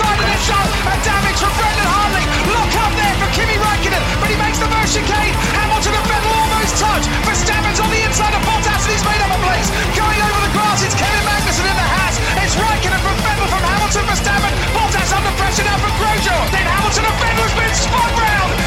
side of the shot and damage from Brendan Hartley. lock up there for Kimi Raikkonen, but he makes the motion chicane. Hamilton and Vettel almost touch. Verstappen's on the inside of Bottas and he's made up a place. Going over the grass, it's Kevin Magnussen in the hat. It's Raikkonen from Vettel from Hamilton, Verstappen. Bottas under pressure now from Grosjean. Then Hamilton and Vettel has been spun round.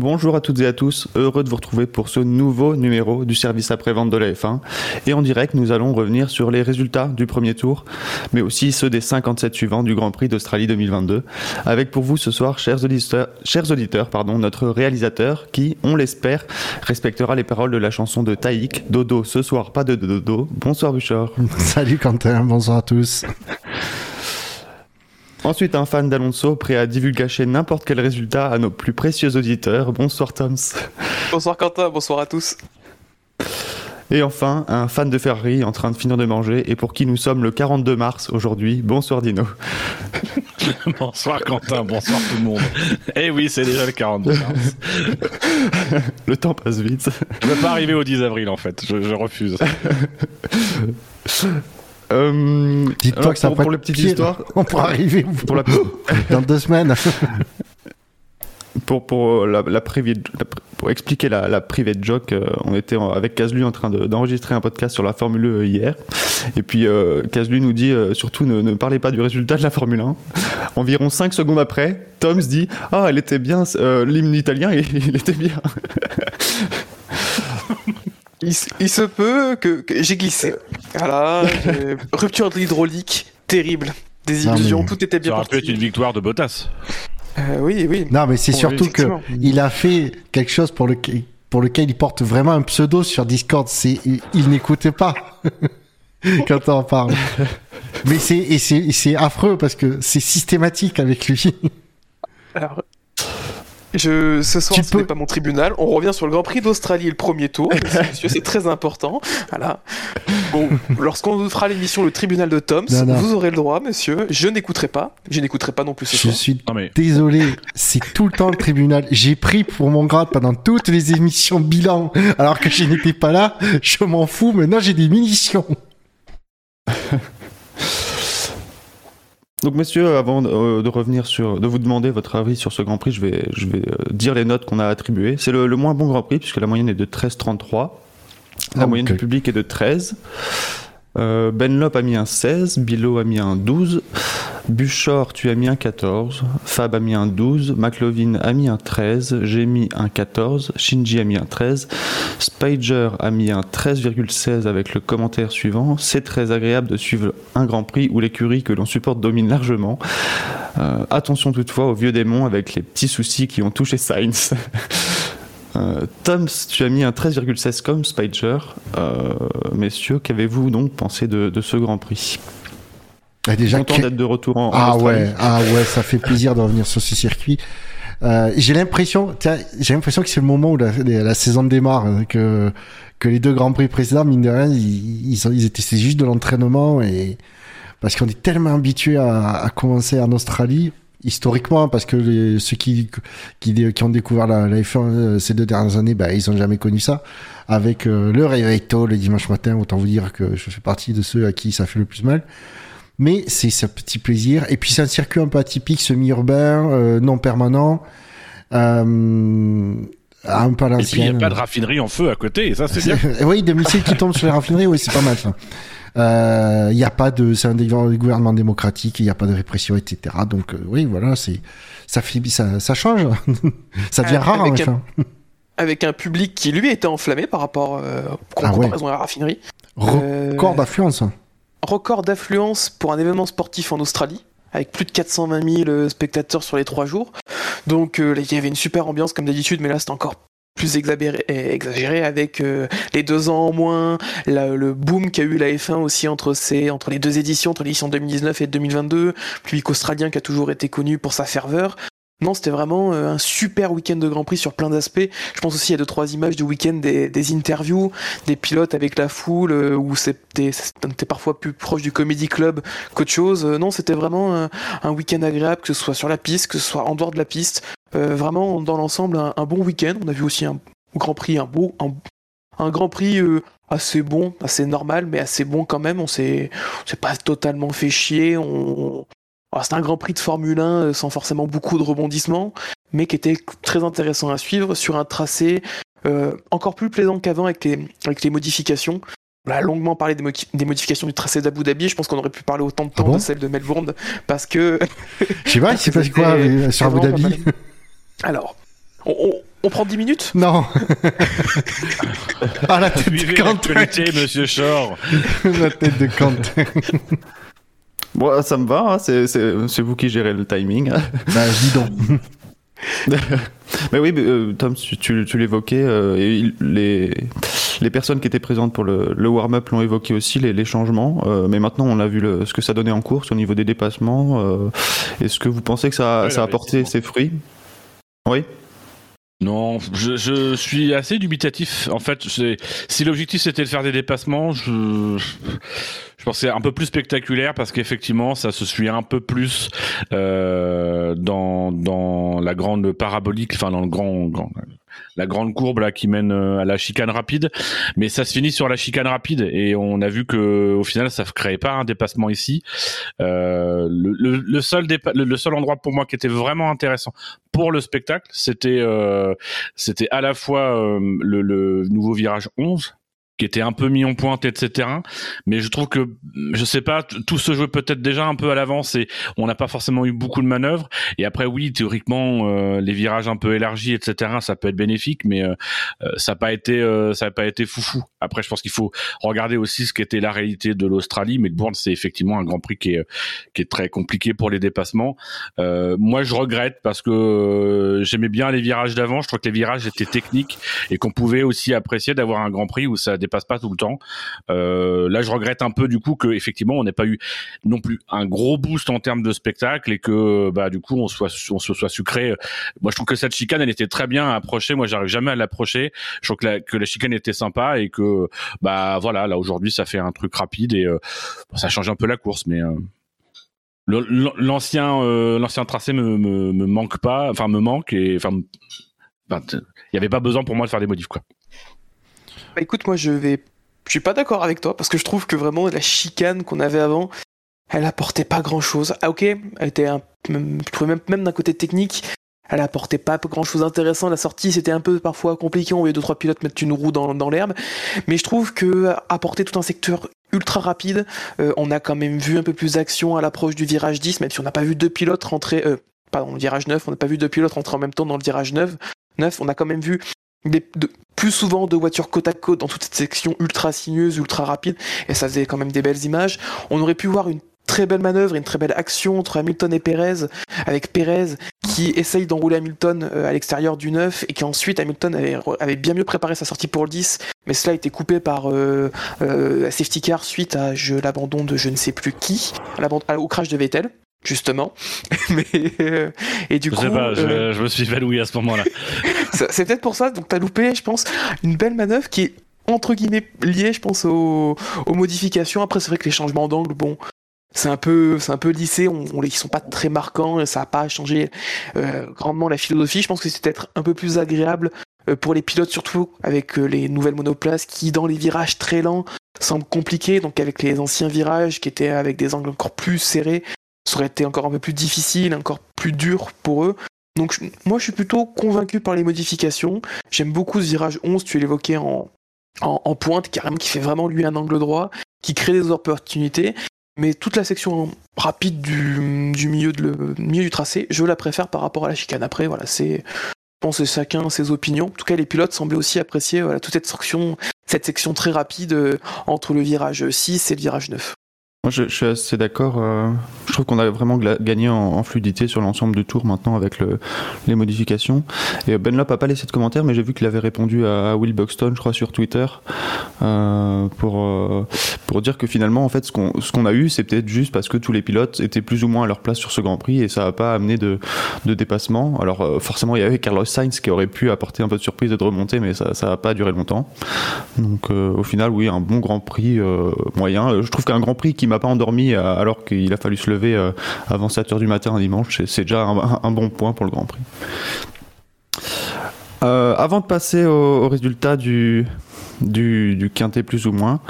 Bonjour à toutes et à tous, heureux de vous retrouver pour ce nouveau numéro du service après-vente de la F1. Et en direct, nous allons revenir sur les résultats du premier tour, mais aussi ceux des 57 suivants du Grand Prix d'Australie 2022. Avec pour vous ce soir, chers auditeurs, chers auditeurs pardon, notre réalisateur qui, on l'espère, respectera les paroles de la chanson de Taïk, Dodo, ce soir pas de dodo. Bonsoir Bouchard. Salut Quentin, bonsoir à tous. Ensuite, un fan d'Alonso prêt à divulgacher n'importe quel résultat à nos plus précieux auditeurs. Bonsoir Toms. Bonsoir Quentin, bonsoir à tous. Et enfin, un fan de Ferrari en train de finir de manger et pour qui nous sommes le 42 mars aujourd'hui. Bonsoir Dino. bonsoir Quentin, bonsoir tout le monde. Eh oui, c'est déjà le 42 mars. le temps passe vite. Je ne veux pas arriver au 10 avril en fait, je, je refuse. Euh, Dites-toi que ça pour, pour les petites histoires, on pourra arriver pour la... dans deux semaines. pour, pour, la, la, pour expliquer la, la private joke, euh, on était avec Kazlu en train d'enregistrer un podcast sur la Formule 1 hier. Et puis euh, Kazlu nous dit euh, surtout ne, ne, parlez pas du résultat de la Formule 1. Environ 5 secondes après, Tom se dit Ah, elle était bien, euh, l'hymne italien, il, il était bien. Il, il, se peut que, que j'ai glissé. Voilà, rupture de l'hydraulique, terrible. Des illusions, non, mais... tout était bien Ça aurait pu être une victoire de Bottas. Euh, oui, oui. Non, mais c'est surtout que il a fait quelque chose pour, le, pour lequel il porte vraiment un pseudo sur Discord. C'est il, il n'écoutait pas quand on en parle. mais c'est c'est affreux parce que c'est systématique avec lui. Alors, je, ce soir, Tu ce peux- n'est pas mon tribunal. On revient sur le Grand Prix d'Australie, le premier tour. Monsieur, c'est très important. Voilà. Bon, lorsqu'on fera l'émission Le tribunal de Toms, Non, non. vous aurez le droit, monsieur. Je n'écouterai pas. Je n'écouterai pas non plus ce Je soir. suis Non mais désolé, c'est tout le temps le tribunal. J'ai pris pour mon grade pendant toutes les émissions bilan, alors que je n'étais pas là. Je m'en fous. Maintenant, j'ai des munitions. Donc messieurs, avant euh, de revenir sur, de vous demander votre avis sur ce Grand Prix, je vais, je vais euh, dire les notes qu'on a attribuées. C'est le, le moins bon Grand Prix puisque la moyenne est de 13,33. La Ah, moyenne du public est de 13. Euh, Benlop a mis un 16, Bilo a mis un 12, Buchor tu as mis un 14, Fab a mis un 12, McLovin a mis un 13, j'ai mis un 14, Shinji a mis un 13, Spider a mis un 13,16 avec le commentaire suivant. C'est très agréable de suivre un Grand Prix où l'écurie que l'on supporte domine largement. Euh, attention toutefois aux vieux démons avec les petits soucis qui ont touché Sainz. Euh, Toms, tu as mis un 13,16 comme Spider. Euh, messieurs, qu'avez-vous donc pensé de, de ce Grand Prix? Ah, déjà, Content d'être de retour en, en ah Australie. ouais, ah ouais, ça fait plaisir de revenir sur ce circuit. Euh, j'ai l'impression, j'ai l'impression que c'est le moment où la, la saison démarre, hein, que que les deux grands prix précédents, mine de rien, ils, ils, ont- ils étaient c'est juste de l'entraînement et parce qu'on est tellement habitué à, à commencer en Australie historiquement parce que les, ceux qui, qui qui ont découvert la, la F1 euh, ces deux dernières années, bah ils ont jamais connu ça avec euh, le réveil tôt le dimanche matin. Autant vous dire que je fais partie de ceux à qui ça fait le plus mal. Mais c'est ce petit plaisir. Et puis c'est un circuit un peu atypique, semi-urbain, euh, non permanent, euh, un peu à et puis il n'y a pas de raffinerie en feu à côté, et ça c'est bien. oui, des missiles qui tombent sur les raffineries, oui, c'est pas mal ça. Euh, Il n'y a pas de, c'est un gouvernement démocratique, il n'y a pas de répression, etc. Donc euh, oui, voilà, c'est, ça fait, ça, ça change, ça devient Euh, rare en avec F1. Avec un public qui, lui, était enflammé par rapport euh, Ah ouais. à la raffinerie. Euh, Record d'affluence. record d'affluence pour un événement sportif en Australie, avec plus de 420 000 spectateurs sur les trois jours. Donc euh, il y avait une super ambiance comme d'habitude, mais là c'était encore plus exagéré, exagéré avec euh, les deux ans en moins, le boom qu'a eu la F1 aussi entre, ces, entre les deux éditions, entre l'édition 2019 et 2022, public australien qui a toujours été connu pour sa ferveur. Non, c'était vraiment euh, un super week-end de Grand Prix sur plein d'aspects. Je pense aussi à deux trois images du week-end des, interviews, des pilotes avec la foule, euh, où c'était parfois plus proche du comedy club qu'autre chose. Euh, non, c'était vraiment un, week-end agréable, que ce soit sur la piste, que ce soit en dehors de la piste. Vraiment, dans l'ensemble, un, bon week-end. On a vu aussi un Grand Prix, un beau, un, un Grand Prix assez bon, assez normal, mais assez bon quand même. On s'est pas totalement fait chier. On, c'était un Grand Prix de Formule 1 euh, sans forcément beaucoup de rebondissements, mais qui était très intéressant à suivre sur un tracé euh, encore plus plaisant qu'avant avec les, avec les modifications. On a longuement parlé des, mo- des modifications du tracé d'Abu Dhabi. Je pense qu'on aurait pu parler autant de temps bon? de celle de Melbourne parce que Je sais pas, il s'est passé quoi euh, sur Abu Dhabi. Alors, on, on- On prend 10 minutes? Non. ah, la tête Suivez de Quentin. monsieur Shore. la tête de Quentin. Bon, ça me va, hein, c'est- vous qui gérez le timing. bah, je dis donc. Mais oui, euh, Tom, tu, tu- tu l'évoquais, euh, les, les personnes qui étaient présentes pour le, le warm-up l'ont évoqué aussi, les, les changements. euh, mais maintenant, on a vu le- ce que ça donnait en course au niveau des dépassements. euh, Est-ce que vous pensez que ça, ça a apporté ses fruits? Oui? Non, je, je suis assez dubitatif. En fait, c'est- si l'objectif c'était de faire des dépassements, je, je pensais un peu plus spectaculaire parce qu'effectivement, ça se suit un peu plus euh, dans, dans la grande parabolique, enfin dans le grand, grand- la grande courbe là qui mène euh, à la chicane rapide. Mais ça se finit sur la chicane rapide et on a vu que au final, ça ne créait pas un dépassement ici. Euh, le, le, le seul le, seul endroit pour moi qui était vraiment intéressant pour le spectacle, c'était euh, c'était à la fois euh, le, le nouveau virage 11 qui était un peu mis en pointe, etc. Mais je trouve que, je sais pas, tout se jouait peut-être déjà un peu à l'avance et on n'a pas forcément eu beaucoup de manœuvres. Et après, oui, théoriquement, euh, les virages un peu élargis, etc., ça peut être bénéfique, mais euh, euh, ça n'a pas été, euh, ça a pas été foufou. Après, je pense qu'il faut regarder aussi ce qu'était la réalité de l'Australie. Melbourne, c'est effectivement un Grand Prix qui est, qui est très compliqué pour les dépassements. Euh, moi, je regrette parce que euh, j'aimais bien les virages d'avant. Je trouve que les virages étaient techniques et qu'on pouvait aussi apprécier d'avoir un Grand Prix où ça dépasse pas tout le temps. Euh, là, je regrette un peu du coup que effectivement on n'ait pas eu non plus un gros boost en termes de spectacle et que bah du coup on soit se soit sucré. Moi, je trouve que cette chicane, elle était très bien à approcher. Moi, j'arrive jamais à l'approcher. Je trouve que la, chicane était sympa et que bah voilà, là aujourd'hui ça fait un truc rapide et euh, ça change un peu la course, mais euh, euh, l'ancien tracé me, manque pas, enfin me manque et ben, il y avait pas besoin pour moi de faire des modifs quoi. Bah écoute, moi je vais. Je suis pas d'accord avec toi parce que je trouve que vraiment la chicane qu'on avait avant, elle apportait pas grand chose. Ah ok, elle était un. Je trouvais même, d'un côté technique, elle apportait pas grand chose d'intéressant. La sortie c'était un peu parfois compliqué, on voyait deux trois pilotes mettre une roue dans, l'herbe. Mais je trouve que apporter tout un secteur ultra rapide, euh, on a quand même vu un peu plus d'action à l'approche du virage 10, même si on n'a pas vu deux pilotes rentrer. Euh, pardon, le virage 9, on n'a pas vu deux pilotes rentrer en même temps dans le virage 9. 9 on a quand même vu des, de- plus souvent deux voitures côte à côte dans toute cette section ultra sinueuse, ultra rapide, et ça faisait quand même des belles images. On aurait pu voir une très belle manœuvre, une très belle action entre Hamilton et Perez, avec Perez qui essaye d'enrouler Hamilton euh, à l'extérieur du 9 et qui ensuite Hamilton avait, bien mieux préparé sa sortie pour le 10, mais cela a été coupé par euh, euh, safety car suite à l'abandon de je ne sais plus qui, au crash de Vettel. Justement, mais euh, et du Je coup, sais pas, je, euh, je me suis évanoui à ce moment-là. C'est peut-être pour ça, donc t'as loupé, je pense, une belle manœuvre qui est entre guillemets liée, je pense, aux, aux modifications. Après, c'est vrai que les changements d'angle, bon, c'est un peu, c'est un peu lissé, on, on, ils sont pas très marquants, et ça a pas changé euh, grandement la philosophie. Je pense que c'est peut-être un peu plus agréable euh, pour les pilotes, surtout avec euh, les nouvelles monoplaces qui, dans les virages très lents, semblent compliqués. Donc avec les anciens virages qui étaient avec des angles encore plus serrés, ça aurait été encore un peu plus difficile, encore plus dur pour eux. Donc moi je suis plutôt convaincu par les modifications. J'aime beaucoup ce virage 11, tu l'évoquais en, en, en pointe, carrément qui fait vraiment lui un angle droit, qui crée des opportunités. Mais toute la section rapide du, milieu, de le, milieu du tracé, je la préfère par rapport à la chicane. Après, voilà, c'est. Je chacun ses opinions. En tout cas, les pilotes semblaient aussi apprécier toute cette section, cette section très rapide euh, entre le virage 6 et le virage 9. Moi, je, suis assez d'accord. euh, je trouve qu'on a vraiment gagné en, fluidité sur l'ensemble du tour maintenant avec le, les modifications. Et Benlop a pas laissé de commentaire, mais j'ai vu qu'il avait répondu à, Will Buxton, je crois, sur Twitter, euh, pour euh, pour dire que finalement, en fait, ce qu'on qu'on a eu, c'est peut-être juste parce que tous les pilotes étaient plus ou moins à leur place sur ce Grand Prix et ça n'a pas amené de, de dépassement. Alors euh, forcément, il y avait Carlos Sainz qui aurait pu apporter un peu de surprise et de remonter, mais ça n'a pas duré longtemps. Donc euh, au final, oui, un bon Grand Prix euh, moyen. Euh, Je trouve qu'un Grand Prix qui m'a pas endormi euh, alors qu'il a fallu se lever euh, avant 7h du matin un dimanche, c'est- déjà un, bon point pour le Grand Prix. Euh, avant de passer au, résultat du, du, quintet plus ou moins,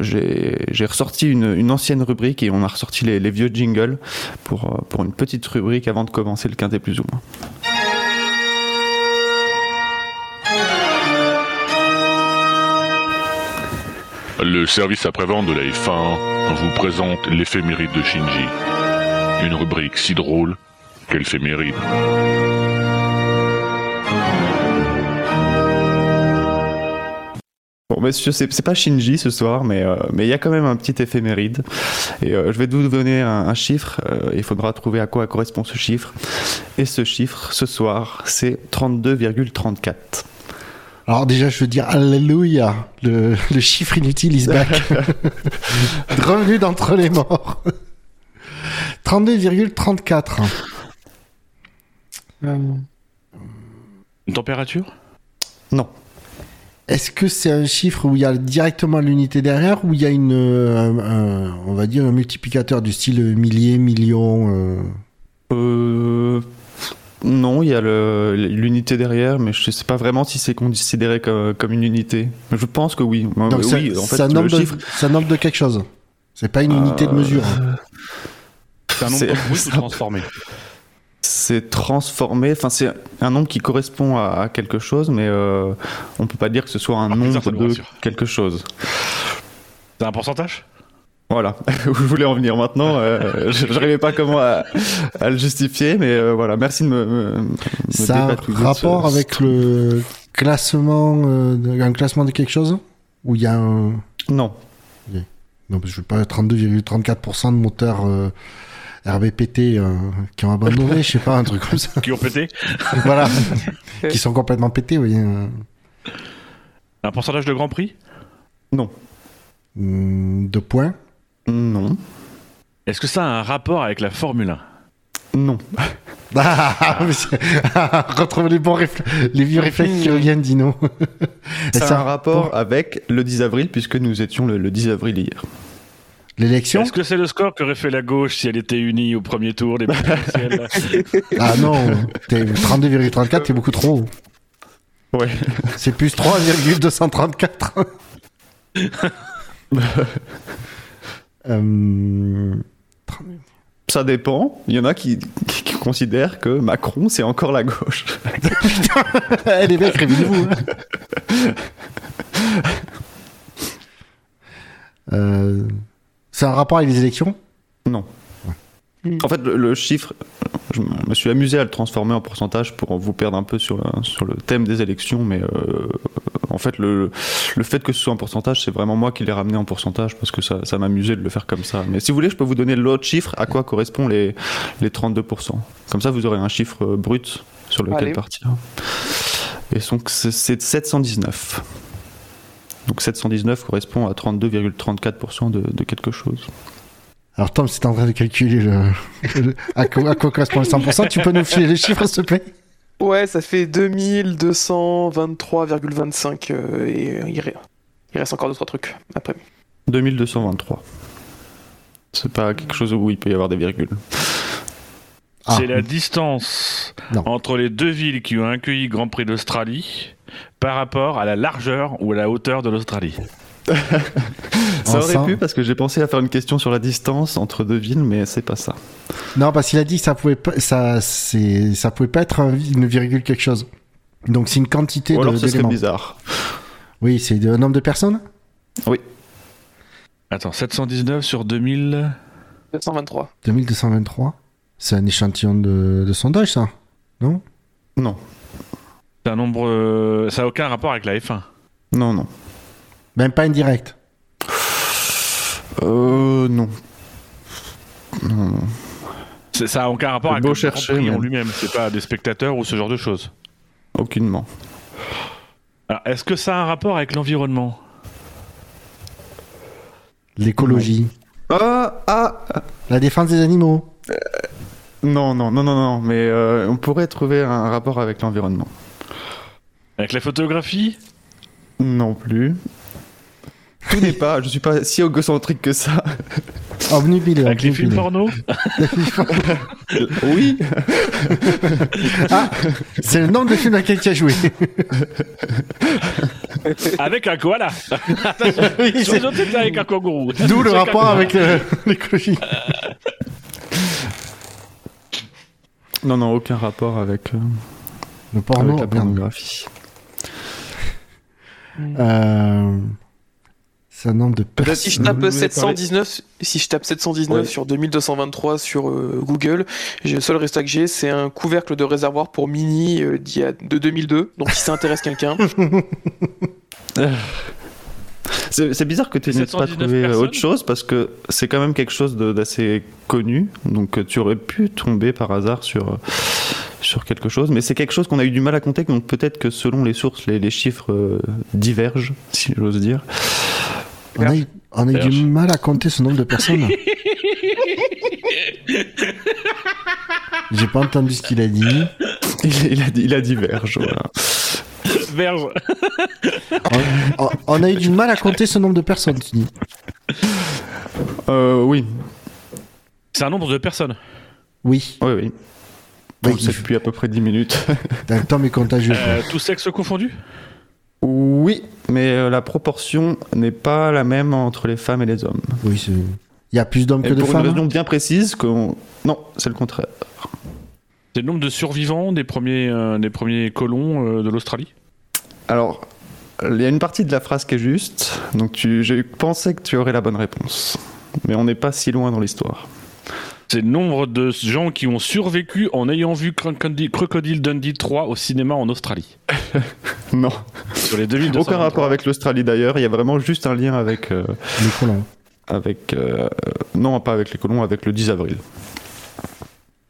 j'ai ressorti une, ancienne rubrique et on a ressorti les, vieux jingles pour, pour une petite rubrique avant de commencer le quintet plus ou moins. Le service après-vente de la F1 vous présente l'éphéméride de Shinji. Une rubrique si drôle qu'elle fait mérite. Bon, messieurs, c'est pas Shinji ce soir, euh, mais il y a quand même un petit éphéméride. Et euh, je vais vous donner un, chiffre. Euh, il faudra trouver à quoi correspond ce chiffre. Et ce chiffre, ce soir, c'est 32,34. Alors déjà, je veux dire Alléluia, le, le chiffre inutile is back. Revenu d'entre les morts. 32,34. Une température? Non. Est-ce que c'est un chiffre où il y a directement l'unité derrière ou il y a une, euh, un- un- on va dire un multiplicateur du style millier, million euh, Euh, non, il y a l'unité derrière, mais je sais pas vraiment si c'est considéré comme, comme une unité. Je pense que oui. Euh, Donc oui, en fait, c'est un, le nombre de- chiffre, c'est un nombre de quelque chose. C'est pas une unité de mesure. C'est un nombre C'est- brut ou transformé? C'est transformé. Enfin, c'est un nombre qui correspond à, à quelque chose, mais euh, on peut pas dire que ce soit un Ah, nombre ça de quelque chose. C'est un pourcentage? Voilà, où je voulais en venir maintenant. Euh, je n'arrivais pas comment à, à le justifier, mais euh, voilà, merci de me. me, me Ça a un de rapport ce- avec le classement, euh, de- un classement de quelque chose? Où il y a un... Non, Non, parce que je veux pas 32,34% de moteurs euh, RBPT euh, qui ont abandonné, je sais pas, un truc comme ça. Qui ont pété voilà. qui sont complètement pétés, oui. euh. Un pourcentage de Grand Prix? Non, Hmm, Deux points? Non, Est-ce que ça a un rapport avec la Formule 1 non. Ah, c'est- Retrouve les bons réflexes, les vieux réflexes qui reviennent, Dino. Et Ça ça a un rapport avec le 10 avril, puisque nous étions le, le 10 avril hier. L'élection Est-ce que c'est le score qu'aurait fait la gauche si elle était unie au premier tour des Ah non, t'es 32,34, t'es beaucoup trop haut. Ouais. C'est plus 3,234. Euh... Ça dépend. Il y en a qui, qui- qui considèrent que Macron, c'est encore la gauche. Eh les mecs, réveillez-vous. Euh, C'est un rapport avec les élections? Non. En fait, le, le chiffre, je me suis amusé à le transformer en pourcentage pour vous perdre un peu sur, sur le thème des élections, mais euh, en fait, le, le fait que ce soit un pourcentage, c'est vraiment moi qui l'ai ramené en pourcentage parce que ça, ça m'amusait de le faire comme ça. Mais si vous voulez, je peux vous donner l'autre chiffre à quoi correspond les, les 32%. Comme ça, vous aurez un chiffre euh, brut sur lequel Allez. partir. Et donc, c'est c'est 719. Donc 719 correspond à 32,34% de, de quelque chose. Alors Tom, c'est en train de calculer le, à, quoi, à quoi correspond le 100%. Tu peux nous filer les chiffres, s'il te plaît? Ouais, ça fait 2223,25 euh, et euh, il, re- il reste encore deux trois trucs après. 2223. C'est pas quelque chose où il peut y avoir des virgules. Ah. C'est la distance Non. entre les deux villes qui ont accueilli Grand Prix d'Australie par rapport à la largeur ou à la hauteur de l'Australie. Ça En aurait pu parce que j'ai pensé à faire une question sur la distance entre deux villes, mais c'est pas ça. Non, parce qu'il a dit que ça pouvait pas, ça, c'est, ça pouvait pas être un- une virgule quelque chose. Donc c'est une quantité Ou de, alors ce serait d'éléments. bizarre. Oui, c'est un nombre de personnes? Attends, 719 sur 2000. 223. 2223 C'est un échantillon de, de sondage, ça? Non? Non, C'est un nombre. euh, Ça n'a aucun rapport avec la F1. non, non. Même pas indirect. Euh, non. Non, non. C'est- Ça n'a aucun rapport C'est avec beau le chercher, Grand mais- en lui-même. C'est pas des spectateurs ou ce genre de choses. Aucunement. Alors, Est-ce que ça a un rapport avec l'environnement? L'écologie. Ah, ah La défense des animaux. Non, non, non, non, non, mais euh, on pourrait trouver un rapport avec l'environnement. Avec la photographie? Non plus. Tout n'est pas, je suis pas si égocentrique que ça. Omnubilé. Avec les films porno Oui, Ah, c'est le nombre de films dans lesquels tu as joué. Avec un koala Oui, c'est- avec un kangourou. D'où le rapport un- avec euh, l'écologie. non, non, aucun rapport avec, euh, Le porno, avec la pornographie. Euh, c'est un nombre de Peut-être personnes. Si je tape Vous voulez 719, si je tape 719 Ouais. sur 2223 sur euh, Google, j'ai le seul résultat que j'ai, c'est un couvercle de réservoir pour Mini euh, d'il y a- de 2002. Donc si ça intéresse quelqu'un, C'est c'est bizarre que tu n'aies pas 719 trouvé personnes autre chose parce que c'est quand même quelque chose de- d'assez connu. Donc euh, tu aurais pu tomber par hasard sur, euh, sur quelque chose. Mais c'est quelque chose qu'on a eu du mal à compter. Donc peut-être que selon les sources, les, les chiffres euh, divergent, si j'ose dire. On a, eu, on a eu du mal à compter ce nombre de personnes. J'ai pas entendu ce qu'il a dit. Il, il a, il a diverge. voilà. Verge. On, on- on a eu du mal à compter ce nombre de personnes, tu dis. Euh, oui, C'est un nombre de personnes. Oui. oui, oui. Oui, On le sait depuis à peu près 10 minutes. Le temps est contagieux. Euh, tous sexes confondus? Oui, mais euh, la proportion n'est pas la même entre les femmes et les hommes. Oui, c'est- il y a plus d'hommes Et que de pour une femmes. raison bien précise, qu'on... non, c'est le contraire. C'est le nombre de survivants des premiers, euh, des premiers colons euh, de l'Australie? Alors, il y a une partie de la phrase qui est juste, donc tu, je pensais que tu aurais la bonne réponse. Mais on n'est pas si loin dans l'histoire. C'est le nombre de gens qui ont survécu en ayant vu Crocodile, Crocodile Dundee 3 au cinéma en Australie. Non, Sur les 2200. aucun rapport avec l'Australie d'ailleurs, il y a vraiment juste un lien avec... euh, Les colons. avec euh, non, pas avec les colons, avec le 10 avril.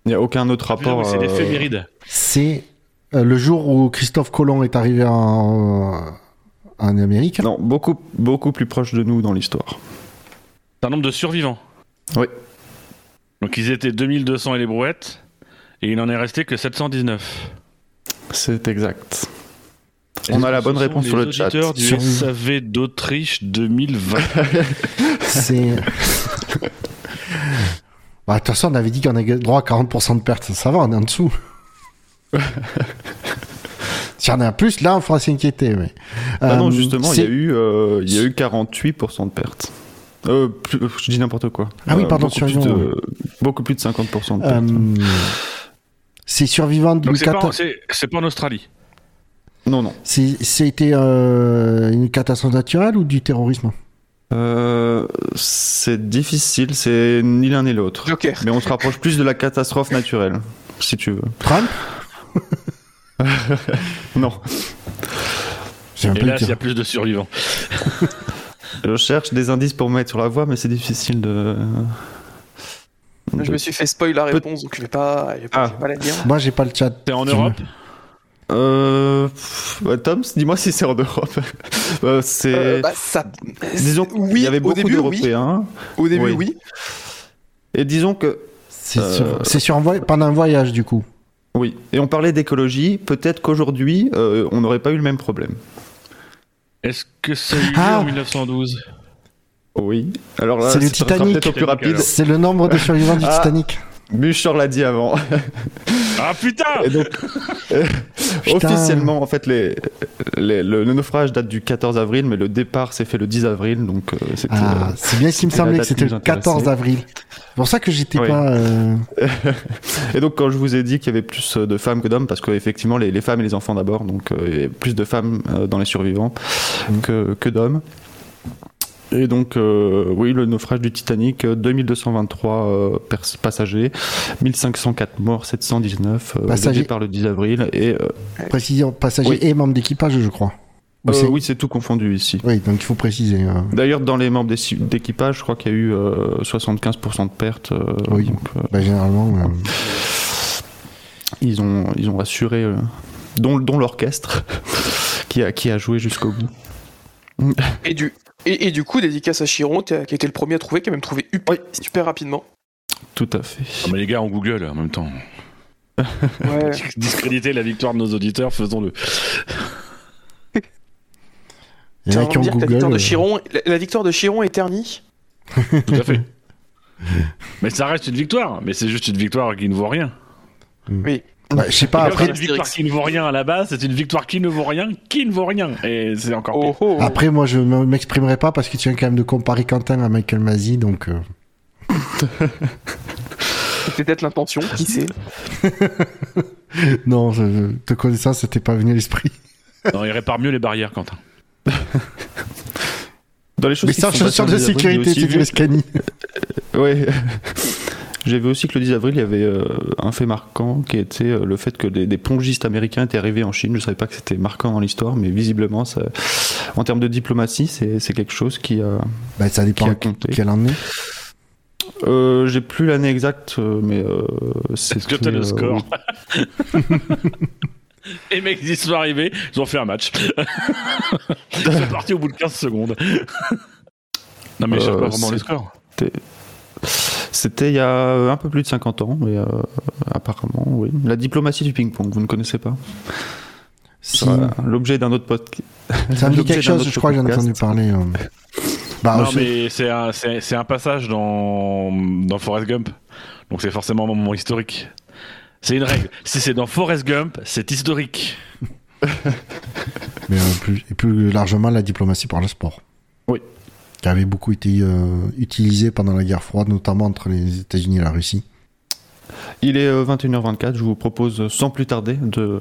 Il n'y a aucun autre rapport... C'est euh, l'éphéméride. C'est le jour où Christophe Colomb est arrivé en, en Amérique. Non, beaucoup, beaucoup plus proche de nous dans l'histoire. C'est un nombre de survivants. Oui. Donc ils étaient 2200 et les brouettes, et il n'en est resté que 719. C'est exact. On a la bonne réponse sur le chat. du Sur- SAV d'Autriche 2020. C'est. Bah, de toute façon, on avait dit qu'on avait droit à 40% de pertes. Ça va, on est en dessous. si on est à plus, là, on fera s'inquiéter. Mais... Ah non, Euh, justement, il y, a eu, euh, il y a eu 48% de pertes. Euh, plus- je dis n'importe quoi. Ah oui, Euh, pardon, beaucoup plus, de, beaucoup plus de 50% de pertes. Euh, C'est survivant en- cata- c'est c'est pas en Australie. Non, non. c'est- C'était euh, une catastrophe naturelle ou du terrorisme? Euh, c'est difficile, c'est ni l'un ni l'autre. Joker. Mais on se rapproche plus de la catastrophe naturelle, si tu veux. Trump Non. Et peu là, il y a plus de survivants. Je cherche des indices pour me mettre sur la voie, mais c'est difficile de. Je de- me suis fait spoil la réponse, donc je vais pas, je vais pas, Ah. je vais pas la dire. Moi, j'ai pas le chat. C'est en Europe? Euh. bah, Tom, dis-moi si c'est en Europe. Euh, c'est. Euh, bah, ça... Disons oui, qu'il y avait au beaucoup début, oui. d'Européens. Au début, Oui. oui. Et disons que. C'est Euh, sur, c'est sur un voy- pendant un voyage, du coup. Oui. Et on parlait d'écologie. Peut-être qu'aujourd'hui, euh, on n'aurait pas eu le même problème. Est-ce que lieu Ah. en 1912 Oui. Alors là, C'est le Titanic. peut-être au plus rapide. Alors. C'est le nombre de survivants du Ah. Titanic. Bûcheur l'a dit avant. Ah putain Et donc, euh, Putain. officiellement, en fait, les, les- le, le naufrage date du 14 avril, mais le départ s'est fait le 10 avril, donc euh, c'était. Ah, c'est bien ce qui me semblait que c'était le nous 14 intéressait. avril. C'est pour ça que j'étais Oui. pas. euh, Et donc, quand je vous ai dit qu'il y avait plus de femmes que d'hommes, parce qu'effectivement, les, les femmes et les enfants d'abord, donc euh, il y avait plus de femmes euh, dans les survivants Mm. que, que d'hommes. Et donc, euh, oui, le naufrage du Titanic, euh, 2223 euh, pers- passagers, 1504 morts, 719 euh, Passagers. le départ le 10 avril. Et euh, Précision, passager Oui. et membre d'équipage, je crois. Euh, oui, c'est tout confondu ici. Oui, donc il faut préciser. euh. D'ailleurs, dans les membres d'équipage, je crois qu'il y a eu euh, 75% de pertes. euh, Oui. donc, euh, Bah, généralement. euh, ils, ont, ils ont assuré, euh, dont, dont l'orchestre, qui, a, qui a joué jusqu'au bout. Et du, et, et du coup, dédicace à Chiron, qui a été le premier à trouver, qui a même trouvé up- super rapidement. Tout à fait. Ah, mais les gars, on Google en même temps. Ouais. Discréditer la victoire de nos auditeurs, faisons-le. Il y en a qui ont dire que la victoire de euh, Chiron, la, la victoire de Chiron est ternie. Tout à fait. mais ça reste une victoire, mais c'est juste une victoire qui ne vaut rien. Oui. Bah, je sais pas, Après, après, une victoire qui ne vaut rien à la base, c'est une victoire qui ne vaut rien, qui ne vaut rien. Et c'est encore pire. Oh, oh. après, moi, je ne m'exprimerai pas parce que tu viens quand même de comparer Quentin à Michael Mazzi, donc. euh, C'était peut-être l'intention, qui sait. Non, je, je- te connaissant, c'était pas venu à l'esprit. Non, il répare mieux les barrières, Quentin. Dans les choses Mais sans chaussures de sécurité, c'est du Scani. vu- Ouais. J'ai vu aussi que le 10 avril, il y avait euh, un fait marquant qui était euh, le fait que des, des pongistes américains étaient arrivés en Chine. Je savais pas que c'était marquant dans l'histoire, mais visiblement, ça, en termes de diplomatie, c'est c'est quelque chose qui a. Bah, ça dépend Qui a compté. quelle année. Euh, J'ai plus l'année exacte, euh, mais euh, c'est. Est-ce que t'as le score Les mecs, ils sont arrivés, ils ont fait un match. ils sont partis au bout de 15 secondes. non, mais je Euh, pas vraiment le score. C'était il y a un peu plus de 50 ans, mais euh, apparemment, oui. La diplomatie du ping-pong, vous ne connaissez pas? Si, L'objet d'un autre podcast. ça me dit quelque chose, je crois que j'en ai entendu parler. euh. Bah, non, je- mais c'est un, c'est, c'est un passage dans, dans Forrest Gump. Donc c'est forcément un moment historique. C'est une règle. Si c'est dans Forrest Gump, c'est historique. mais euh, plus, et plus largement la diplomatie par le sport. Oui. Qui avait beaucoup été euh, utilisée pendant la guerre froide, notamment entre les États-Unis et la Russie. Il est euh, 21h24, je vous propose euh, sans plus tarder de, de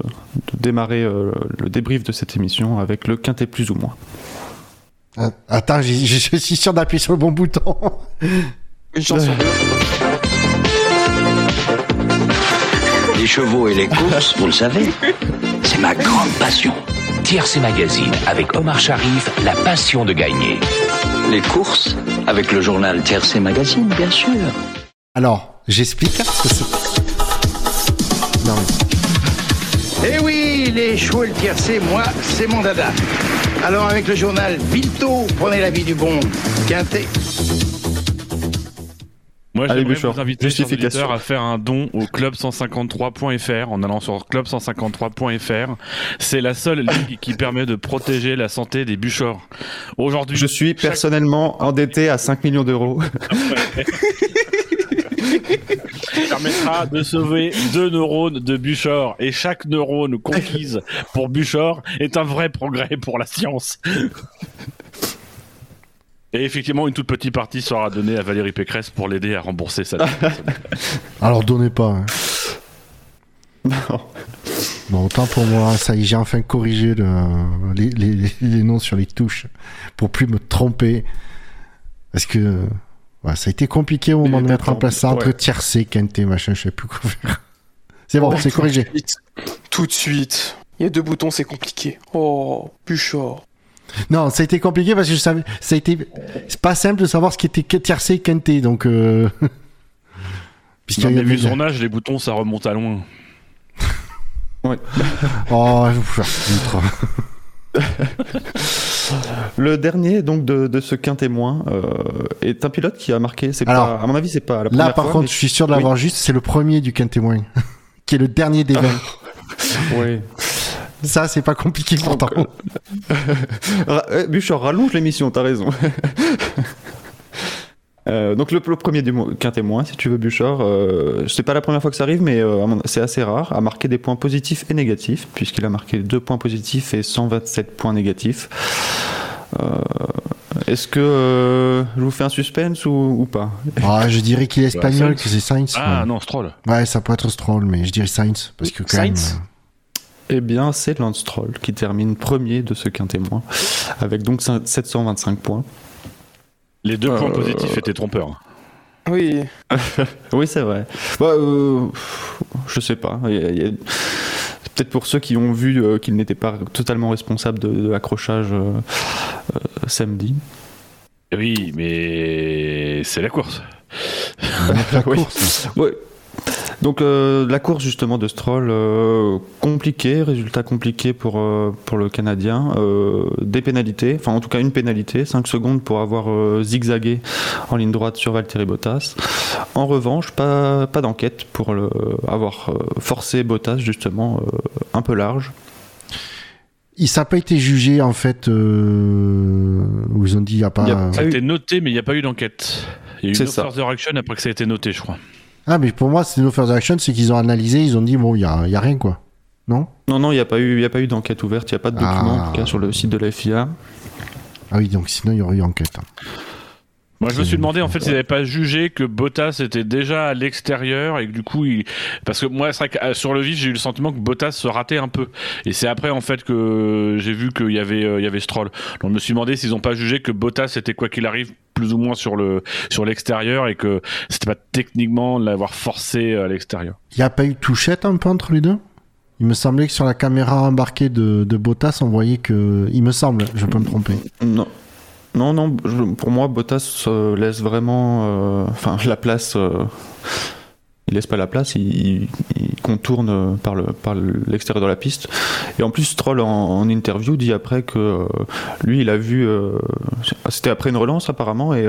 démarrer euh, le débrief de cette émission avec le quintet plus ou moins. Ah, Attends, j'ai- je suis sûr d'appuyer sur le bon bouton. Une chanson. Les chevaux et les courses, vous le savez, c'est ma grande passion. TRC Magazine avec Omar Sharif, la passion de gagner. Les courses, avec le journal TRC Magazine, bien sûr. Alors, j'explique. Non, Eh oui, les chevaux et le tiercé, moi, c'est mon dada. Alors avec le journal Vito, prenez la vie du bon Quintet. Moi, j'aimerais vous inviter, justification. à faire un don au club153.fr en allant sur club153.fr. C'est la seule ligue qui permet de protéger la santé des bûcheurs. Aujourd'hui, Je suis chaque- personnellement endetté à 5 millions d'euros. permettra de sauver deux neurones de Buchor. Et chaque neurone conquise pour Buchor est un vrai progrès pour la science. Et effectivement, une toute petite partie sera donnée à Valérie Pécresse pour l'aider à rembourser sa dette. Alors, donnez pas. hein. Non. Bon, autant pour moi, ça y est, j'ai enfin corrigé le- les, les- les noms sur les touches pour plus me tromper. Parce que ouais, ça a été compliqué au moment de mettre en place ça entre ouais. tiercé, quinté, machin, je sais plus quoi faire. C'est bon, c'est corrigé. Tout de suite. Il y a deux boutons, c'est compliqué. Oh, Buchor. Non, ça a été compliqué parce que je savais, ça a été, c'est pas simple de savoir ce qui était tiercé et quinté, donc, euh... puisqu'il y a- vu son âge, les boutons, ça remonte à loin. Oh, je vais vous faire foutre. Le dernier donc de, de ce quintet moins euh, est un pilote qui a marqué. C'est Alors, pas, à mon avis, c'est pas la première Là, par fois, contre, mais- je suis sûr de l'avoir juste, c'est le premier du quinté moins, qui est le dernier des 20. Ouais. Ça, c'est pas compliqué pourtant. Ra- eh, Bouchard, rallonge l'émission, t'as raison. Euh, donc le, le premier quintet moins, si tu veux, Bouchard, euh, c'est pas la première fois que ça arrive, mais euh, c'est assez rare, a marqué des points positifs et négatifs, puisqu'il a marqué 2 points positifs et 127 points négatifs. Euh, Est-ce que euh, je vous fais un suspense ou, ou pas? Ah, je dirais qu'il est espagnol, Sainz. que c'est Sainz. Ah ouais. non, Stroll. Ouais, ça peut être Stroll, mais je dirais Sainz. Parce que quand Sainz? même. Eh bien, c'est Lance Stroll qui termine premier de ce quintet moins, avec donc 725 points. Les deux points Euh, positifs étaient trompeurs. Oui. Oui, c'est vrai. Bah, euh, je sais pas. Il y a- il y a- c'est Peut-être pour ceux qui ont vu euh, qu'il n'était pas totalement responsable de, de l'accrochage euh, euh, samedi. Oui, mais c'est la course. La Oui. course. Ouais. Donc euh, la course justement de Stroll, euh, compliqué, résultat compliqué pour, euh, pour le Canadien, euh, des pénalités, enfin en tout cas une pénalité, 5 secondes pour avoir euh, zigzagué en ligne droite sur Valtteri Bottas. En revanche, pas, pas d'enquête pour le, avoir euh, forcé Bottas justement euh, un peu large. Il ça n'a pas été jugé, en fait, euh, où ils ont dit, il n'y a pas. A Ça a Ah oui. été noté, mais il n'y a pas eu d'enquête. Il y a eu C'est une ça. action après que ça a été noté, je crois. Ah, mais pour moi, c'est no further action, c'est qu'ils ont analysé, ils ont dit, bon, il n'y a, il y a rien, quoi. Non? Non, non, il n'y a pas eu, il y a pas eu d'enquête ouverte, il n'y a pas de document Ah. en tout cas sur le site de la FIA. Ah oui, donc sinon, il y aurait eu enquête. Moi, je me suis demandé en fait s'ils n'avaient pas jugé que Bottas était déjà à l'extérieur et que du coup, il... parce que moi, c'est vrai que euh, sur le vif, j'ai eu le sentiment que Bottas se ratait un peu. Et c'est après en fait que j'ai vu qu'il y avait, euh, il y avait Stroll. Donc, je me suis demandé s'ils n'ont pas jugé que Bottas était quoi qu'il arrive plus ou moins sur le sur l'extérieur et que c'était pas techniquement de l'avoir forcé à l'extérieur. Il n'y a pas eu touchette un peu entre les deux? Il me semblait que sur la caméra embarquée de, de Bottas, on voyait que. Il me semble, je peux me tromper. Non. Non, non, pour moi, Bottas euh, laisse vraiment. euh, Enfin, la place. euh, il laisse pas la place, il, contourne par le par l'extérieur de la piste. Et en plus, Stroll en, en interview dit après que euh, lui, il a vu. C'était après une relance apparemment et.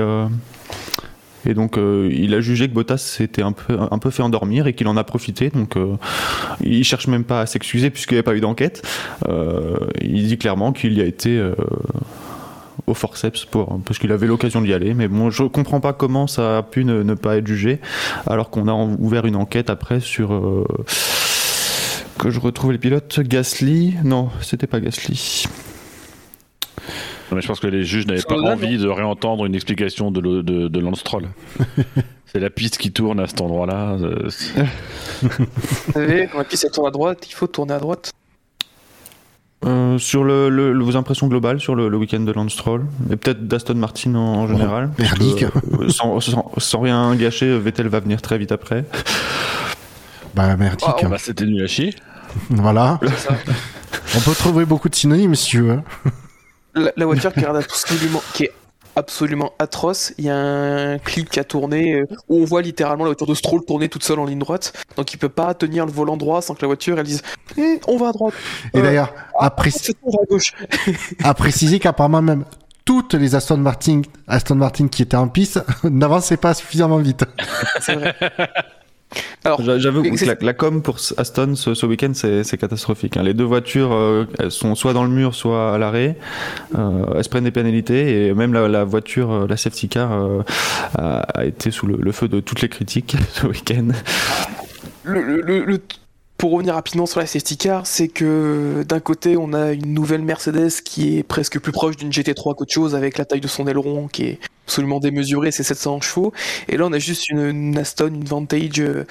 et donc, il a jugé que Bottas s'était un peu, un peu fait endormir et qu'il en a profité. Donc, il cherche même pas à s'excuser puisqu'il n'y a pas eu d'enquête. Il dit clairement qu'il y a été au forceps pour, parce qu'il avait l'occasion d'y aller. Mais bon, je comprends pas comment ça a pu ne, ne pas être jugé alors qu'on a ouvert une enquête après sur. euh, que je retrouve les pilotes. Gasly Non, c'était pas Gasly. Non, Mais je pense que les juges n'avaient pas là, envie de réentendre une explication de, le- de, de Lance. C'est la piste qui tourne à cet endroit-là. euh, Vous savez, quand la piste tourne à droite, il faut tourner à droite. Euh, sur le, vos impressions globales sur le, le week-end de Lance Stroll et peut-être d'Aston Martin en, en général. merdique. euh, sans, sans- sans rien gâcher, Vettel va venir très vite après. Bah, merdique. Bah, C'était nul à chier. Voilà. On peut trouver beaucoup de synonymes si tu veux. La, la voiture qui, est absolument, qui est absolument atroce. Il y a un clip qui a tourné euh, où on voit littéralement la voiture de Stroll tourner toute seule en ligne droite. Donc il peut pas tenir le volant droit sans que la voiture elle dise Hum, on va à droite. Et Euh, d'ailleurs, à, va à gauche. à préciser qu'apparemment même toutes les Aston Martin, Aston Martin qui étaient en piste n'avançaient pas suffisamment vite. C'est vrai. Alors, J'a- J'avoue que la, la com pour Aston ce, ce week-end c'est catastrophique. hein. Les deux voitures euh, elles sont soit dans le mur soit à l'arrêt. Euh, elles se prennent des pénalités et même la, la voiture, euh, la safety car, euh, a, a été sous le, le feu de toutes les critiques ce week-end. le- le- le- pour revenir rapidement sur la safety car, c'est que d'un côté, on a une nouvelle Mercedes qui est presque plus proche d'une GT3 qu'autre chose, avec la taille de son aileron qui est absolument démesurée, c'est 700 chevaux. Et là, on a juste une, Aston, une Vantage euh,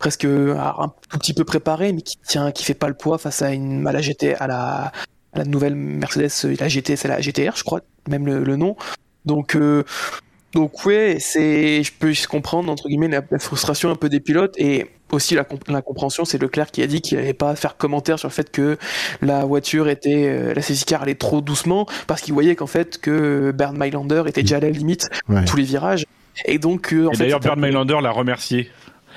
presque un tout petit peu préparée, mais qui tient, qui fait pas le poids face à une à la GT, à la, à la nouvelle Mercedes, euh, la GT, c'est la GTR, je crois, même le, le nom. Donc, euh, donc ouais, c'est, je peux comprendre entre guillemets la, la frustration un peu des pilotes et aussi la, comp- la compréhension. C'est Leclerc qui a dit qu'il n'allait pas faire commentaire sur le fait que la voiture était, euh, la safety car allait trop doucement parce qu'il voyait qu'en fait que Bernd Mailander était déjà à la limite Ouais. tous les virages et donc euh, en Et fait, d'ailleurs, Bernd Mailander l'a remercié.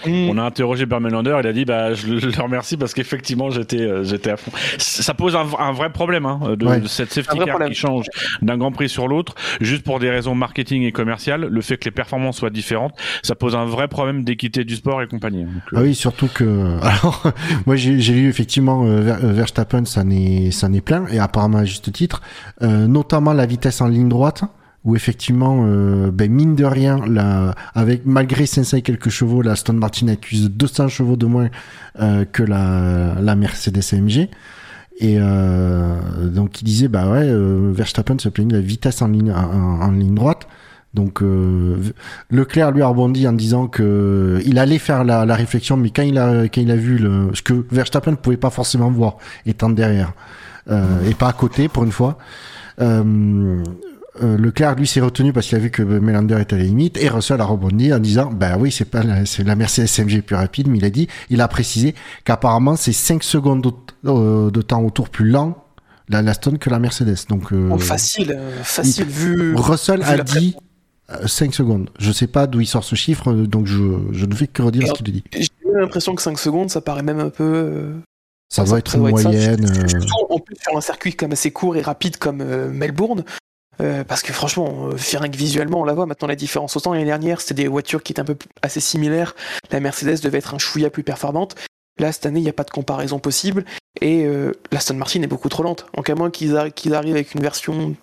Mm. On a interrogé Bernd Mailander, il a dit bah je le, remercie parce qu'effectivement j'étais euh, j'étais à fond. Ça pose un, un vrai problème hein, de, Ouais. de cette safety car problème. qui change d'un Grand Prix sur l'autre, juste pour des raisons marketing et commerciales. Le fait que les performances soient différentes, ça pose un vrai problème d'équité du sport et compagnie. Donc, euh, Ah oui, surtout que alors moi j'ai j'ai lu effectivement euh, Ver- euh, Verstappen ça n'est ça n'est plein et apparemment à juste titre, euh, notamment la vitesse en ligne droite où effectivement euh, ben mine de rien avec malgré 500 et quelques chevaux la Aston Martin accuse 200 chevaux de moins euh, que la la Mercedes AMG et euh, donc il disait bah ouais Verstappen se plaignait de la vitesse en ligne en, ligne droite donc Leclerc lui a rebondi en disant que il allait faire la, réflexion, mais quand il a quand il a vu le, ce que Verstappen ne pouvait pas forcément voir étant derrière et pas à côté pour une fois. Euh, Leclerc lui s'est retenu parce qu'il a vu que Melander était à la limite et Russell a rebondi en disant bah oui c'est pas la, c'est la Mercedes AMG plus rapide mais il a dit il a précisé qu'apparemment c'est 5 secondes de, euh, de temps au tour plus lent la l'Aston que la Mercedes donc euh, Oh, facile, euh, facile vu. Russell vu a la dit 5 secondes. Je sais pas d'où il sort ce chiffre, euh, donc je, je ne fais que redire Alors, ce qu'il a dit. J'ai l'impression que 5 secondes, ça paraît même un peu. euh, Ça ça- doit être ça une doit être moyenne. euh, Surtout en plus sur un circuit comme assez court et rapide comme euh, Melbourne. Euh, parce que franchement, euh, rien que visuellement, on la voit maintenant la différence. Autant l'année dernière, c'était des voitures qui étaient un peu assez similaires. La Mercedes devait être un chouïa plus performante. Là, cette année, il n'y a pas de comparaison possible. Et euh, l'Aston Martin est beaucoup trop lente. Donc, à moins qu'ils arrivent avec une version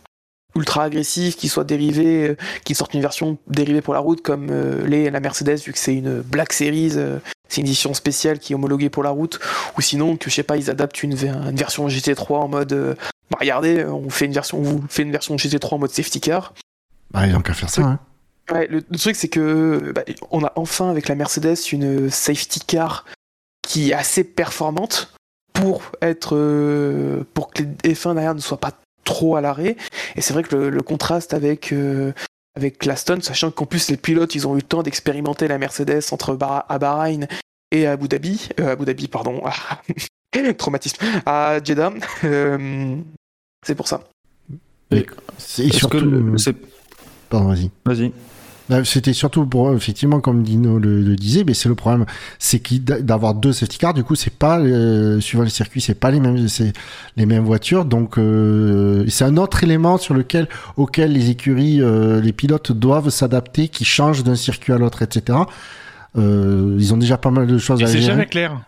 ultra agressive, qui soit euh, qui sorte une version dérivée pour la route, comme euh, les, la Mercedes, vu que c'est une Black Series, euh, c'est une édition spéciale qui est homologuée pour la route. Ou sinon, que je sais pas, ils adaptent une, une version GT3 en mode. euh, bah, regardez, on fait une version, on vous fait une version GT3 en mode safety car. Bah, ils ont qu'à faire ça. Hein. Ouais, le, le truc c'est que bah, on a enfin avec la Mercedes une safety car qui est assez performante pour être euh, pour que les F1 derrière ne soient pas trop à l'arrêt. Et c'est vrai que le, le contraste avec euh, avec l'Aston, sachant qu'en plus les pilotes ils ont eu le temps d'expérimenter la Mercedes entre Bah- à Bahreïn et à Abu Dhabi, euh, Abu Dhabi pardon, traumatisme, à Jeddah. Euh, c'est pour ça. Et surtout, que le- pardon, vas-y. Vas-y. Euh, C'était surtout pour effectivement comme Dino le, le disait, mais c'est le problème, c'est d'avoir deux safety cars. Du coup, c'est pas euh, suivant le circuit, c'est pas les mêmes, c'est les mêmes voitures. Donc, euh, c'est un autre élément sur lequel, auquel les écuries, euh, les pilotes doivent s'adapter, qui changent d'un circuit à l'autre, etc. Euh, ils ont déjà pas mal de choses Et à c'est jamais clair.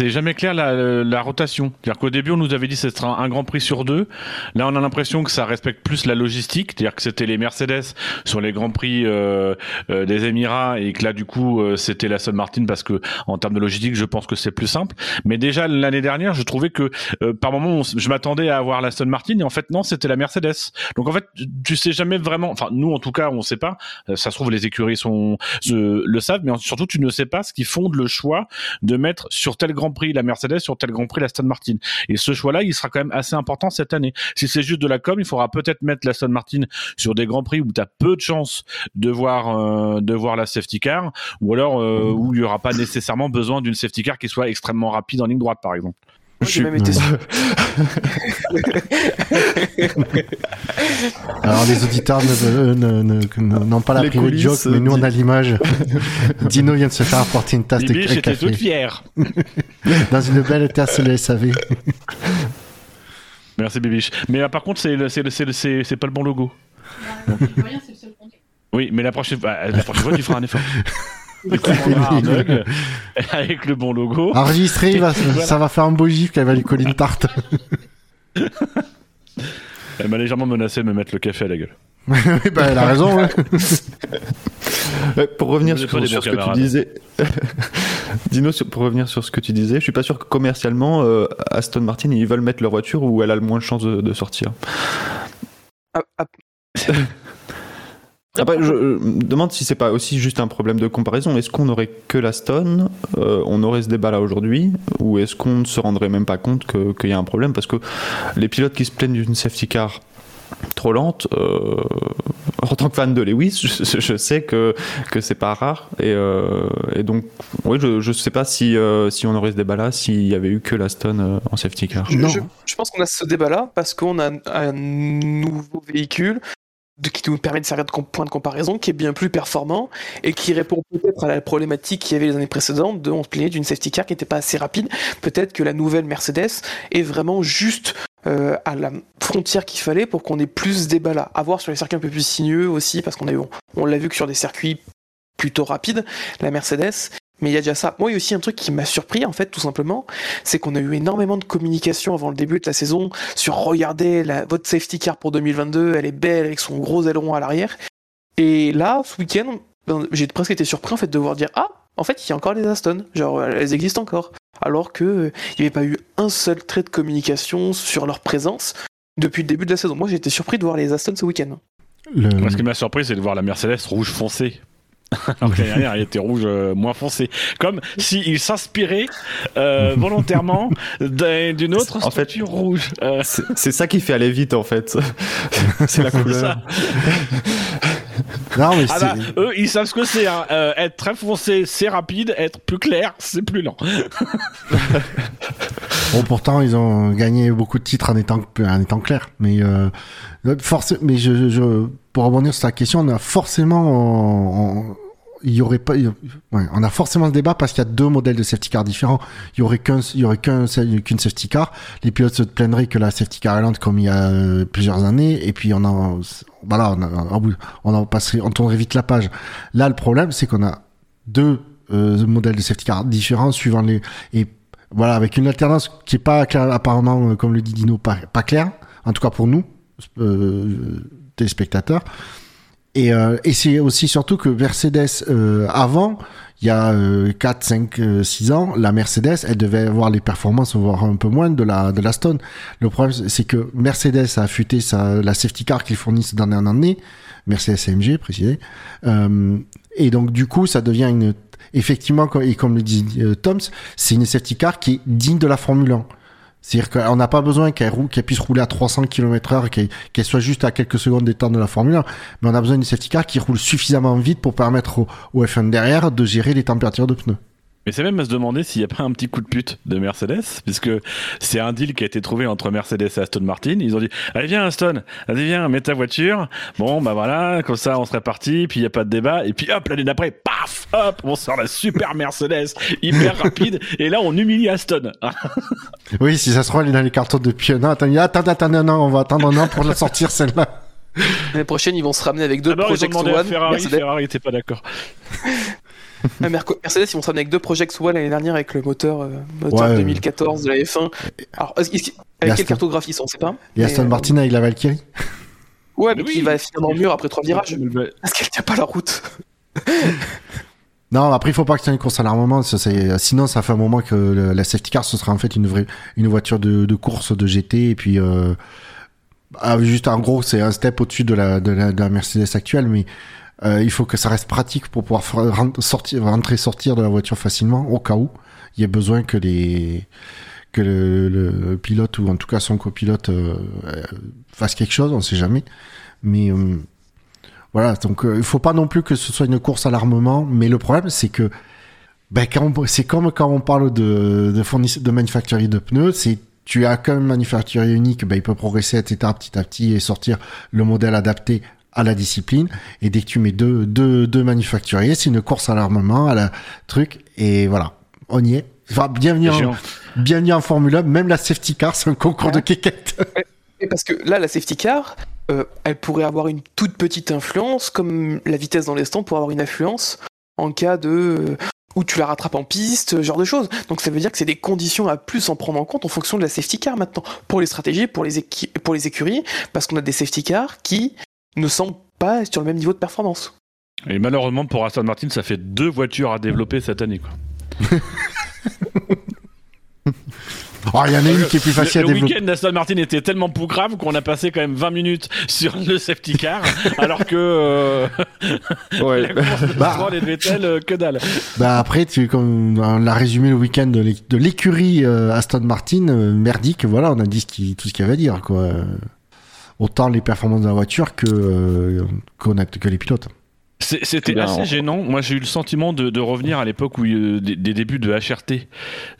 C'est jamais clair la, rotation. C'est-à-dire qu'au début, on nous avait dit que ce serait un, Grand Prix sur deux. Là, on a l'impression que ça respecte plus la logistique. C'est-à-dire que c'était les Mercedes sur les Grands Prix euh, euh, des Émirats et que là, du coup, euh, c'était la Aston Martin parce que en termes de logistique, je pense que c'est plus simple. Mais déjà l'année dernière, je trouvais que par moment, je m'attendais à avoir la Aston Martin et en fait, non, c'était la Mercedes. Donc en fait, tu- sais jamais vraiment. Enfin, nous, en tout cas, on sait pas. Ça se trouve, les écuries le savent, mais surtout, tu ne sais pas ce qui fonde le choix de mettre sur tel Grand Prix la Mercedes, sur tel Grand Prix la Aston Martin. Et ce choix-là, il sera quand même assez important cette année. Si c'est juste de la com, il faudra peut-être mettre la Aston Martin sur des Grands Prix où tu as peu de chances de voir euh, de voir la safety car, ou alors euh, où il y aura pas nécessairement besoin d'une safety car qui soit extrêmement rapide en ligne droite, par exemple. Moi, j'ai même été Alors les auditeurs ne- ne- ne- ne- n'ont pas la Les private joke, mais nous on a l'image. Dino vient de se faire apporter une tasse de Bibi, j'étais café toute fière. dans une belle tasse de SAV. Merci Bibiche. Mais euh, par contre, c'est le- c'est le- c'est le- c'est c'est pas le bon logo. Oui, mais la prochaine, fois- la prochaine fois, tu feras un effort. Avec le bon logo. Enregistré, il va- Voilà. ça va faire un beau gif qu'elle va lui coller une tarte. Elle m'a légèrement menacé de me mettre le café à la gueule. Oui, bah, elle a raison. ouais. Ouais, pour revenir sur, ce que tu disais, Dino, sur- pour revenir sur ce que tu disais, je suis pas sûr que commercialement, euh, Aston Martin, ils veulent mettre leur voiture où elle a le moins de chances de, de sortir. Ah, ah, Après, je, je me demande si c'est pas aussi juste un problème de comparaison. Est-ce qu'on aurait que l'Aston euh, On aurait ce débat là aujourd'hui Ou est-ce qu'on ne se rendrait même pas compte que- qu'il y a un problème? Parce que les pilotes qui se plaignent d'une safety car trop lente, euh, en tant que fan de Lewis, je, je sais que, que c'est pas rare. Et, euh, et donc, oui, je, je sais pas si, euh, si on aurait ce débat là s'il y avait eu que l'Aston euh, en safety car. Je, Non. je- je pense qu'on a ce débat-là parce qu'on a un, un nouveau véhicule qui nous permet de servir de point de comparaison, qui est bien plus performant et qui répond peut-être à la problématique qu'il y avait les années précédentes de on se plaignait d'une safety car qui n'était pas assez rapide. Peut-être que la nouvelle Mercedes est vraiment juste euh, à la frontière qu'il fallait pour qu'on ait plus ce débat-là. À voir sur les circuits un peu plus sinueux aussi, parce qu'on l'a vu que sur des circuits plutôt rapides, la Mercedes. Mais il y a déjà ça. Moi, il y a aussi un truc qui m'a surpris, en fait, tout simplement, c'est qu'on a eu énormément de communication avant le début de la saison sur regardez la, votre safety car pour 2022, elle est belle avec son gros aileron à l'arrière. Et là, ce week-end, ben, j'ai presque été surpris en fait de voir dire ah, en fait, il y a encore les Aston, genre elles existent encore, alors que euh, il n'y avait pas eu un seul trait de communication sur leur présence depuis le début de la saison. Moi, j'ai été surpris de voir les Aston ce week-end. Le- Moi, ce qui m'a surpris, c'est de voir la Mercedes rouge foncé. Alors que l'année dernière, elle était rouge euh, moins foncé. Comme s'il s'inspirait euh, volontairement d'un- d'une autre En fait- structure rouge. Euh, C'est c'est ça qui fait aller vite en fait. c'est la couleur. Non, mais Ah bah, eux, ils savent ce que c'est. hein. Euh, être très foncé, c'est rapide. Être plus clair, c'est plus lent. Bon, pourtant, ils ont gagné beaucoup de titres en étant, en étant clair. Mais, euh, forcément, mais je, je, pour rebondir sur ta question, on a forcément, on- on- y aurait pas, on a forcément ce débat parce qu'il y a deux modèles de safety car différents. Il y aurait qu'un, il y aurait qu'un, qu'une safety car. Les pilotes se plaindraient que la safety car est lente comme il y a euh, plusieurs années. Et puis on a, voilà, on a, on on tournerait vite la page. Là, le problème, c'est qu'on a deux euh, modèles de safety car différents suivant les, et voilà, avec une alternance qui est pas claire, apparemment, euh, comme le dit Dino, pas, claire, en tout cas pour nous, téléspectateurs. Et, euh, et c'est aussi surtout que Mercedes, euh, avant, il y a euh, 4, 5, euh, 6 ans, la Mercedes, elle devait avoir les performances, voire un peu moins de la, de la Stone. Le problème, c'est que Mercedes a affûté sa, la safety car qu'ils fournissent d'année en année, Mercedes AMG, précisé. Euh, et donc, du coup, ça devient une, effectivement, et comme le dit Toms, c'est une safety car qui est digne de la Formule 1. C'est-à-dire qu'on n'a pas besoin qu'elle roule, qu'elle puisse rouler à 300 km heure, qu'elle qu'elle soit juste à quelques secondes des temps de la Formule 1, mais on a besoin d'une safety car qui roule suffisamment vite pour permettre au, au F1 derrière de gérer les températures de pneus. Mais c'est même à se demander s'il n'y a pas un petit coup de pute de Mercedes, puisque c'est un deal qui a été trouvé entre Mercedes et Aston Martin. Ils ont dit Allez, viens, Aston, allez, viens, mets ta voiture. Bon, bah voilà, comme ça, on serait parti, puis il n'y a pas de débat. Et puis hop, l'année d'après, paf, hop, on sort la super Mercedes, hyper rapide. Et là, on humilie Aston. Oui, si ça se trouve, elle est dans les cartons depuis un an. Attends, attends, attends, non, non, on va attendre un an pour la sortir, celle-là. L'année prochaine, ils vont se ramener avec deux D'abord, ils ont Project demandé à One. Ferrari, Mercedes, Ferrari n'était pas d'accord. Ah, Mercedes, ils vont se ramener avec deux Project One l'année dernière avec le moteur, euh, moteur Ouais. 2014 de la F1. Alors, avec Aston- quelle cartographie ils sont, on sait pas. Et Aston euh, Martin avec la Valkyrie. Ouais, mais Oui. qui va finir dans le mur après trois virages. Parce qu'elle tient pas la route. Non, après, il faut pas que ce soit une course à l'armement. Ça, sinon, ça fait un moment que le- la safety car, ce sera en fait une vraie, une voiture de, de course de GT. Et puis, euh, ah, juste en gros, c'est un step au-dessus de la, de, la, de la Mercedes actuelle, mais euh, il faut que ça reste pratique pour pouvoir faire- ren- sortir, rentrer, sortir de la voiture facilement, au cas où il y ait besoin que les que le, pilote ou en tout cas son copilote euh, euh, fasse quelque chose, on sait jamais. Mais euh, voilà, donc il faut pas non plus que ce soit une course à l'armement, mais le problème c'est que ben, c'est comme quand on parle de, de de manufacturier de pneus, c'est tu as qu'un manufacturier unique, ben, il peut progresser etc petit à petit et sortir le modèle adapté à la discipline. Et dès que tu mets deux, deux, deux manufacturiers, c'est une course à l'armement, à la truc, et voilà, on y est. Enfin, bienvenue, en, bienvenue en Formule 1, même la safety car, c'est un concours de. Et parce que là, la safety car, euh, elle pourrait avoir une toute petite influence, comme la vitesse dans les stands pourrait avoir une influence en cas de euh, où tu la rattrapes en piste, ce genre de choses. Donc ça veut dire que c'est des conditions à plus en prendre en compte en fonction de la safety car maintenant pour les stratégies, pour les, pour les écuries, parce qu'on a des safety cars qui ne semblent pas sur le même niveau de performance. Et malheureusement, pour Aston Martin, ça fait deux voitures à développer cette année. Quoi. Oh, il y en a une qui est plus facile le, à le développer. week-end d'Aston Martin était tellement grave qu'on a passé quand même 20 minutes sur le safety car, alors que euh, Ouais. la course de Bah. De Vettel, euh, que dalle. Bah après, tu, comme on l'a résumé le week-end de l'é- de l'écurie euh, Aston Martin, euh, merdique, voilà, on a dit ce qui, tout ce qu'il y avait à dire, quoi. Autant les performances de la voiture que, euh, que les pilotes. C'était Eh bien, assez gênant. Moi, j'ai eu le sentiment de, de revenir à l'époque où euh, des, des débuts de HRT.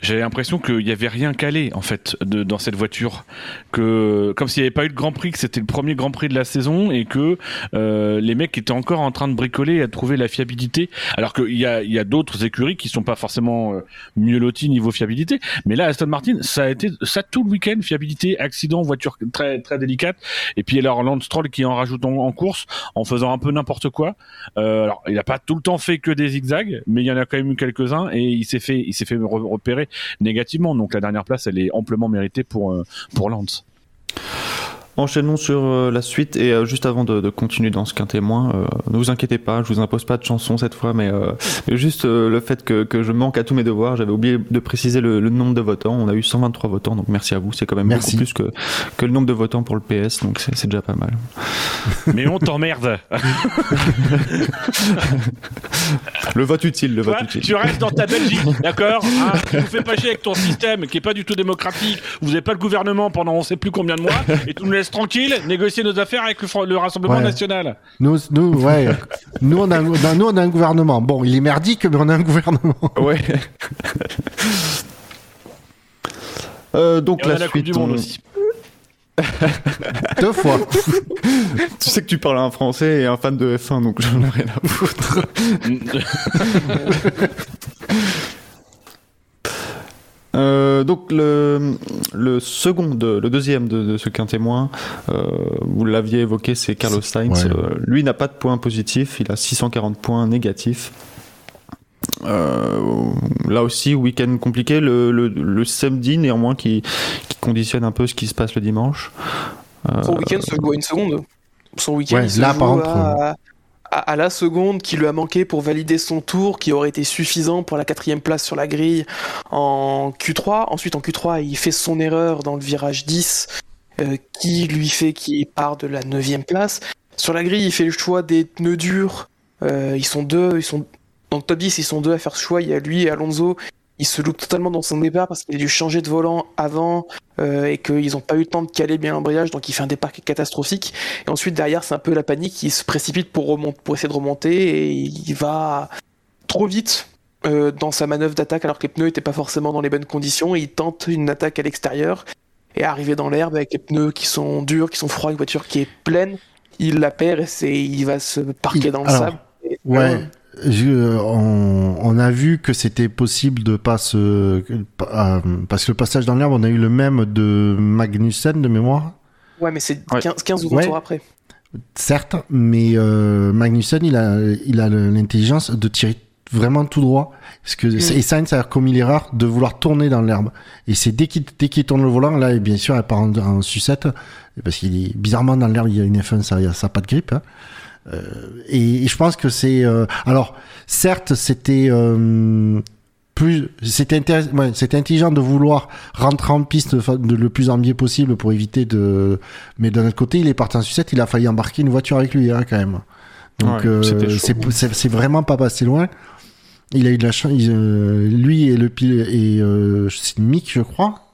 J'avais l'impression qu'il y avait rien calé en fait de, dans cette voiture. Que comme s'il n'y avait pas eu de Grand Prix, que c'était le premier Grand Prix de la saison et que euh, les mecs étaient encore en train de bricoler et à trouver la fiabilité. Alors qu'il y a, il y a d'autres écuries qui sont pas forcément euh, mieux loties niveau fiabilité. Mais là, Aston Martin, ça a été ça tout le week-end fiabilité, accident, voiture très très délicate. Et puis alors Lance Stroll qui en rajoute en, en course en faisant un peu n'importe quoi. Euh, alors, il n'a pas tout le temps fait que des zigzags, mais il y en a quand même eu quelques-uns et il s'est fait, il s'est fait re- repérer négativement. Donc la dernière place, elle est amplement méritée pour euh, pour Lance. Enchaînons sur euh, la suite et euh, juste avant de, de continuer dans ce qu'un témoin, euh, ne vous inquiétez pas, je vous impose pas de chanson cette fois, mais euh, mais juste euh, le fait que, que je manque à tous mes devoirs, j'avais oublié de préciser le, le nombre de votants. On a eu 123 votants, donc merci à vous. C'est quand même Merci. beaucoup plus que que le nombre de votants pour le PS, donc c'est déjà pas mal. Mais on t'emmerde. Le vote utile, le vote Toi, utile. tu restes dans ta Belgique, d'accord hein Tu nous fais pas chier avec ton système qui est pas du tout démocratique. Vous n'avez pas le gouvernement pendant on sait plus combien de mois et tu nous tranquille négocier nos affaires avec le, le Rassemblement Ouais. national. Nous, nous, ouais, nous on a, un- nous on a un gouvernement. Bon, il est merdique, mais on a un gouvernement. Ouais. Euh, donc Et on la a la Coupe suite, du Monde on- aussi. Deux fois. tu sais que tu parles à un Français et un fan de F1, donc j'en ai rien à foutre. Euh, donc le, le second, de- le deuxième de, de ce qu'un témoin, euh, vous l'aviez évoqué, c'est Carlos Sainz. Ouais. Euh, lui n'a pas de points positifs, il a 640 points négatifs. Euh, là aussi, week-end compliqué. Le, le, le samedi, néanmoins, qui, qui conditionne un peu ce qui se passe le dimanche. Euh, Son week-end se joue à une seconde. Son week-end Ouais, il se là, joue par contre, à, la seconde qui lui a manqué pour valider son tour, qui aurait été suffisant pour la quatrième place sur la grille en Q3. Ensuite, en Q3, il fait son erreur dans le virage 10, euh, qui lui fait qu'il part de la neuvième place. Sur la grille, il fait le choix des pneus durs. Euh, ils sont deux, ils sont dans le top 10, ils sont deux à faire ce choix. Il y a lui et Alonso. Il se loupe totalement dans son départ parce qu'il a dû changer de volant avant euh, et qu'ils n'ont pas eu le temps de caler bien l'embrayage, donc il fait un départ qui est catastrophique. Et ensuite derrière, c'est un peu la panique, il se précipite pour, remonter, pour essayer de remonter et il va trop vite euh, dans sa manœuvre d'attaque alors que les pneus n'étaient pas forcément dans les bonnes conditions. Et il tente une attaque à l'extérieur et arrivé dans l'herbe avec les pneus qui sont durs, qui sont froids, une voiture qui est pleine, il la perd et c'est, il va se parquer dans le Alors, sable. Et- Ouais. Je- on, on a vu que c'était possible de pas se, euh, parce que le passage dans l'herbe, on a eu le même de Magnussen de mémoire. Ouais, mais c'est Ouais. 15, 15 ou 20 Ouais. tours après. Certes, mais euh, Magnussen, il a, il a l'intelligence de tirer vraiment tout droit. Parce que, Et Sainz a commis l'erreur de vouloir tourner dans l'herbe. Et c'est dès qu'il dès qu'il tourne le volant, là, et bien sûr, elle part en, en sucette. Parce qu'il est bizarrement dans l'herbe, il y a une F1, ça, ça a pas de grippe. hein. Euh, et, et je pense que c'est... euh, alors, certes, c'était... euh, plus c'était ouais, intelligent de vouloir rentrer en piste de, de le plus en biais possible pour éviter de mais d'un autre côté il est parti en sucette il a failli embarquer une voiture avec lui hein, quand même. Donc Ouais, euh, c'est vraiment pas passé loin. Il a eu de la chance il, euh, lui et le pil et euh, c'est Mick je crois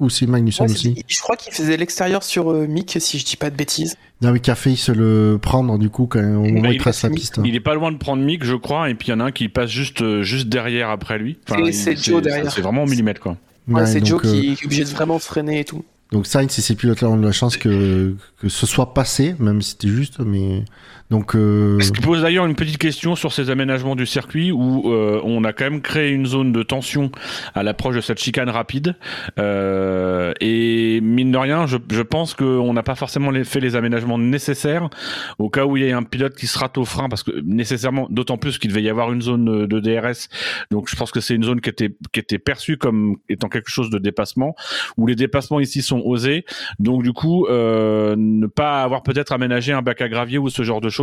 ou c'est Magnussen Ouais, aussi je crois qu'il faisait l'extérieur sur euh, Mick, si je dis pas de bêtises. non mais qui a failli se le prendre du coup quand au moment Bah, où il il- trace la piste Il est pas loin de prendre Mick, je crois, et puis il y en a un qui passe juste, euh, juste derrière après lui. C'est- Joe derrière. C'est vraiment au millimètre, quoi. Ouais, Ouais, c'est Joe donc, euh, qui est obligé de vraiment freiner et tout. Donc Sainz et ses pilotes-là ont de la chance que, que ce soit passé, même si c'était juste, mais donc euh, Ce qui pose d'ailleurs une petite question sur ces aménagements du circuit où euh, on a quand même créé une zone de tension à l'approche de cette chicane rapide. Euh, et mine de rien, je, je pense qu'on n'a pas forcément fait les aménagements nécessaires au cas où il y a un pilote qui se rate au frein parce que nécessairement, d'autant plus qu'il devait y avoir une zone de DRS. Donc je pense que c'est une zone qui était, qui était perçue comme étant quelque chose de dépassement où les dépassements ici sont osés. Donc du coup, euh, ne pas avoir peut-être aménagé un bac à gravier ou ce genre de choses.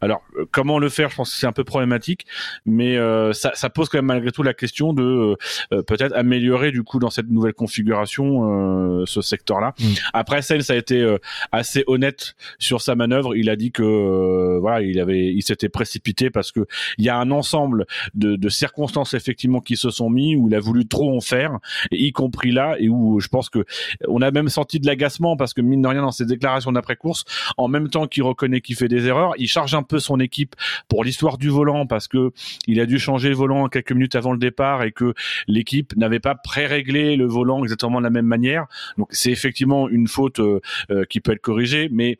Alors euh, comment le faire Je pense que c'est un peu problématique, mais euh, ça, ça pose quand même malgré tout la question de euh, peut-être améliorer du coup dans cette nouvelle configuration ce secteur-là. Mm. Après, Sainz a été assez honnête sur sa manœuvre. Il a dit que voilà, il avait, il s'était précipité parce que il y a un ensemble de, de circonstances effectivement qui se sont mis où il a voulu trop en faire, y compris là, et où je pense que on a même senti de l'agacement parce que mine de rien dans ses déclarations d'après course, en même temps qu'il reconnaît qu'il fait des erreurs, il charge un peu son équipe pour l'histoire du volant parce que il a dû changer le volant quelques minutes avant le départ et que l'équipe n'avait pas pré-réglé le volant exactement de la même manière. Donc c'est effectivement une faute euh, euh, qui peut être corrigée, mais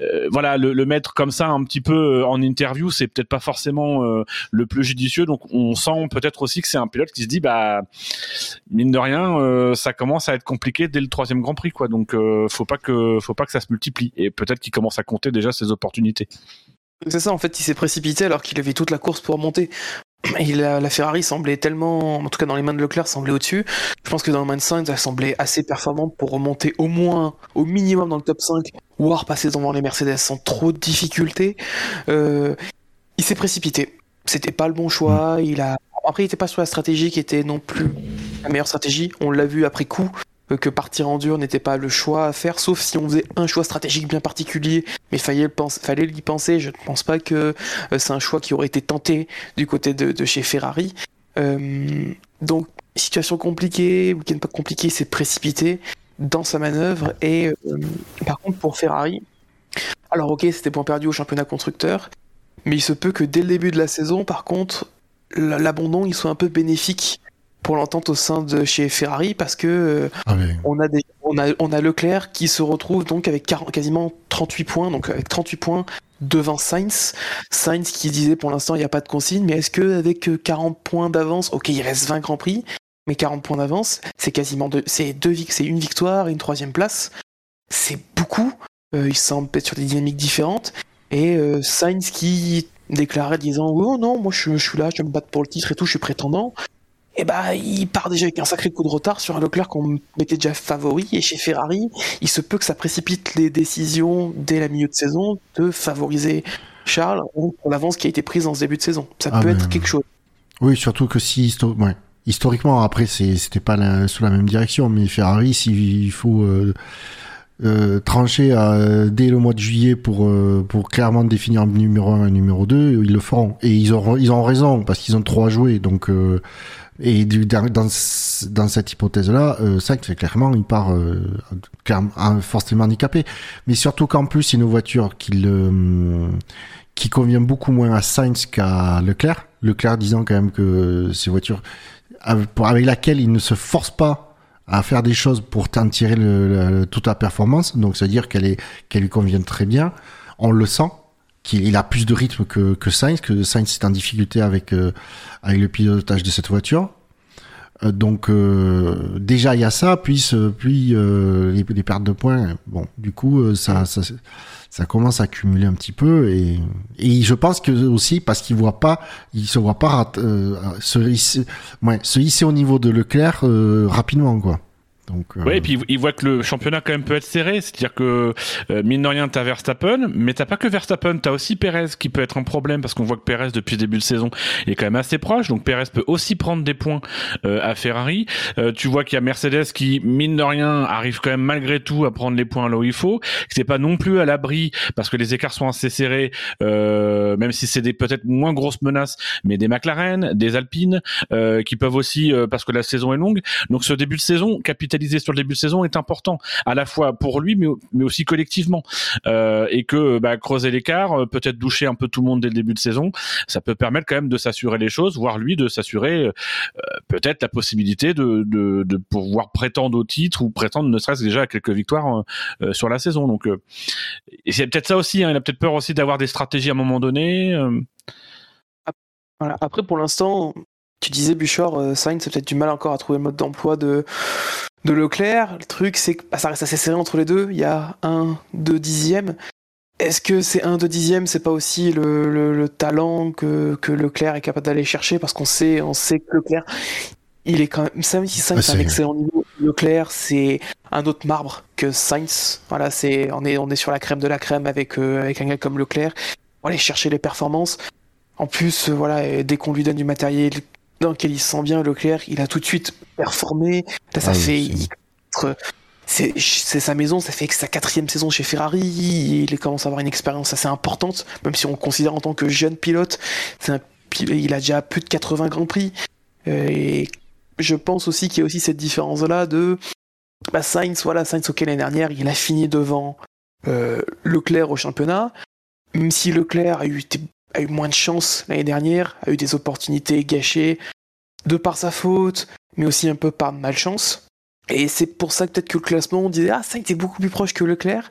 euh, voilà le, le mettre comme ça un petit peu en interview, c'est peut-être pas forcément le plus judicieux. Donc on sent peut-être aussi que c'est un pilote qui se dit bah mine de rien, ça commence à être compliqué dès le troisième Grand Prix, quoi. Donc, faut pas que, faut pas que ça se multiplie. Et peut-être qu'il commence à compter déjà ses opportunités. C'est ça, en fait, il s'est précipité alors qu'il avait toute la course pour monter. La, la Ferrari semblait tellement, en tout cas dans les mains de Leclerc, semblait au-dessus. Je pense que dans les mains de Sainz, elle semblait assez performante pour remonter au moins, au minimum dans le top 5, voire passer devant les Mercedes sans trop de difficultés. Euh, il s'est précipité. C'était pas le bon choix. Il a... Après, il était pas sur la stratégie qui était non plus la meilleure stratégie. On l'a vu après coup que partir en dur n'était pas le choix à faire, sauf si on faisait un choix stratégique bien particulier, mais fallait, fallait y penser. Je ne pense pas que euh, c'est un choix qui aurait été tenté du côté de, chez Ferrari. Euh, donc, situation compliquée, week-end pas compliqué, il s'est précipité dans sa manœuvre. Et euh, par contre, pour Ferrari, alors ok, c'était point perdu au championnat constructeur, mais il se peut que dès le début de la saison, par contre, l'abandon soit un peu bénéfique pour l'entente au sein de chez Ferrari parce que euh, ah on a des on a on a Leclerc qui se retrouve donc avec 40 quasiment 38 points donc avec 38 points devant Sainz. Sainz qui disait pour l'instant il n'y a pas de consigne mais est-ce que avec euh, 40 points d'avance OK il reste 20 grands prix mais 40 points d'avance c'est quasiment deux c'est deux c'est une victoire et une troisième place. C'est beaucoup euh, il semble être sur des dynamiques différentes. Et euh, Sainz qui déclarait disant oh non moi je, je suis là je vais me battre pour le titre et tout je suis prétendant et bah il part déjà avec un sacré coup de retard sur un Leclerc qu'on mettait déjà favori. Et chez Ferrari il se peut que ça précipite les décisions dès la milieu de saison de favoriser Charles ou pour l'avance qui a été prise en ce début de saison. Ça Ah, peut être quelque chose. Oui, surtout que si histo- ouais. historiquement après c'était pas la- sous la même direction, mais Ferrari s'il faut euh, euh, tranché euh, dès le mois de juillet pour euh, pour clairement définir un numéro 1 et numéro 2, ils le feront. Et ils ont ils ont raison parce qu'ils ont trop à jouer. Donc euh, et du, dans dans cette hypothèse-là, euh, Sainz c'est clairement il part euh, forcément handicapé. Mais surtout qu'en plus c'est une voiture qui le qui convient beaucoup moins à Sainz qu'à Leclerc. Leclerc disant quand même que ces voitures avec laquelle il ne se force pas à faire des choses pour en tirer le, le- toute la performance. Donc, c'est-à-dire qu'elle est, qu'elle lui convient très bien. On le sent qu'il il a plus de rythme que, que Sainz, que Sainz est en difficulté avec, euh, avec le pilotage de cette voiture. Euh, donc euh, déjà il y a ça, puis, puis euh, les, les pertes de points. Bon, du coup euh, ça, ça, ça commence à cumuler un petit peu et, et je pense que aussi parce qu'il voit pas, il se voit pas euh, se, hisser, ouais, se hisser au niveau de Leclerc euh, rapidement quoi. Donc euh, Ouais, et puis il voit que le championnat quand même peut être serré, c'est-à-dire que euh, mine de rien t'as Verstappen, mais t'as pas que Verstappen, t'as aussi Perez qui peut être un problème parce qu'on voit que Perez depuis le début de saison est quand même assez proche, donc Perez peut aussi prendre des points euh, à Ferrari. Euh, tu vois qu'il y a Mercedes qui mine de rien arrive quand même malgré tout à prendre les points là où il faut, c'est pas non plus à l'abri parce que les écarts sont assez serrés, euh, même si c'est des peut-être moins grosses menaces, mais des McLaren, des Alpines euh, qui peuvent aussi parce que la saison est longue. Donc ce début de saison, capitaliser sur le début de saison est important, à la fois pour lui, mais, mais aussi collectivement. Euh, et que bah, creuser l'écart, euh, peut-être doucher un peu tout le monde dès le début de saison, ça peut permettre quand même de s'assurer les choses, voire lui de s'assurer euh, peut-être la possibilité de, de, de pouvoir prétendre au titre ou prétendre ne serait-ce déjà à quelques victoires sur la saison. Donc, et c'est peut-être ça aussi. Hein, il a peut-être peur aussi d'avoir des stratégies à un moment donné. Après, pour l'instant, tu disais, Bouchard, euh, Sainz a peut-être du mal encore à trouver le mode d'emploi de, de Leclerc. Le truc, c'est que bah, ça reste assez serré entre les deux. Il y a un, deux dixièmes. Est-ce que c'est un, deux dixièmes, c'est pas aussi le, le, le talent que, que Leclerc est capable d'aller chercher? Parce qu'on sait, on sait que Leclerc, il est quand même, même si Sainz Ah, c'est un excellent niveau, Leclerc, c'est un autre marbre que Sainz. Voilà, c'est, on est, on est sur la crème de la crème avec, euh, avec un gars comme Leclerc. On va aller chercher les performances. En plus, euh, voilà, dès qu'on lui donne du matériel dans lequel il se sent bien, Leclerc, il a tout de suite performé. Là, ça Ah fait. c'est- il- sa maison, ça fait que sa quatrième saison chez Ferrari. Il commence à avoir une expérience assez importante, même si on considère en tant que jeune pilote. Un il a déjà plus de 80 grands prix. Euh, Et je pense aussi qu'il y a aussi cette différence-là de bah, Sainz, voilà, Sainz, ok, l'année dernière, il a fini devant euh, Leclerc au championnat. Même si Leclerc a eu, a eu moins de chance l'année dernière, a eu des opportunités gâchées de par sa faute, mais aussi un peu par malchance. Et c'est pour ça que peut-être que le classement, on disait, ah, Sainz est beaucoup plus proche que Leclerc.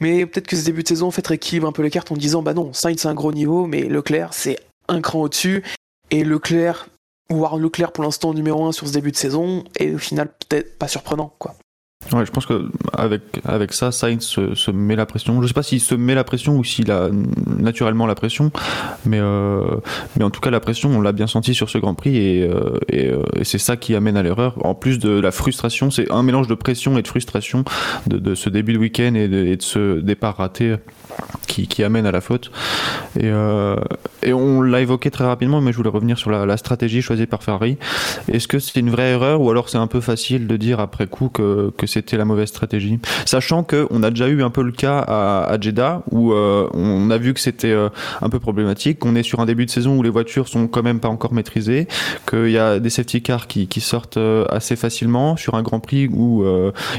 Mais peut-être que ce début de saison, en fait, rééquilibre un peu les cartes en disant, bah non, Sainz c'est un gros niveau, mais Leclerc c'est un cran au-dessus. Et Leclerc, voir Leclerc pour l'instant numéro 1 sur ce début de saison, est au final peut-être pas surprenant, quoi. Ouais, je pense que avec avec ça, Sainz se, met la pression. Je sais pas s'il se met la pression ou s'il a naturellement la pression, mais euh, mais en tout cas la pression, on l'a bien senti sur ce Grand Prix et euh, euh, et c'est ça qui amène à l'erreur. En plus de la frustration, c'est un mélange de pression et de frustration de, de ce début de week-end et de ce départ raté qui, amène à la faute. Et, euh, et on l'a évoqué très rapidement, mais je voulais revenir sur la, stratégie choisie par Ferrari. Est-ce que c'est une vraie erreur ou alors c'est un peu facile de dire après coup que, c'était la mauvaise stratégie? Sachant qu'on a déjà eu un peu le cas à, Jeddah où euh, on a vu que c'était euh, un peu problématique, qu'on est sur un début de saison où les voitures sont quand même pas encore maîtrisées, qu'il y a des safety cars qui, qui sortent assez facilement sur un Grand Prix où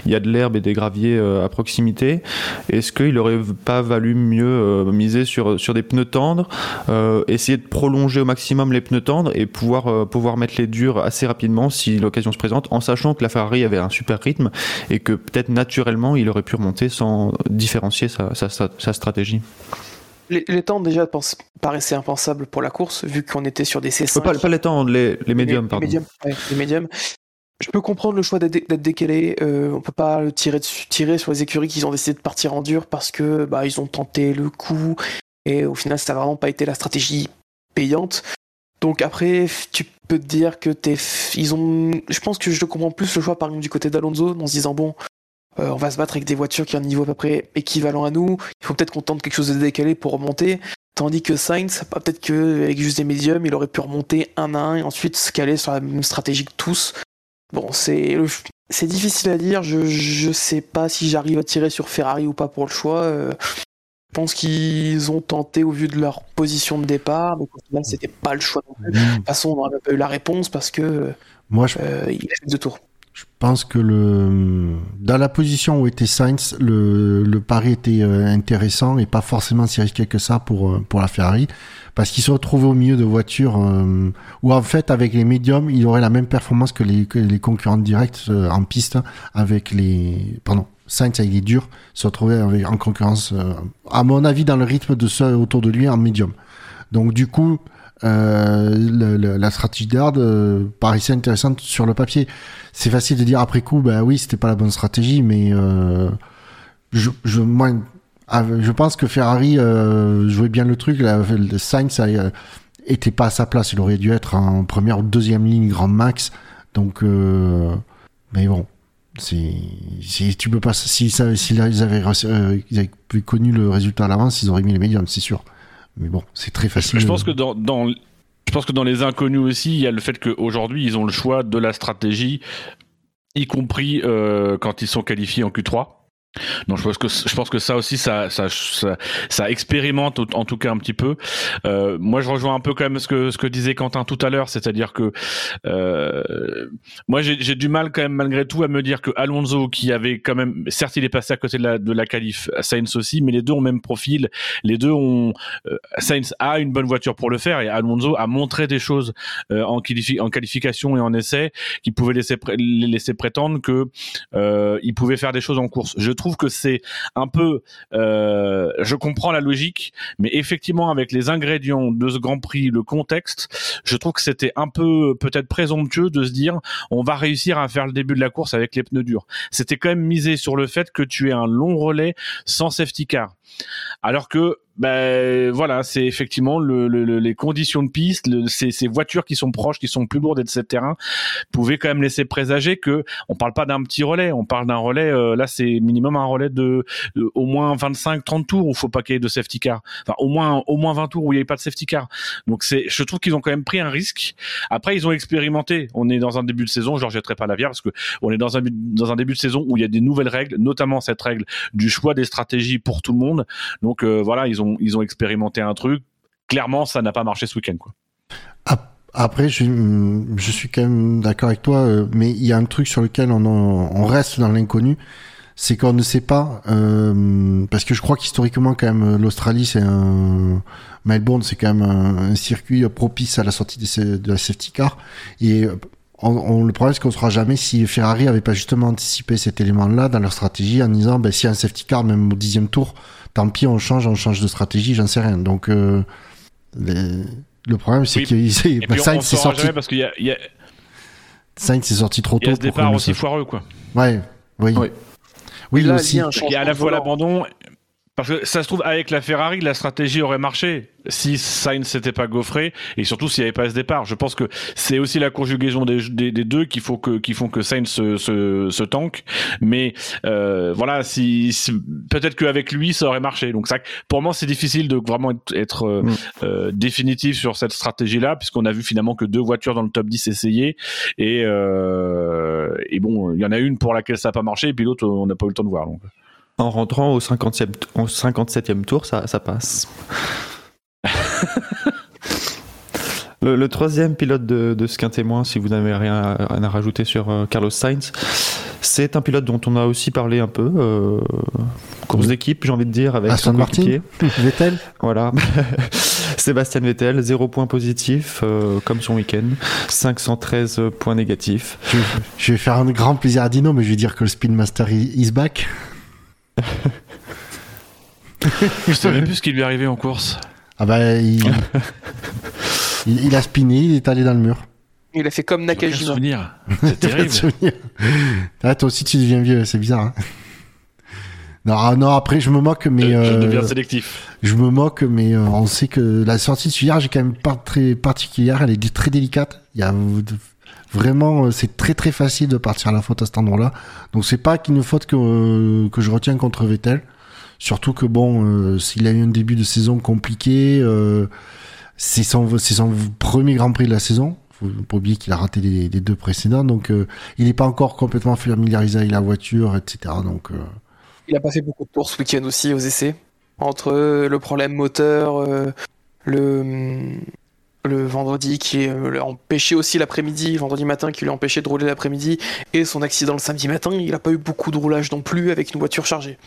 il y a de l'herbe et des graviers à proximité. Est-ce qu'il aurait pas valu mieux euh, miser sur, sur des pneus tendres, euh, essayer de prolonger au maximum les pneus tendres et pouvoir, euh, pouvoir mettre les durs assez rapidement si l'occasion se présente, en sachant que la Ferrari avait un super rythme et que peut-être naturellement il aurait pu remonter sans différencier sa, sa, sa, sa stratégie. Les, les temps déjà pense- paraissaient impensables pour la course, vu qu'on était sur des C5. Euh, Pas, pas les tendres, les, les médiums, pardon. Ouais, les médiums. Je peux comprendre le choix d'être décalé. Euh, on peut pas le tirer, dessus- tirer sur les écuries qui ont décidé de partir en dur parce que bah, ils ont tenté le coup et au final ça n'a vraiment pas été la stratégie payante. Donc après, tu peux te dire que t'es, ils ont. Je pense que je comprends plus le choix par exemple du côté d'Alonso en se disant bon, euh, on va se battre avec des voitures qui ont un niveau à peu près équivalent à nous. Il faut peut-être qu'on tente quelque chose de décalé pour remonter. Tandis que Sainz, bah, peut-être qu'avec juste des médiums, il aurait pu remonter un à un et ensuite se caler sur la même stratégie que tous. Bon, c'est le- c'est difficile à dire. Je je sais pas si j'arrive à tirer sur Ferrari ou pas pour le choix. Euh, je pense qu'ils ont tenté au vu de leur position de départ, mais au final c'était pas le choix. non plus. De toute façon, on n'aurait pas eu la réponse parce que Moi, je, euh, il a fait deux tours. Pense que le dans la position où était Sainz, le, le pari était euh, intéressant et pas forcément si risqué que ça pour euh, pour la Ferrari, parce qu'il se retrouvait au milieu de voitures euh, où en fait avec les médiums, il aurait la même performance que les que les concurrents directs en piste avec les pardon Sainz avec les durs se retrouvait avec, en concurrence à mon avis dans le rythme de ceux autour de lui en médium. Donc du coup euh, la stratégie d'Hard euh, paraissait intéressante sur le papier. C'est facile de dire après coup, bah oui, c'était pas la bonne stratégie, mais euh, je, pense que Ferrari jouait bien le truc. Le Sainz était pas à sa place. Il aurait dû être en première ou deuxième ligne grand max. Donc, mais bon, si tu peux pas, si avaient, ils avaient connu le résultat à l'avance, ils auraient mis les médiums, c'est sûr. Mais bon, c'est très facile. Je pense que dans, dans, je pense que dans les inconnus aussi, il y a le fait qu'aujourd'hui, ils ont le choix de la stratégie, y compris euh, quand ils sont qualifiés en Q3. Donc je pense que je pense que ça aussi ça ça ça, ça expérimente en tout cas un petit peu. Euh, moi je rejoins un peu quand même ce que ce que disait Quentin tout à l'heure, c'est-à-dire que euh, moi j'ai du mal quand même malgré tout à me dire que Alonso qui avait quand même certes il est passé à côté de la de la qualif, Sainz aussi, mais les deux ont même profil, les deux ont euh, Sainz a une bonne voiture pour le faire et Alonso a montré des choses euh, en, qualifi- en qualification et en essai qui pouvaient laisser les laisser prétendre que euh, il pouvait faire des choses en course. Je trouve que c'est un peu, euh, je comprends la logique, mais effectivement avec les ingrédients de ce Grand Prix, le contexte, je trouve que c'était un peu peut-être présomptueux de se dire on va réussir à faire le début de la course avec les pneus durs. C'était quand même misé sur le fait que tu aies un long relais sans safety car. Alors que ben voilà, c'est effectivement le, le- le- les conditions de piste, le- ces, ces voitures qui sont proches, qui sont plus lourdes et de cette terrain, pouvaient quand même laisser présager que on parle pas d'un petit relais, on parle d'un relais. euh, là, c'est minimum un relais de, de au moins 25-30 tours où faut pas qu'il y ait de safety car. Enfin, au moins au moins 20 tours où il n'y ait pas de safety car. Donc c'est, je trouve qu'ils ont quand même pris un risque. Après, ils ont expérimenté. On est dans un début de saison, je leur jetterai pas la bière parce que on est dans un dans un début de saison où il y a des nouvelles règles, notamment cette règle du choix des stratégies pour tout le monde. Donc euh, voilà, ils ont ils ont expérimenté un truc. Clairement, ça n'a pas marché ce week-end. Après, je, je suis quand même d'accord avec toi, euh, mais il y a un truc sur lequel on, reste dans l'inconnu, c'est qu'on ne sait pas, euh, parce que je crois qu'historiquement, quand même, l'Australie, c'est un... Melbourne, c'est quand même un, circuit propice à la sortie de la safety car, et on, le problème, c'est qu'on ne saura jamais si Ferrari avait pas justement anticipé cet élément-là dans leur stratégie en disant, ben, s'il y a un safety car, même au dixième tour, tant pis, on change, on change de stratégie, j'en sais rien. Donc, euh, les- le problème, c'est Oui. qu'il bah, s'est sorti, parce qu'il y a, y a, Sainz s'est sorti trop il y a tôt. ce départ aussi foireux quoi. Ouais, oui. Oui. Oui, Et là, aussi. il y a un Il y a à la fois l'abandon. Parce que ça se trouve, avec la Ferrari, la stratégie aurait marché si Sainz s'était pas gaufré et surtout s'il n'y avait pas ce départ. Je pense que c'est aussi la conjugaison des, des, des deux qui, faut que, qui font que Sainz se, se, se tanque. Mais euh, voilà, si, si- peut-être qu'avec lui, ça aurait marché. Donc ça, pour moi, c'est difficile de vraiment être, être, euh, Mm. euh, définitif sur cette stratégie-là, puisqu'on a vu finalement que deux voitures dans le top 10 essayer. Et, euh, et bon, il y en a une pour laquelle ça n'a pas marché, et puis l'autre, on n'a pas eu le temps de voir. Donc. En rentrant au 57e, au 57e tour, ça, ça passe. le, le troisième pilote de, de ce qu'un témoin, si vous n'avez rien à, rien à rajouter sur euh, Carlos Sainz, c'est un pilote dont on a aussi parlé un peu. euh, course d'équipe, j'ai envie de dire, avec Aston son Martin. Vettel Voilà. Sébastien Vettel, 0 points positifs, euh, comme son week-end. 513 points négatifs. je, je vais faire un grand plaisir à Dino, mais je vais dire que le Spin Master i- is back. Je même plus ce qui lui est arrivé en course. Ah bah, il, il, il a spiné, il est allé dans le mur. Il a fait comme Nakajima. souvenir. C'est terrible. ah, toi aussi, tu deviens vieux, c'est bizarre. Hein non, ah, non, après, je me moque, mais... je euh, deviens sélectif. Je me moque, mais euh, on sait que la sortie de ce virage est quand même pas très particulière. Elle est très délicate. Il y a vraiment, euh, c'est très très facile de partir à la faute à cet endroit-là. Donc c'est pas qu'une faute que euh, que je retiens contre Vettel. Surtout que bon, euh, s'il a eu un début de saison compliqué, c'est son premier Grand Prix de la saison. faut pas oublier qu'il a raté les, deux précédents, donc il n'est pas encore complètement familiarisé avec la voiture, etc. Donc Il a pas fait beaucoup de tours ce week-end aussi aux essais. Entre le problème moteur, le, le vendredi qui euh, l'a empêché aussi l'après-midi, vendredi matin qui lui a empêché de rouler l'après-midi, et son accident le samedi matin, il a pas eu beaucoup de roulage non plus avec une voiture chargée.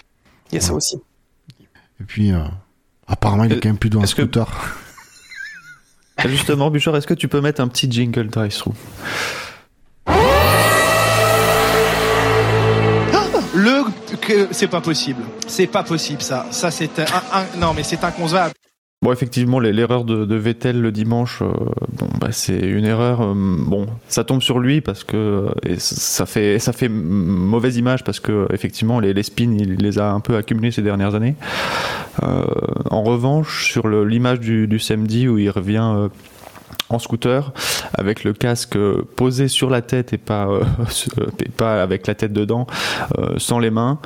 Il y a ça aussi. et puis euh, apparemment il est Euh, quand même plus dans un est-ce que- scooter. Justement, Bouchard, est-ce que tu peux mettre un petit jingle drive-through Le que c'est pas possible. C'est pas possible ça. Ça c'est un, un- non mais c'est inconcevable. Bon, effectivement, l'erreur de, Vettel le dimanche, euh, bon, bah, c'est une erreur. euh, bon, ça tombe sur lui parce que euh, ça fait mauvaise image parce que effectivement les, spins il les a un peu accumulés ces dernières années. En revanche, sur l'image du samedi où il revient. Euh, en scooter avec le casque euh, posé sur la tête et pas euh, et pas avec la tête dedans euh, sans les mains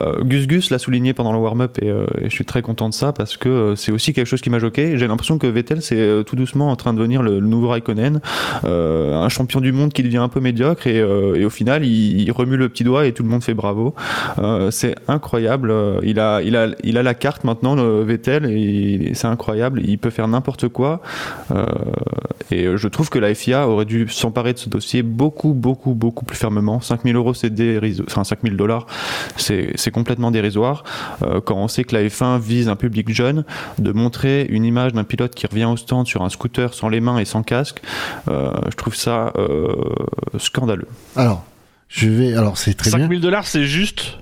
euh, Gus Gus l'a souligné pendant le warm-up et, euh, et je suis très content de ça parce que euh, c'est aussi quelque chose qui m'a choqué. J'ai l'impression que Vettel c'est euh, tout doucement en train de devenir le, le nouveau Raikkonen, euh, un champion du monde qui devient un peu médiocre et, euh, et au final il, il remue le petit doigt et tout le monde fait bravo. Euh, c'est incroyable. Euh, Il a, il a, il a la carte maintenant le Vettel et c'est incroyable. Il peut faire n'importe quoi. Et euh, je trouve que la FIA aurait dû s'emparer de ce dossier beaucoup, beaucoup, beaucoup plus fermement. 5000 euros, c'est dérisoire. Enfin, 5000 dollars, c'est c'est complètement dérisoire. Euh, quand on sait que la F1 vise un public jeune, de montrer une image d'un pilote qui revient au stand sur un scooter sans les mains et sans casque, euh, je trouve ça euh, scandaleux. Alors je vais alors c'est très bien. 5000 dollars, c'est juste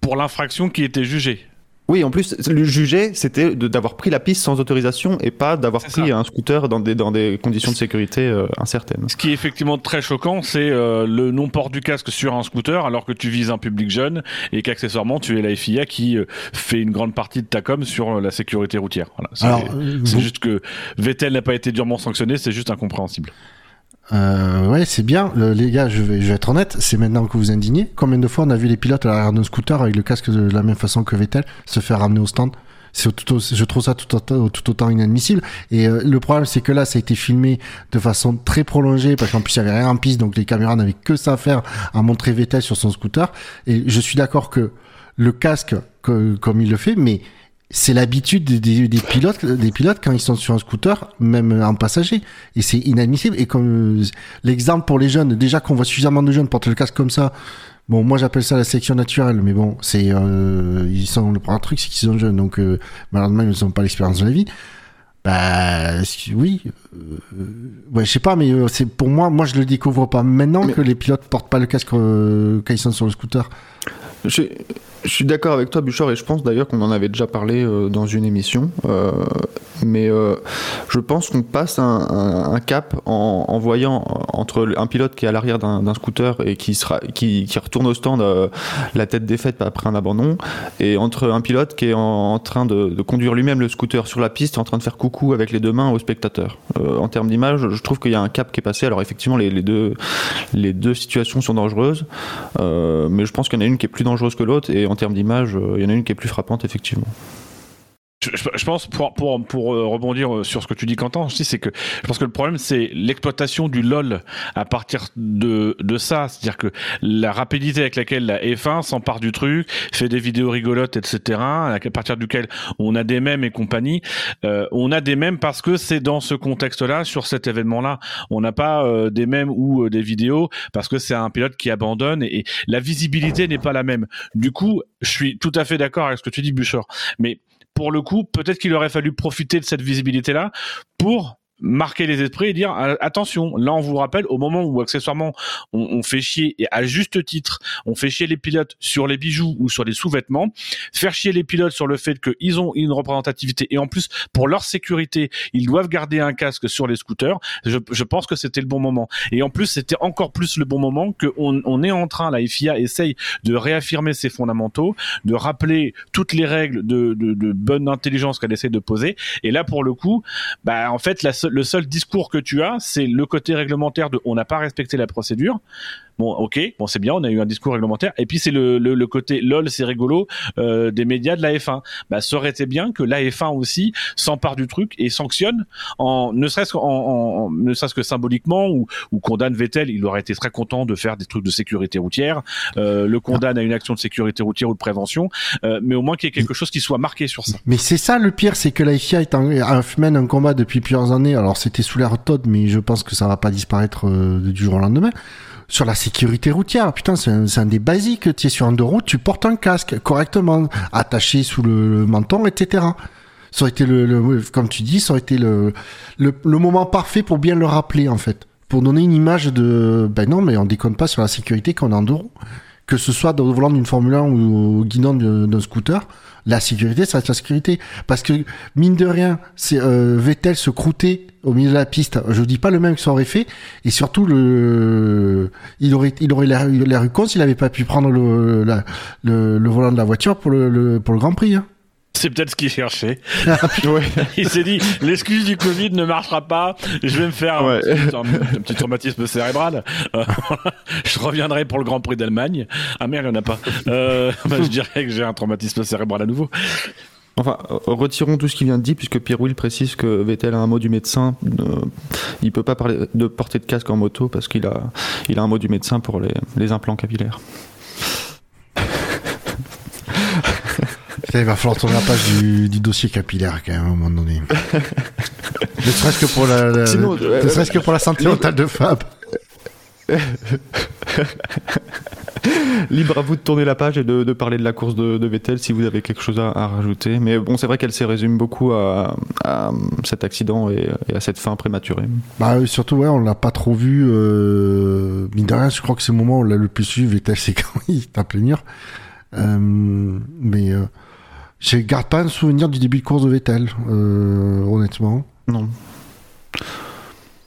pour l'infraction qui était jugée. Oui, en plus, le jugé, c'était de- d'avoir pris la piste sans autorisation et pas d'avoir pris ça. un scooter dans des, dans des conditions de sécurité euh, incertaines. Ce qui est effectivement très choquant, c'est euh, le non-port du casque sur un scooter alors que tu vises un public jeune et qu'accessoirement tu es la FIA qui euh, fait une grande partie de ta com sur euh, la sécurité routière. Voilà. C'est Alors c'est vous- juste que Vettel n'a pas été durement sanctionné, c'est juste incompréhensible. Euh, ouais, c'est bien. Le- les gars, je vais, je vais être honnête, c'est maintenant que vous indignez. Combien de fois on a vu les pilotes à l'arrière d'un scooter avec le casque de la même façon que Vettel se faire ramener au stand? Tout, je trouve ça tout autant, inadmissible. Et euh, le problème, c'est que là, ça a été filmé de façon très prolongée, parce qu'en plus, il y avait rien en piste, donc les caméras n'avaient que ça à faire à montrer Vettel sur son scooter. Et je suis d'accord que le casque, co- comme il le fait, mais c'est l'habitude des, des- des pilotes, des pilotes quand ils sont sur un scooter, même en passager. Et c'est inadmissible. Et comme l'exemple pour les jeunes, déjà qu'on voit suffisamment de jeunes porter le casque comme ça. Bon, moi j'appelle ça la sélection naturelle, mais bon, c'est euh, ils sont le premier truc, c'est qu'ils sont jeunes, donc euh, malheureusement ils n'ont pas l'expérience de la vie. Bah oui, euh, ouais, je sais pas, mais euh, c'est pour moi, moi je le découvre pas maintenant Mais- que les pilotes portent pas le casque euh, quand ils sont sur le scooter. Je, je suis d'accord avec toi, Bouchard, et je pense d'ailleurs qu'on en avait déjà parlé euh, dans une émission. euh, mais euh, je pense qu'on passe un, cap en, voyant entre un pilote qui est à l'arrière d'un scooter et qui, sera, qui, qui retourne au stand la tête défaite après un abandon, et entre un pilote qui est en, train de, conduire lui-même le scooter sur la piste, en train de faire coucou avec les deux mains aux spectateurs. En termes d'image, je trouve qu'il y a un cap qui est passé. Alors effectivement, les, deux, les deux situations sont dangereuses. Mais je pense qu'il y en a une qui est plus dangereuse que l'autre, et termes d'image, euh, il y en a une qui est plus frappante, effectivement. Je, je- pense, pour, pour, pour euh, rebondir euh, sur ce que tu dis, Quentin, dis, c'est que je pense que le problème, c'est l'exploitation du LOL à partir de, de ça. C'est-à-dire que la rapidité avec laquelle la F1 s'empare du truc, fait des vidéos rigolotes, etc., à partir duquel on a des mèmes et compagnie, euh, on a des mèmes parce que c'est dans ce contexte-là, sur cet événement-là. On n'a pas euh, des mèmes ou euh, des vidéos parce que c'est un pilote qui abandonne et, et la visibilité n'est pas la même. Du coup, je suis tout à fait d'accord avec ce que tu dis, Bouchard. Mais pour le coup, peut-être qu'il aurait fallu profiter de cette visibilité-là pour marquer les esprits et dire euh, attention là on vous rappelle au moment où accessoirement on, on fait chier et à juste titre on fait chier les pilotes sur les bijoux ou sur les sous-vêtements faire chier les pilotes sur le fait qu'ils ont une représentativité et en plus pour leur sécurité ils doivent garder un casque sur les scooters je, je pense que c'était le bon moment. Et en plus c'était encore plus le bon moment que on, on est en train la FIA essaye de réaffirmer ses fondamentaux de rappeler toutes les règles de, de, de bonne intelligence qu'elle essaie de poser. Et là pour le coup bah en fait la seule- le seul discours que tu as c'est le côté réglementaire de on n'a pas respecté la procédure Bon, ok, bon c'est bien, on a eu un discours réglementaire. Et puis c'est le, le, le côté lol, c'est rigolo euh, des médias de la F1. Bah, ça aurait été bien que la F1 aussi s'empare du truc et sanctionne, en ne serait-ce qu'en, en- ne serait-ce que symboliquement ou, ou condamne Vettel. Il aurait été très content de faire des trucs de sécurité routière. Euh, le condamne à une action de sécurité routière ou de prévention, euh, mais au moins qu'il y ait quelque chose qui soit marqué sur ça. Mais c'est ça le pire, c'est que la FIA est en, mène un combat depuis plusieurs années. Alors c'était sous l'ère Todd, mais je pense que ça va pas disparaître euh, du jour au lendemain. Sur la sécurité routière, putain, c'est un, un des basiques. Tu es sur un tu portes un casque correctement, attaché sous le, menton, etc. Ça aurait été le, comme tu dis, ça aurait été le, le, moment parfait pour bien le rappeler en fait, pour donner une image de, ben non, mais on déconne pas sur la sécurité qu'on a en deux que ce soit dans le volant d'une Formule 1 ou au guidon d'un scooter. La sécurité, ça reste la sécurité. Parce que, mine de rien, c'est euh, Vettel se croûter au milieu de la piste. Je dis pas le même que ça aurait fait. Et surtout, il aurait, il aurait l'air con s'il avait pas pu prendre le, la- le, le volant de la voiture pour le, le- pour le Grand Prix. hein. C'est peut-être ce qu'il cherchait. Il s'est dit, l'excuse du Covid ne marchera pas, je vais me faire un, petit, un- un petit traumatisme cérébral. Euh, je reviendrai pour le Grand Prix d'Allemagne. Ah merde, il n'y en a pas. Euh, bah, je dirais que j'ai un traumatisme cérébral à nouveau. Enfin, euh, retirons tout ce qui vient de dit, puisque Pierre Will précise que Vettel a un mot du médecin. Euh, il peut pas parler de porter de casque en moto parce qu'il a, il a un mot du médecin pour les, les implants capillaires. Putain, il va falloir tourner la page du, du dossier capillaire quand même à un moment donné. ne serait-ce que pour la, la- Sinon, ne serait-ce que pour la santé mentale de Fab. Libre à vous de tourner la page et de, de parler de la course de, de Vettel si vous avez quelque chose à, à rajouter. Mais bon, c'est vrai qu'elle se résume beaucoup à, à cet accident et, et à cette fin prématurée. Bah euh, surtout ouais, on l'a pas trop vu. Euh... Mine de rien, je crois que c'est le moment où on l'a le plus vu. Vettel, c'est quand il tape le mur. Euh, mais euh, je garde pas un souvenir du début de course de Vettel, euh, honnêtement. Non.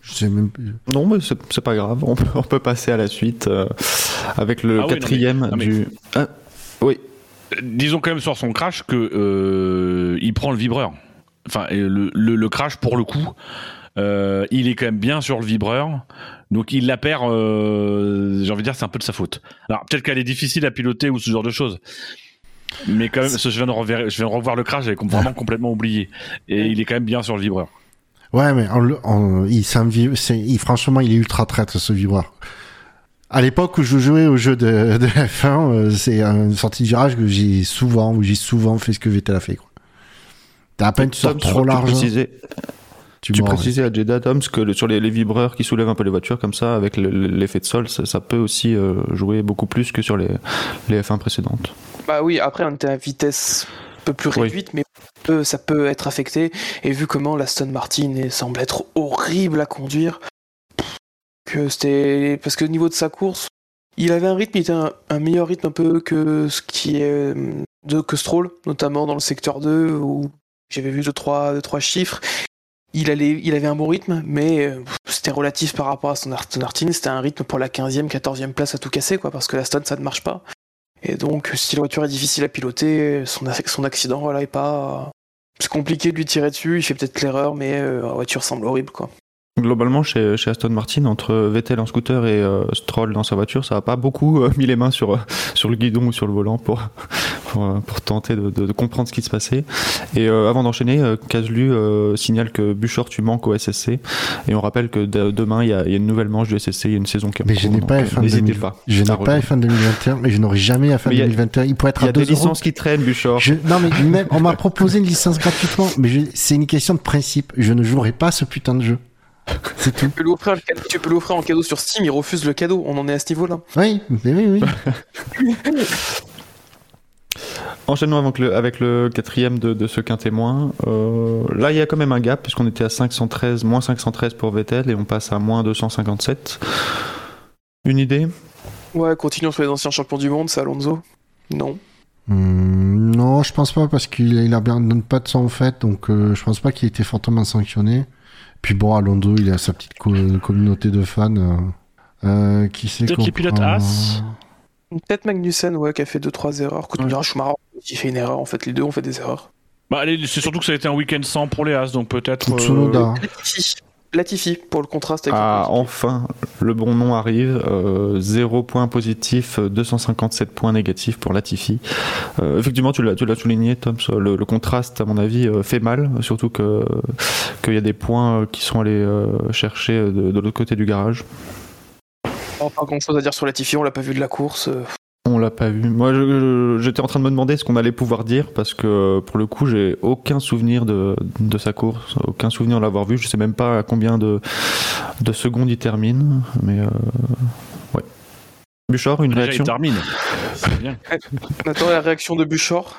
Je sais même plus. Non, mais c'est pas grave. On peut, on peut passer à la suite euh, avec le Ah oui, non, mais- quatrième non, mais- du. Ah, oui. Euh, Disons quand même sur son crash que euh, il prend le vibreur. Enfin, le, le, le crash pour le coup, euh, il est quand même bien sur le vibreur. Donc il la perd. euh, J'ai envie de dire, c'est un peu de sa faute. Alors peut-être qu'elle est difficile à piloter ou ce genre de choses. Mais quand même, parce que je viens de rever- je viens de revoir le crash, j'avais vraiment complètement oublié. Et il est quand même bien sur le vibreur. Ouais, mais il, un franchement, il est ultra traître ce vibreur. À l'époque où je jouais au jeu de, de F1, euh, c'est une sortie de virage que j'ai souvent, où j'ai souvent fait ce que Vettel a fait. Quoi. T'as à peine tu sors trop large. hein. Tu Tu précisais à Jeddah Toms que le- sur les, les vibreurs qui soulèvent un peu les voitures comme ça, avec le- le- l'effet de sol, ça, ça peut aussi euh, jouer beaucoup plus que sur les, les F1 précédentes. Bah oui, après on était à vitesse un peu plus Oui. réduite, mais ça peut être affecté. Et vu comment l'Aston Martin semble être horrible à conduire, que c'était parce que au niveau de sa course, il avait un rythme, il était un, un meilleur rythme un peu que ce qui est euh, de que Stroll, notamment dans le secteur 2 où j'avais vu deux trois, deux, trois chiffres. Il, avait un bon rythme, mais euh, c'était relatif par rapport à son Aston Martin. C'était un rythme pour la 15e, 14e place à tout casser, quoi, parce que l'Aston ça ne marche pas. Et donc, si la voiture est difficile à piloter, son, son accident, voilà, est pas. C'est compliqué de lui tirer dessus, il fait peut-être l'erreur, mais euh, la voiture semble horrible, quoi. Globalement, chez, chez Aston Martin, entre Vettel en scooter et euh, Stroll dans sa voiture, ça n'a pas beaucoup euh, mis les mains sur, euh, sur le guidon ou sur le volant pour, pour, pour tenter de, de- de comprendre ce qui se passait. Et avant d'enchaîner, Caslu signale que Buchor, tu manques au SSC. Et on rappelle que de- demain, il y, a, il y a une nouvelle manche du SSC, il y a une saison qui Mais je n'ai pas euh, F1 N'hésitez 2000. pas. Je n'ai à pas rejoindre. F1 2021, mais je n'aurai jamais F1 Mais il y a- 2021. Il pourrait être Il y à a des 2 euros. licences qui traînent, Buchor. Je- non mais même on m'a proposé une licence gratuitement, mais je- c'est une question de principe. Je ne jouerai pas à ce putain de jeu. C'est tout. Tu peux l'offrir le cadeau- tu peux l'offrir en cadeau sur Steam, il refuse le cadeau, on en est à ce niveau-là. Oui, mais oui, oui. Enchaînons avec le, avec le quatrième de, de ce quintémoin. Euh, là, il y a quand même un gap, puisqu'on était à 513, moins 513 pour Vettel, et on passe à moins 257. Une idée? Ouais, continuons sur les anciens champions du monde, c'est Alonso. Non. Hum, non, je pense pas parce qu'il il a bien donne pas de sang au fait, donc euh, je pense pas qu'il ait été fortement sanctionné. Puis bon, Alonso, il a sa petite co- communauté de fans. euh, euh, qui sait Peut-être les pilotes As. Peut-être Magnussen, ouais, qui a fait 2-3 erreurs. Quand on dira Schumacher, il fait une erreur, en fait, les deux ont fait des erreurs. Bah, allez, c'est surtout que ça a été un week-end sans pour les As, donc peut-être. euh. Latifi pour le contraste avec Ah, enfin, le bon nom arrive. 0 points positifs, 257 points négatifs pour Latifi. Euh, effectivement, tu l'as, tu l'as souligné, Tom, le, le, contraste, à mon avis, euh, fait mal. Surtout que, qu'il y a des points euh, qui sont allés chercher de, de l'autre côté du garage. Oh, pas grand chose à dire sur Latifi, on l'a pas vu de la course. On l'a pas vu. Moi, j'étais en train de me demander ce qu'on allait pouvoir dire parce que pour le coup, j'ai aucun souvenir de, de sa course, aucun souvenir de l'avoir vu. Je sais même pas à combien de, de secondes il termine, mais euh, ouais. Bouchard, une Déjà, réaction? il termine. C'est bien. On attend la réaction de Buchor?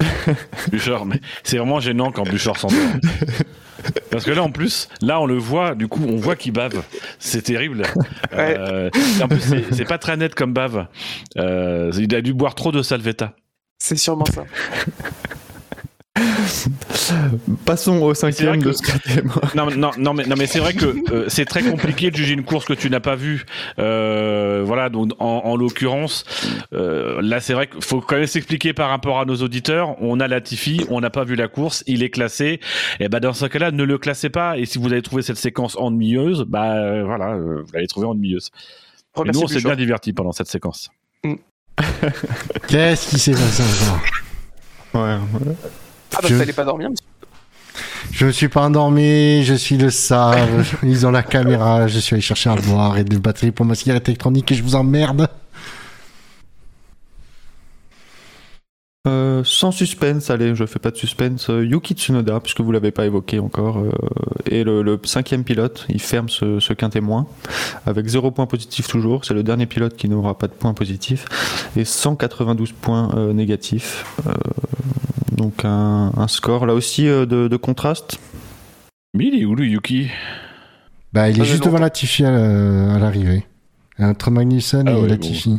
Bouchard, mais c'est vraiment gênant quand Bouchard s'endort. Parce que là, en plus, là, on le voit, du coup, on voit qu'il bave. C'est terrible. Euh, en plus, c'est- c'est pas très net comme bave. Euh, il a dû boire trop de salvetta. C'est sûrement ça. Passons au cinquième que- de ce quatrième. Non, mais- non, non, mais, non, mais c'est vrai que euh, c'est très compliqué de juger une course que tu n'as pas vue. Euh, voilà, donc en, en l'occurrence, euh, là, c'est vrai qu'il faut quand même s'expliquer par rapport à nos auditeurs. On a Latifi, on n'a pas vu la course, il est classé. Et ben dans ce cas-là, ne le classez pas. Et si vous avez trouvé cette séquence ennuyeuse, bah euh, voilà, euh, vous l'avez trouvée ennuyeuse. Et Remercie nous, on s'est bien divertis pendant cette séquence. Qu'est-ce qui s'est passé encore Ouais, Ah bah Je- fallait pas dormir, monsieur. Je ne suis pas endormi, je suis le sage, ils ont la caméra, je suis allé chercher à boire et des batteries pour ma cigarette électronique et je vous emmerde. Euh, sans suspense, allez, je fais pas de suspense. Euh, Yuki Tsunoda, puisque vous l'avez pas évoqué encore, euh, est le, le cinquième pilote. Il ferme ce, ce quintet moins avec zéro point positif toujours. C'est le dernier pilote qui n'aura pas de points positifs et 192 points euh, négatifs. Euh, donc un, un score là aussi euh, de, de contraste. Mais il est où le Yuki? Bah, il est juste longtemps. devant Latifi à la- à l'arrivée. Entre Magnussen Ah et ouais, Latifi.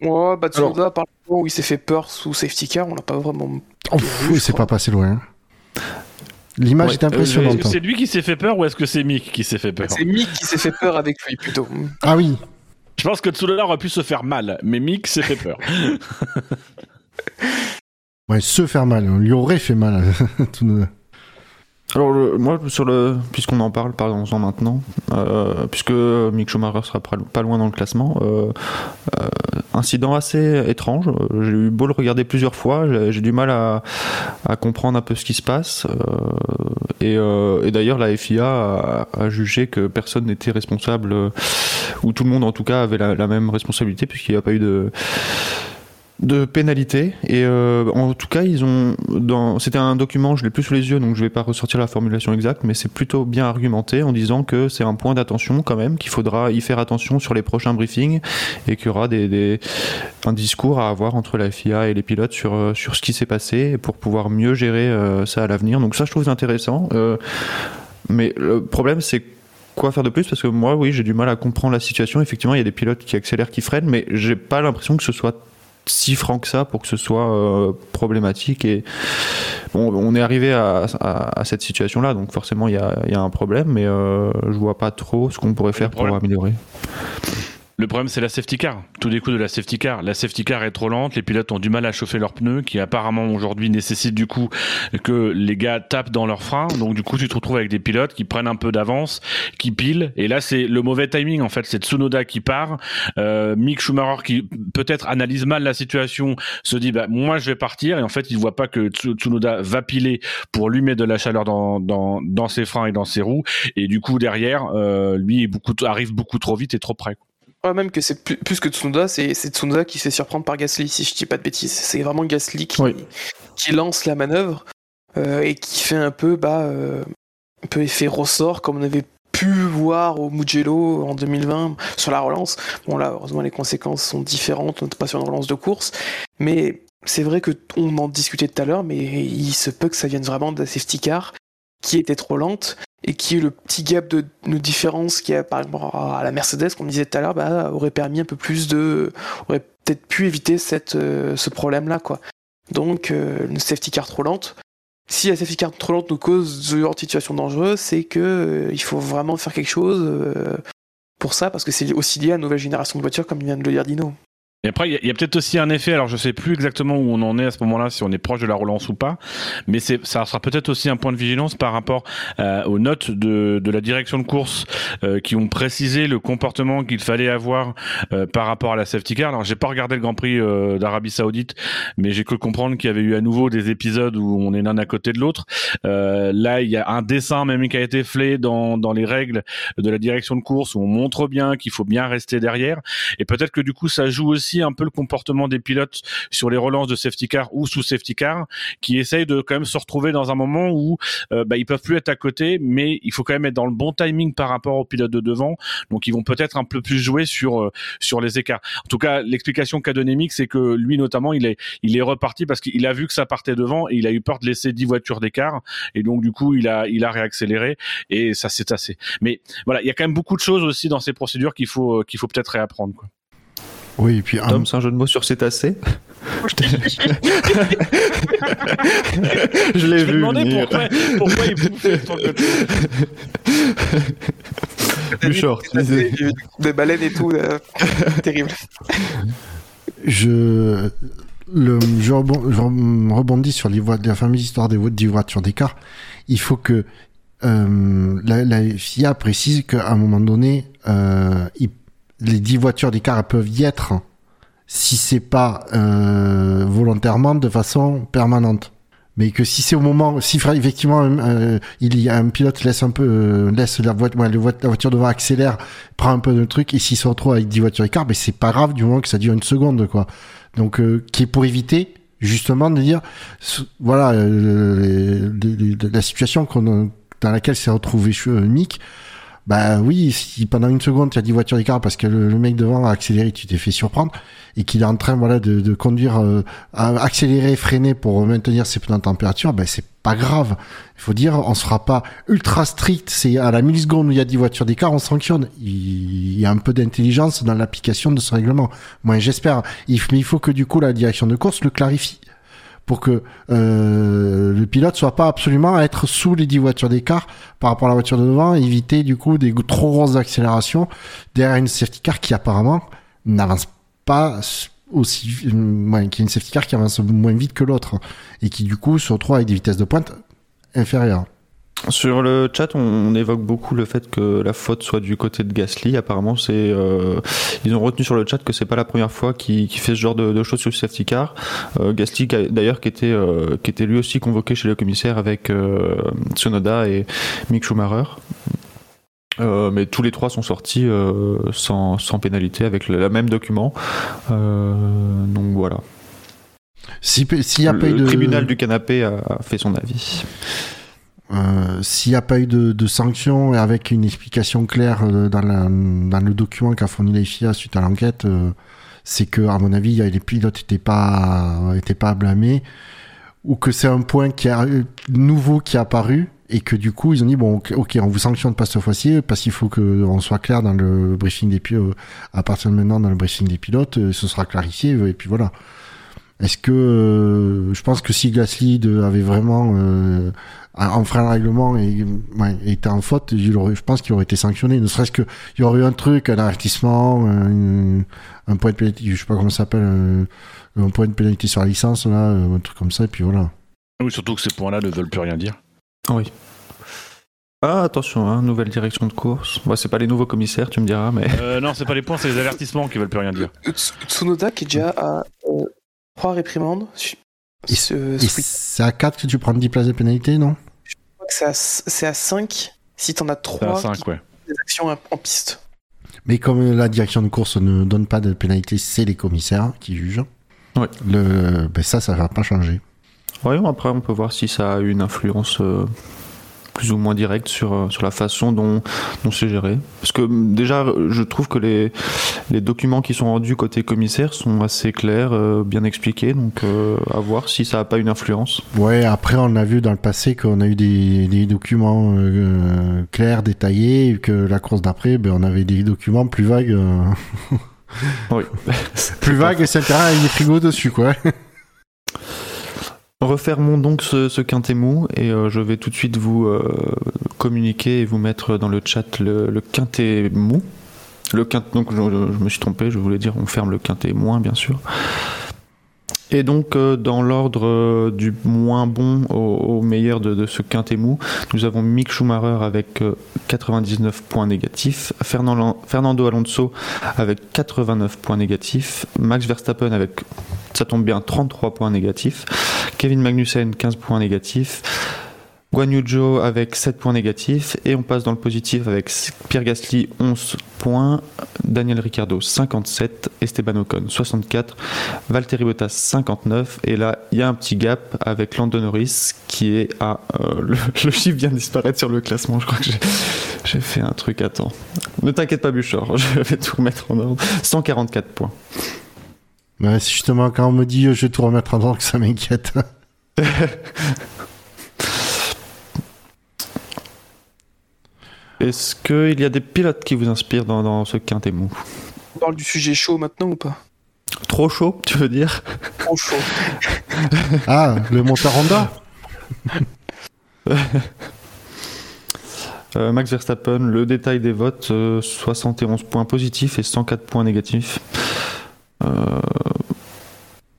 Ouais, bah Tsunoda, par le moment où il s'est fait peur sous safety car, on l'a pas vraiment. Oh, pff, il s'est pas passé loin. L'image Ouais, est impressionnante. Est-ce que c'est lui qui s'est fait peur ou est-ce que c'est Mick qui s'est fait peur? C'est Mick qui s'est fait peur avec lui plutôt. Ah oui, Je pense que Tsunoda aurait pu se faire mal, mais Mick s'est fait peur. ouais, se faire mal. On lui aurait fait mal. Tout le- Alors moi, sur le, puisqu'on en parle, parlons-en maintenant, euh, puisque Mick Schumacher sera pas loin dans le classement. euh, euh, incident assez étrange. J'ai eu beau le regarder plusieurs fois, j'ai du mal à, comprendre un peu ce qui se passe. et d'ailleurs, la FIA a, jugé que personne n'était responsable, ou tout le monde en tout cas avait la même responsabilité, puisqu'il n'y a pas eu de de pénalité. Et euh, en tout cas ils ont c'était un document je l'ai plus sous les yeux donc je vais pas ressortir la formulation exacte mais c'est plutôt bien argumenté en disant que c'est un point d'attention quand même qu'il faudra y faire attention sur les prochains briefings et qu'il y aura des, un discours à avoir entre la FIA et les pilotes sur euh, sur ce qui s'est passé pour pouvoir mieux gérer euh, ça à l'avenir. Donc ça je trouve intéressant mais le problème c'est quoi faire de plus? Parce que moi oui j'ai du mal à comprendre la situation. Effectivement il y a des pilotes qui accélèrent qui freinent mais j'ai pas l'impression que ce soit si franc que ça pour que ce soit euh, problématique et bon, on est arrivé à, à- à cette situation là donc forcément il y a, il y a un problème mais euh, je vois pas trop ce qu'on pourrait faire pour améliorer Le problème, c'est la safety car. Tout découle de la safety car. La safety car est trop lente, les pilotes ont du mal à chauffer leurs pneus, qui apparemment aujourd'hui nécessite du coup que les gars tapent dans leurs freins. Donc du coup, tu te retrouves avec des pilotes qui prennent un peu d'avance, qui pilent. Et là, c'est le mauvais timing en fait. C'est Tsunoda qui part, euh, Mick Schumacher qui peut-être analyse mal la situation, se dit bah moi je vais partir et en fait il voit pas que Tsu- Tsunoda va piler pour lui mettre de la chaleur dans ses freins et dans ses roues. Et du coup derrière, euh, lui est beaucoup arrive beaucoup trop vite et trop près. Ouais, même que c'est plus, plus que Tsunoda, c'est c'est Tsunoda qui se fait surprendre par Gasly, si je dis pas de bêtises. C'est vraiment Gasly qui, Oui. qui lance la manœuvre euh, et qui fait un peu, bah, euh, un peu effet ressort, comme on avait pu voir au Mugello en 2020 sur la relance. Bon, là, heureusement, les conséquences sont différentes, on n'est pas sur une relance de course, mais c'est vrai que on en discutait tout à l'heure, mais il se peut que ça vienne vraiment de la safety car qui était trop lente et qui est le petit gap de, de différence qui a par exemple à la Mercedes qu'on disait tout à l'heure bah, aurait permis un peu plus de aurait peut-être pu éviter cette, euh, ce problème là quoi. Donc euh, une safety car trop lente. Si la safety car trop lente nous cause ce genre de situation dangereuse c'est que euh, il faut vraiment faire quelque chose euh, pour ça parce que c'est aussi lié à la nouvelle génération de voitures comme vient de le dire Dino Et après, il y a, peut-être aussi un effet, alors je sais plus exactement où on en est à ce moment-là, si on est proche de la relance ou pas, mais ça sera peut-être aussi un point de vigilance par rapport euh, aux notes de, de la direction de course euh, qui ont précisé le comportement qu'il fallait avoir euh, par rapport à la safety car. Alors j'ai pas regardé le Grand Prix euh, d'Arabie Saoudite, mais j'ai cru comprendre qu'il y avait eu à nouveau des épisodes où on est l'un à côté de l'autre. Euh, là, il y a un dessin même qui a été fait dans, dans les règles de la direction de course où on montre bien qu'il faut bien rester derrière. Et peut-être que du coup, ça joue aussi un peu le comportement des pilotes sur les relances de safety car ou sous safety car, qui essayent de quand même se retrouver dans un moment où euh, bah, ils peuvent plus être à côté, mais il faut quand même être dans le bon timing par rapport aux pilotes de devant. Donc ils vont peut-être un peu plus jouer sur euh, sur les écarts. En tout cas, l'explication qu'a donné Mick, c'est que lui notamment, il est il est reparti parce qu'il a vu que ça partait devant et il a eu peur de laisser 10 voitures d'écart et donc du coup il a il a réaccéléré et ça s'est assez. Mais voilà, il y a quand même beaucoup de choses aussi dans ces procédures qu'il faut euh, qu'il faut peut-être réapprendre. Quoi. Oui, et puis Tom, c'est un jeu de mots sur cétacé? Je l'ai Je me vu. demandais venir. pourquoi, pourquoi il bouffait ton côté. Bouchard, tu disais. Des, des baleines et tout, euh, terrible. je, le, je, rebond- je rebondis sur les voies, la fameuse histoire des voitures d'écart. Il faut que euh, la, la FIA précise qu'à un moment donné, euh, il- les 10 voitures d'écart peuvent y être si c'est pas euh, volontairement de façon permanente. Mais que si c'est au moment, si effectivement euh, il y a un pilote laisse un peu euh, laisse la voiture, la voiture devant accélère, prend un peu de truc et s'il se retrouve avec 10 voitures d'écart, ben c'est pas grave du moment que ça dure une seconde quoi. Donc euh, qui est pour éviter justement de dire voilà la situation qu'on dans laquelle s'est retrouvé Mick. Bah oui, si pendant une seconde tu as 10 voitures d'écart parce que le, mec devant a accéléré, tu t'es fait surprendre et qu'il est en train voilà de, conduire, euh, accélérer, freiner pour maintenir ses pneus en température, ben c'est pas grave. Il faut dire, on sera pas ultra strict. C'est à la milliseconde où il y a 10 voitures d'écart, on sanctionne. Il, y a un peu d'intelligence dans l'application de ce règlement. Moi, j'espère. Mais il faut que du coup la direction de course le clarifie pour que euh, le pilote soit pas absolument à être sous les 10 voitures d'écart par rapport à la voiture de devant, éviter du coup des trop grosses accélérations derrière une safety car qui apparemment n'avance pas aussi, euh, ouais, qui est une safety car qui avance moins vite que l'autre et qui du coup se retrouve avec des vitesses de pointe inférieures. Sur le chat, on, on évoque beaucoup le fait que la faute soit du côté de Gasly. Apparemment, c'est euh, ils ont retenu sur le chat que c'est pas la première fois qu'il fait ce genre de, de choses sur le safety car. Euh, Gasly, d'ailleurs, qui était euh, qui était lui aussi convoqué chez le commissaire avec euh, Tsunoda et Mick Schumacher. Euh, mais tous les trois sont sortis euh, sans, sans pénalité avec le, le même document. Euh, donc voilà. Si- S'il n'y a le de tribunal du canapé a, a fait son avis. Euh, s'il n'y a pas eu de, de sanctions et avec une explication claire euh, dans, la- dans le document qu'a fourni la FIA suite à l'enquête, euh, c'est que, à mon avis, les pilotes n'étaient pas, étaient pas à blâmer, ou que c'est un point qui a, nouveau qui est apparu, et que du coup, ils ont dit, bon, ok, on vous sanctionne pas cette fois-ci, parce qu'il faut qu'on soit clair dans le briefing des pilotes, à partir de maintenant, dans le briefing des pilotes, euh, ce sera clarifié, et puis voilà. Est-ce que euh, je pense que si Gasly avait vraiment euh, enfreint le règlement et ouais, était en faute, il aurait, je pense qu'il aurait été sanctionné. Ne serait-ce que il y aurait eu un truc, un avertissement, un, un point de pénalité, je sais pas comment ça s'appelle, un, un point de pénalité sur la licence là, un truc comme ça, et puis voilà. Oui, surtout que ces points-là ne veulent plus rien dire. Oui. Ah, attention, hein, nouvelle direction de course. Bon, c'est pas les nouveaux commissaires, tu me diras, mais. Euh, non, c'est pas les points, c'est les avertissements qui veulent plus rien dire. Ts- Tsunoda qui est déjà à euh, 3 réprimandes. Ce- c'est à 4 que tu prends 10 places de pénalité, non? Je crois que c'est à, c'est à 5 si t'en as C'est à 3 5, ouais. des actions en en piste. Mais comme la direction de course ne donne pas de pénalité, c'est les commissaires qui jugent. Ouais. Le, ben ça, ça va pas changer. Voyons, après, on peut voir si ça a eu une influence euh, plus ou moins directe sur, euh, sur la façon dont, dont c'est géré. Parce que hum, déjà, je trouve que les, les documents qui sont rendus côté commissaire sont assez clairs, euh, bien expliqués, donc euh, à voir si ça n'a pas une influence. Ouais, après, on a vu dans le passé qu'on a eu des, des documents euh, clairs, détaillés, et que la course d'après, ben, on avait des documents plus vagues. Oui. plus vagues et c'est intérêt avec des frigos dessus, quoi. Refermons donc ce, ce quintet mou et euh, je vais tout de suite vous euh, communiquer et vous mettre dans le chat le, le quintet mou. Le quintet, donc je, je me suis trompé, je voulais dire on ferme le quintet moins, bien sûr. Et donc, euh, dans l'ordre euh, du moins bon au, au meilleur de, de ce quintet mou, nous avons Mick Schumacher avec euh, 99 points négatifs, Fernando, Fernando Alonso avec 89 points négatifs, Max Verstappen avec, ça tombe bien, 33 points négatifs, Kevin Magnussen 15 points négatifs, Guan Yu Zhou avec 7 points négatifs et on passe dans le positif avec Pierre Gasly 11 points, Daniel Ricciardo 57, Esteban Ocon 64, Valtteri Bottas 59 et là il y a un petit gap avec Lando Norris qui est à euh, le, le, chiffre vient de disparaître sur le classement je crois que j'ai fait un truc à temps ne t'inquiète pas Buchor je vais tout remettre en ordre. 144 points. Ouais, c'est justement quand on me dit je vais tout remettre en ordre que ça m'inquiète Est-ce qu'il y a des pilotes qui vous inspirent dans, dans ce quintet mou? On parle du sujet chaud maintenant ou pas? Trop chaud, tu veux dire? Trop chaud. ah, le monteur Honda? Euh, Max Verstappen, le détail des votes, euh, 71 points positifs et 104 points négatifs. Euh,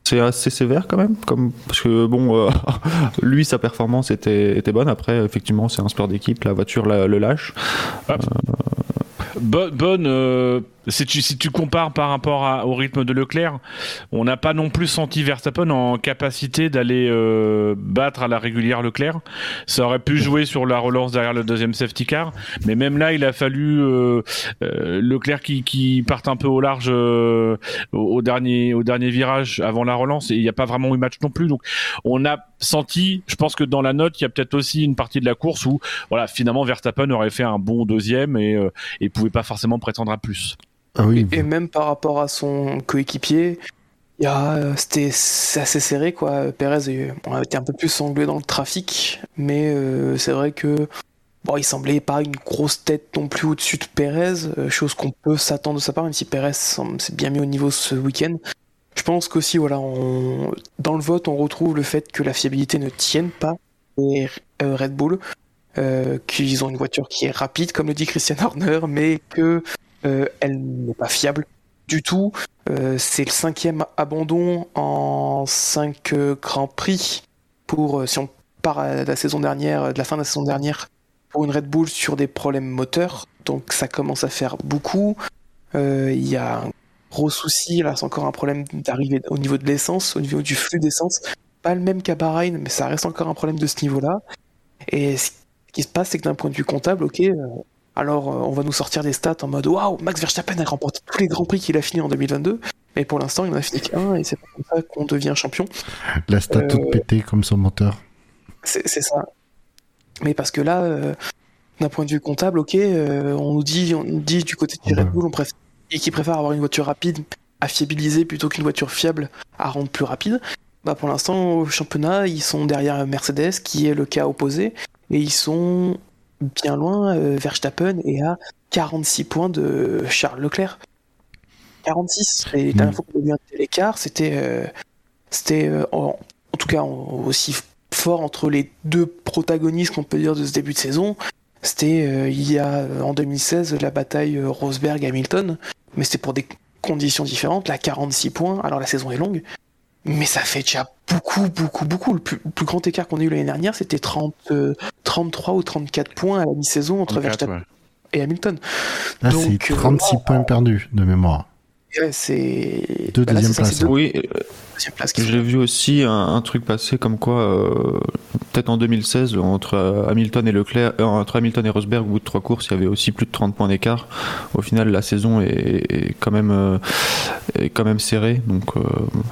c'est assez sévère quand même, comme parce que bon, euh, lui sa performance était, bonne. Après, effectivement, c'est un sport d'équipe, la voiture le lâche. Ah. Bonne, bonne euh, si, tu, si tu compares par rapport à, au rythme de Leclerc, on n'a pas non plus senti Verstappen en capacité d'aller euh, battre à la régulière Leclerc. Ça aurait pu jouer sur la relance derrière le deuxième safety car, mais même là, il a fallu euh, euh, Leclerc qui, qui parte un peu au large euh, au, au, dernier, au dernier virage avant la relance et il n'y a pas vraiment eu match non plus. Donc on a senti, je pense que dans la note, il y a peut-être aussi une partie de la course où voilà, finalement Verstappen aurait fait un bon deuxième et, euh, et pouvait pas forcément prétendre à plus. Ah et, même par rapport à son coéquipier, a, c'était assez serré quoi. Perez bon, a été un peu plus sanglé dans le trafic, mais euh, c'est vrai que bon, il semblait pas une grosse tête non plus au-dessus de Perez, euh, chose qu'on peut s'attendre de sa part, même si Perez s'est bien mis au niveau ce week-end. Je pense qu'aussi, voilà, on... dans le vote, on retrouve le fait que la fiabilité ne tienne pas et euh, Red Bull, euh, qu'ils ont une voiture qui est rapide, comme le dit Christian Horner, mais que euh, elle n'est pas fiable du tout. Euh, c'est le cinquième abandon en cinq euh, grands prix pour, si on part la saison dernière, de la fin de la saison dernière, pour une Red Bull sur des problèmes moteurs. Donc ça commence à faire beaucoup. Il y a un gros souci, là c'est encore un problème d'arrivée au niveau de l'essence, au niveau du flux d'essence. Pas le même qu'à Bahreïn, mais ça reste encore un problème de ce niveau-là. Et ce qui se passe, c'est que d'un point de vue comptable, ok, euh, alors euh, on va nous sortir des stats en mode waouh, Max Verstappen a remporté tous les grands prix qu'il a fini en 2022, mais pour l'instant il n'en a fini qu'un et c'est pas comme ça qu'on devient champion. La stat euh... toute pétée comme son moteur. C'est ça. Mais parce que là, euh, d'un point de vue comptable, ok, euh, on nous dit, on nous dit du côté du Red Bull, on préfère et qui préfère avoir une voiture rapide à fiabiliser plutôt qu'une voiture fiable à rendre plus rapide. Bah pour l'instant au championnat ils sont derrière Mercedes qui est le cas opposé et ils sont bien loin euh, Verstappen et à 46 points de Charles Leclerc. 46 et la dernière fois qu'on a un tel écart c'était euh, c'était euh, en, en, tout cas en, aussi fort entre les deux protagonistes qu'on peut dire de ce début de saison. C'était euh, il y a en 2016 la bataille Rosberg-Hamilton mais c'était pour des conditions différentes. Là, 46 points, alors la saison est longue, mais ça fait déjà beaucoup, beaucoup, beaucoup. Le plus, le plus grand écart qu'on a eu l'année dernière, c'était 30, euh, 33 ou 34 points à la mi-saison entre 34, Verstappen ouais. et Hamilton. Là, c'est 36 euh, points perdus de mémoire. C'est. Deux bah, deuxième place. Oui, j'ai vu aussi un, un, truc passer comme quoi, euh, peut-être en 2016, entre euh, Hamilton et Leclerc, euh, entre Hamilton et Rosberg, au bout de trois courses, il y avait aussi plus de 30 points d'écart. Au final, la saison est, est quand même, euh, est quand même serrée, donc euh,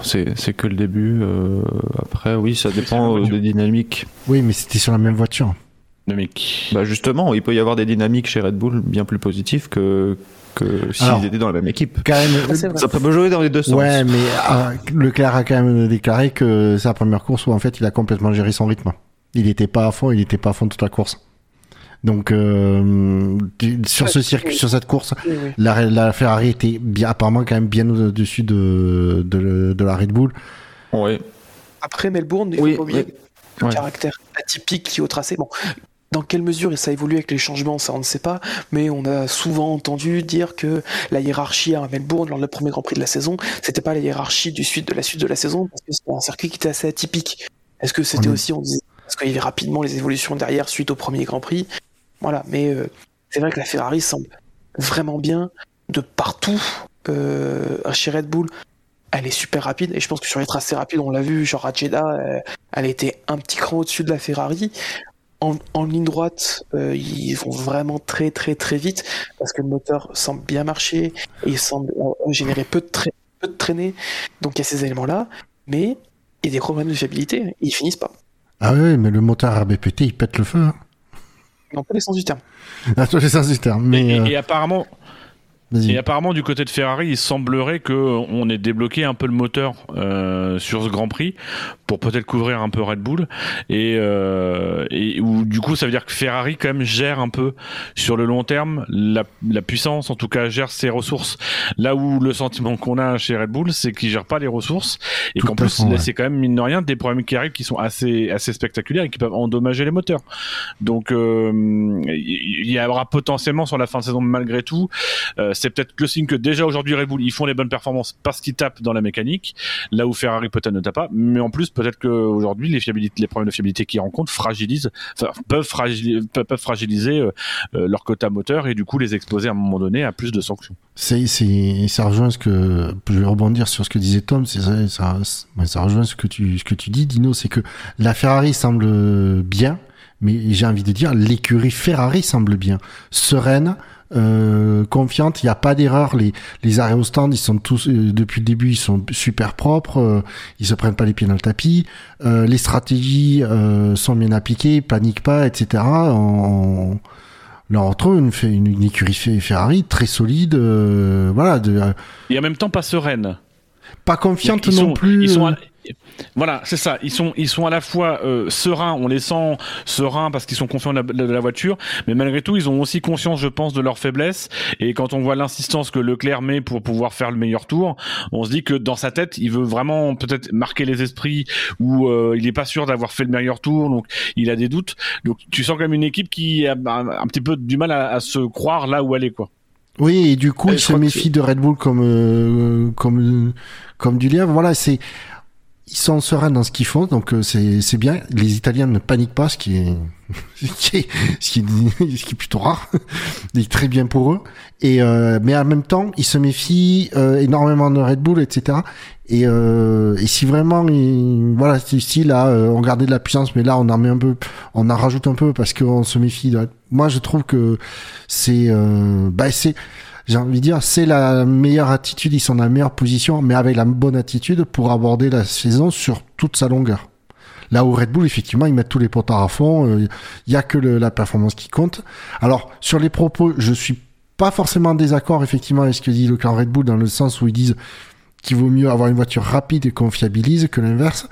c'est que le début. euh, après, oui, ça dépend des dynamiques. Oui, mais c'était sur la même voiture. Dynamique. Bah justement, il peut y avoir des dynamiques chez Red Bull bien plus positives que que s'ils étaient dans la même équipe. Quand même, Ah, ça peut jouer dans les deux sens. Ouais, mais euh, Leclerc a quand même déclaré que c'est la première course où en fait il a complètement géré son rythme. Il n'était pas à fond, il n'était pas à fond toute la course. Donc euh, sur ce circuit, sur cette course, oui, oui. La, la, Ferrari était bien, apparemment quand même bien au-dessus de, de, de, la Red Bull. Oui. Après Melbourne, il oui, faut pas oublier oui. le ouais. caractère atypique qui est au tracé. Bon, Dans quelle mesure ça évolue avec les changements, ça on ne sait pas, mais on a souvent entendu dire que la hiérarchie à Melbourne lors du premier Grand Prix de la saison, c'était pas la hiérarchie du suite de la suite de la saison, parce que c'était un circuit qui était assez atypique. Est-ce que c'était aussi, on disait, parce qu'il y avait rapidement les évolutions derrière suite au premier Grand Prix, voilà. Mais euh, c'est vrai que la Ferrari semble vraiment bien de partout euh, chez Red Bull. Elle est super rapide et je pense que sur les tracés rapides, on l'a vu, genre à Jeddah, euh, elle était un petit cran au-dessus de la Ferrari. En, en ligne droite, euh, ils vont vraiment très très très vite parce que le moteur semble bien marcher et il semble euh, générer peu de, tra- peu de traînées. Donc il y a ces éléments-là, mais il y a des gros problèmes de fiabilité et ils finissent pas. Ah oui, mais le moteur RBPT, il pète le feu. Hein. Dans tous les sens du terme. À tous les sens du terme. Mais Et, euh, et apparemment. Et apparemment, du côté de Ferrari, il semblerait que on ait débloqué un peu le moteur euh, sur ce Grand Prix pour peut-être couvrir un peu Red Bull. Et, euh, et où, du coup, ça veut dire que Ferrari quand même gère un peu sur le long terme la, la puissance, en tout cas gère ses ressources. Là où le sentiment qu'on a chez Red Bull, c'est qu'ils gèrent pas les ressources et qu'en plus, ouais. c'est quand même mine de rien des problèmes qui arrivent qui sont assez assez spectaculaires et qui peuvent endommager les moteurs. Donc, euh, il y aura potentiellement sur la fin de saison malgré tout euh, c'est peut-être le signe que déjà aujourd'hui Red Bull ils font les bonnes performances parce qu'ils tapent dans la mécanique, là où Ferrari peut-être ne tape pas. Mais en plus peut-être que aujourd'hui les les problèmes de fiabilité qu'ils rencontrent fragilisent, peuvent, fragiliser, euh, leur quota moteur et du coup les exposer à un moment donné à plus de sanctions. Ça rejoint ce que, je vais rebondir sur ce que disait Tom, ça, rejoint ce que tu dis, Dino, c'est que la Ferrari semble bien, mais j'ai envie de dire, l'écurie Ferrari semble bien. Sereine, euh, confiante, il n'y a pas d'erreur, les, les arrêts au stand, ils sont tous, euh, depuis le début, ils sont super propres, euh, ils se prennent pas les pieds dans le tapis, euh, les stratégies, euh, sont bien appliquées, paniquent pas, etc. On, Là, on retrouve une, une, une écurie Ferrari très solide, euh, voilà, de, euh, Et en même temps pas sereine. pas confiante non sont- plus. Ils sont à- Voilà, c'est ça. Ils sont, ils sont à la fois euh, sereins, on les sent sereins parce qu'ils sont confiants de la, de la voiture, mais malgré tout, ils ont aussi conscience, je pense, de leurs faiblesses. Et quand on voit l'insistance que Leclerc met pour pouvoir faire le meilleur tour, on se dit que dans sa tête, il veut vraiment peut-être marquer les esprits ou euh, il est pas sûr d'avoir fait le meilleur tour, donc il a des doutes. Donc tu sens quand même une équipe qui a un, un petit peu du mal à, à se croire là où elle est, quoi. Oui, et du coup, Et il se que méfie de Red Bull comme euh, comme comme du lièvre. Voilà, c'est ils sont sereins dans ce qu'ils font, donc euh, c'est bien. Les Italiens ne paniquent pas, ce qui est ce qui est ce qui est, est plutôt rare, et très bien pour eux. Et euh, mais en même temps, ils se méfient euh, énormément de Red Bull, etc. Et, euh, et si vraiment, ils- voilà, ici là, euh, on gardait de la puissance, mais là on en met un peu, on en rajoute un peu parce qu'on se méfie. de- Moi, je trouve que c'est, euh, bah c'est, j'ai envie de dire, c'est la meilleure attitude, ils sont dans la meilleure position, mais avec la bonne attitude pour aborder la saison sur toute sa longueur. Là où Red Bull, effectivement, ils mettent tous les potards à fond, il y a que la performance qui compte. Alors, sur les propos, je suis pas forcément en désaccord, effectivement, avec ce que dit le clan Red Bull, dans le sens où ils disent qu'il vaut mieux avoir une voiture rapide et qu'on fiabilise que l'inverse.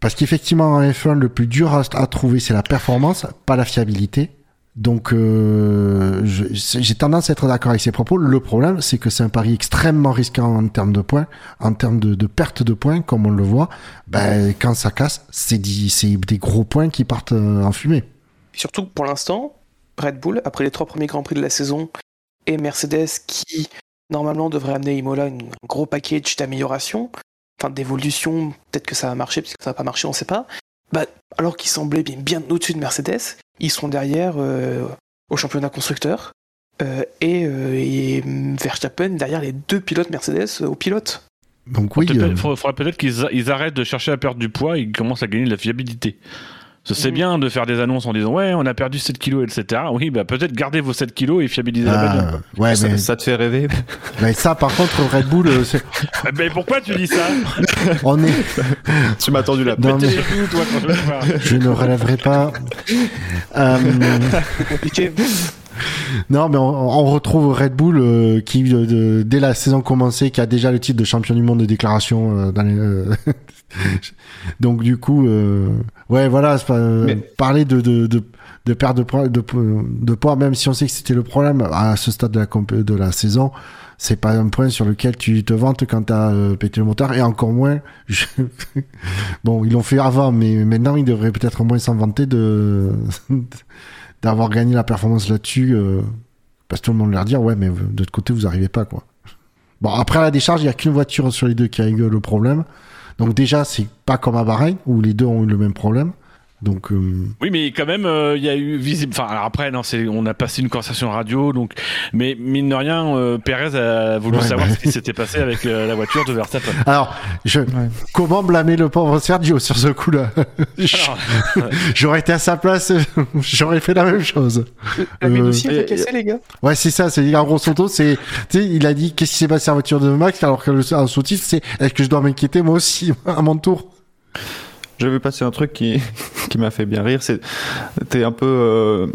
Parce qu'effectivement, en F1, le plus dur à trouver, c'est la performance, pas la fiabilité. Donc, euh, j'ai tendance à être d'accord avec ces propos. Le problème, c'est que c'est un pari extrêmement risquant en termes de points, en termes de, perte de points, comme on le voit. Ben, quand ça casse, c'est c'est des gros points qui partent euh, en fumée. Surtout pour l'instant, Red Bull, après les trois premiers Grands Prix de la saison, et Mercedes qui normalement devrait amener Imola un gros package d'amélioration, enfin d'évolution, peut-être que ça va marcher, peut-être que ça va pas marcher, on sait pas. Bah, alors qu'ils semblaient bien, bien au-dessus de Mercedes, ils sont derrière euh, au championnat constructeur. euh, et, euh, et Verstappen derrière les deux pilotes Mercedes euh, au pilote. Donc oui, euh, faudrait, peut-être qu'ils arrêtent de chercher à perdre du poids et qu'ils commencent à gagner de la fiabilité. Ce C'est Mhm. bien de faire des annonces en disant ouais on a perdu 7 kilos etc. Oui bah peut-être gardez vos 7 kilos et fiabilisez la bagnole. ah, quoi. ouais, ça, mais, ça te fait rêver mais ça, par contre, Red Bull, euh, c'est- ben, pourquoi tu dis ça? On est, Tu m'as tendu la Non, mais- toi, quand je ne relèverai pas. Euh, Compliqué. Non, mais on, on retrouve Red Bull euh, qui, de- de- dès la saison commencée, qui a déjà le titre de champion du monde de déclaration. euh, dans les, euh, Donc du coup, euh, ouais, voilà, pas, euh, Mais- parler de, de, de, de perte de poids, de, de poids, même si on sait que c'était le problème à ce stade de la, de la saison, c'est pas un point sur lequel tu te vantes quand t'as euh, pété le moteur, et encore moins. je- bon, ils l'ont fait avant, mais maintenant ils devraient peut-être au moins s'en vanter de d'avoir gagné la performance là-dessus, euh, parce que tout le monde leur dire, ouais, mais de l'autre côté vous arrivez pas quoi. Bon, après à la décharge, il y a qu'une voiture sur les deux qui a eu le problème. Donc déjà, c'est pas comme à Bahreïn où les deux ont eu le même problème. Donc euh, Oui, mais quand même, euh, il y a eu visible. Enfin, alors après, non, c'est, on a passé une conversation radio, donc, mais mine de rien, euh, Perez a voulu Ouais, savoir bah. ce qui s'était passé avec euh, la voiture de Verstappen. alors, je comment blâmer le pauvre Sergio sur ce coup-là? Alors, J'aurais été à sa place, j'aurais fait la même chose. La Euh, aussi et- était cassée, les gars. Ouais, c'est ça, c'est en grosso modo, c'est tu sais, il a dit qu'est-ce qui s'est passé à la voiture de Max? Alors que le un sous-titre c'est est-ce que je dois m'inquiéter moi aussi à mon tour? Je vais passer un truc qui, qui m'a fait bien rire. T'es un peu euh,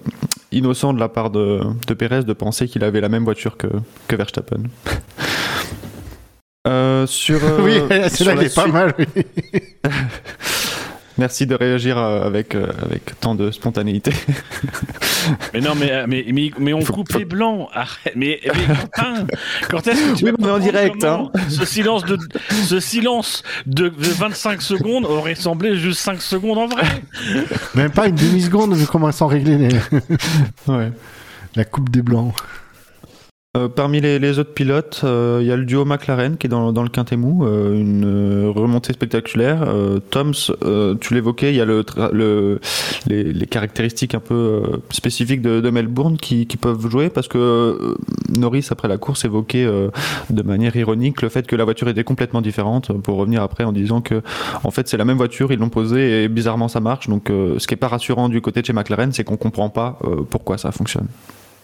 innocent de la part de, de Pérez de penser qu'il avait la même voiture que, que Verstappen. Euh, sur, euh, Oui, celle-là elle est pas mal. oui. Merci de réagir euh, avec, euh, avec tant de spontanéité. mais non, mais, mais, mais, mais on Faut- coupe faut- les blancs. Arrête. Mais, quand est-ce que tu Oui, mais en direct, comment Ce silence de, ce silence de, de 25 secondes aurait semblé juste 5 secondes en vrai? Même pas une demi-seconde vu comment elles sont réglées les... ouais. la coupe des blancs. Euh, parmi les, autres pilotes, euh, il y a le duo McLaren qui est dans, le quintet mou, euh, une euh, remontée spectaculaire. Toms, tu l'évoquais, il y a les, caractéristiques un peu spécifiques de, Melbourne qui, peuvent jouer parce que Norris, après la course, évoquait de manière ironique le fait que la voiture était complètement différente, pour revenir après en disant que en fait c'est la même voiture, ils l'ont posée et bizarrement ça marche. Donc ce qui est pas rassurant du côté de chez McLaren, c'est qu'on comprend pas pourquoi ça fonctionne.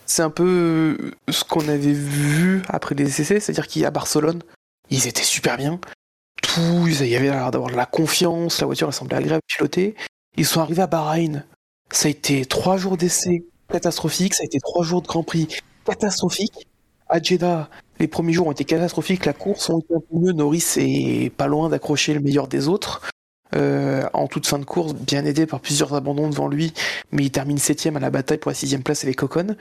C'est un peu euh, ce qu'on avait vu après les essais, c'est-à-dire qu'à Barcelone, ils étaient super bien. Tout, il y avait l'air d'avoir de la confiance, la voiture semblait agréable à piloter. Ils sont arrivés à Bahreïn. Ça a été trois jours d'essai catastrophiques, ça a été trois jours de Grand Prix catastrophiques. À Jeddah, les premiers jours ont été catastrophiques, la course ont été un peu mieux. Norris est pas loin d'accrocher le meilleur des autres. Euh, en toute fin de course, bien aidé par plusieurs abandons devant lui, mais il termine septième à la bataille pour la sixième place avec Ocon.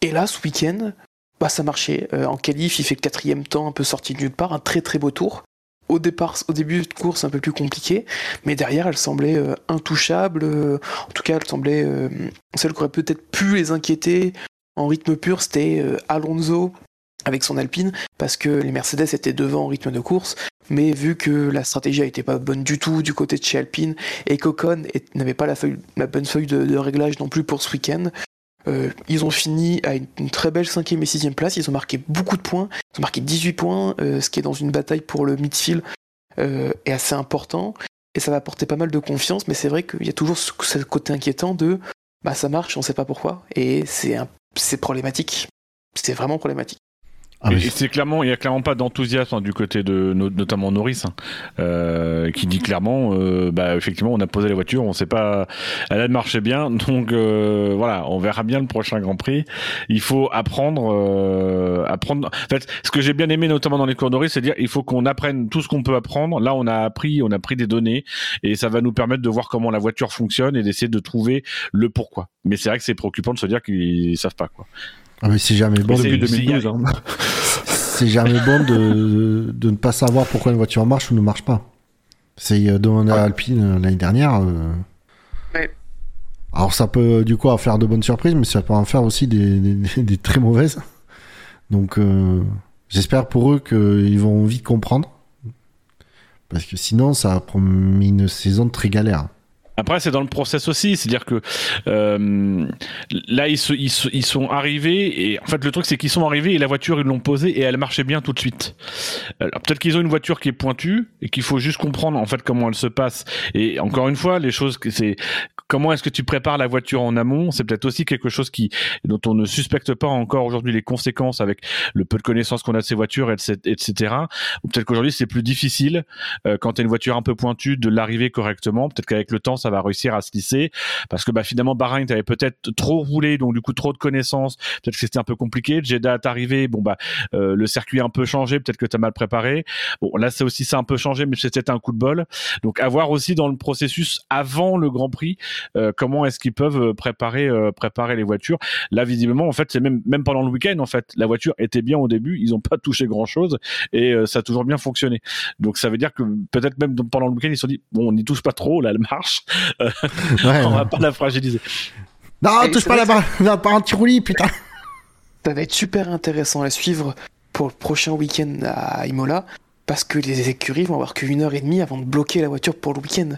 Et là, ce week-end, bah, ça marchait. Euh, en qualif, il fait quatrième temps, un peu sorti de nulle part, un très très beau tour. Au départ, au début de course, un peu plus compliqué, mais derrière, elle semblait euh, intouchable. euh, en tout cas, elle semblait euh, celle qui aurait peut-être pu les inquiéter en rythme pur. C'était Alonso avec son Alpine, parce que les Mercedes étaient devant en rythme de course. Mais vu que la stratégie été pas bonne du tout du côté de chez Alpine et qu'Ocon n'avait pas la, feuille, bonne feuille de réglage non plus pour ce week-end, euh, ils ont fini à une, très belle cinquième et sixième place. Ils ont marqué beaucoup de points. Ils ont marqué 18 points, euh, ce qui est dans une bataille pour le midfield euh, est assez important. Et ça va apporter pas mal de confiance. Mais c'est vrai qu'il y a toujours ce, côté inquiétant de bah ça marche, on sait pas pourquoi. Et c'est problématique. C'est vraiment problématique. Ah, et, c'est clairement, il y a clairement pas d'enthousiasme hein, du côté de no- notamment Norris, hein, euh, qui dit clairement, euh, bah effectivement, on a posé la voiture, on sait pas, elle a marché bien, donc euh, voilà, on verra bien le prochain Grand Prix. Il faut apprendre, euh, apprendre. En fait, ce que j'ai bien aimé notamment dans les cours Norris, c'est dire, il faut qu'on apprenne tout ce qu'on peut apprendre. Là, on a appris, on a pris des données, et ça va nous permettre de voir comment la voiture fonctionne et d'essayer de trouver le pourquoi. Mais c'est vrai que c'est préoccupant de se dire qu'ils savent pas quoi. Ah, mais c'est jamais bon. Mais de- c'est- Depuis 2012. hein. C'est jamais bon de, de ne pas savoir pourquoi une voiture marche ou ne marche pas. C'est euh, demander à Alpine euh, l'année dernière. euh, Ouais. Alors ça peut du coup en faire de bonnes surprises, mais ça peut en faire aussi des, des- des très mauvaises. Donc euh, j'espère pour eux qu'ils vont vite comprendre. Parce que sinon ça a promis une saison très galère. Après, c'est dans le process aussi, c'est-à-dire que euh, là, ils, se- ils, ils sont arrivés, et en fait, le truc, c'est qu'ils sont arrivés et la voiture, ils l'ont posée et elle marchait bien tout de suite. Alors, peut-être qu'ils ont une voiture qui est pointue et qu'il faut juste comprendre, en fait, comment elle se passe. Et encore une fois, les choses, c'est comment est-ce que tu prépares la voiture en amont? C'est peut-être aussi quelque chose qui dont on ne suspecte pas encore aujourd'hui les conséquences avec le peu de connaissances qu'on a de ces voitures, etc. Ou peut-être qu'aujourd'hui c'est plus difficile euh, quand tu as une voiture un peu pointue de l'arriver correctement. Peut-être qu'avec le temps ça va réussir à se lisser parce que bah, finalement Bahreïn t'avais peut-être trop roulé donc du coup trop de connaissances. Peut-être que c'était un peu compliqué. Jeddah arrivé, bon bah euh, le circuit a un peu changé. Peut-être que tu as mal préparé. Bon là c'est aussi ça un peu changé, mais c'était un coup de bol. Donc à voir aussi dans le processus avant le Grand Prix comment est-ce qu'ils peuvent préparer préparer les voitures? Là visiblement en fait c'est même même pendant le week-end en fait la voiture était bien au début. Ils ont pas touché grand chose et ça a toujours bien fonctionné. Donc ça veut dire que peut-être même pendant le week-end ils se sont dit bon on n'y touche pas trop là elle marche. on va pas la fragiliser. Non, touche pas la barre, pas anti-roulis, putain. Ça va être super intéressant à suivre pour le prochain week-end à Imola, parce que les écuries vont avoir qu'une heure et demie avant de bloquer la voiture pour le week-end.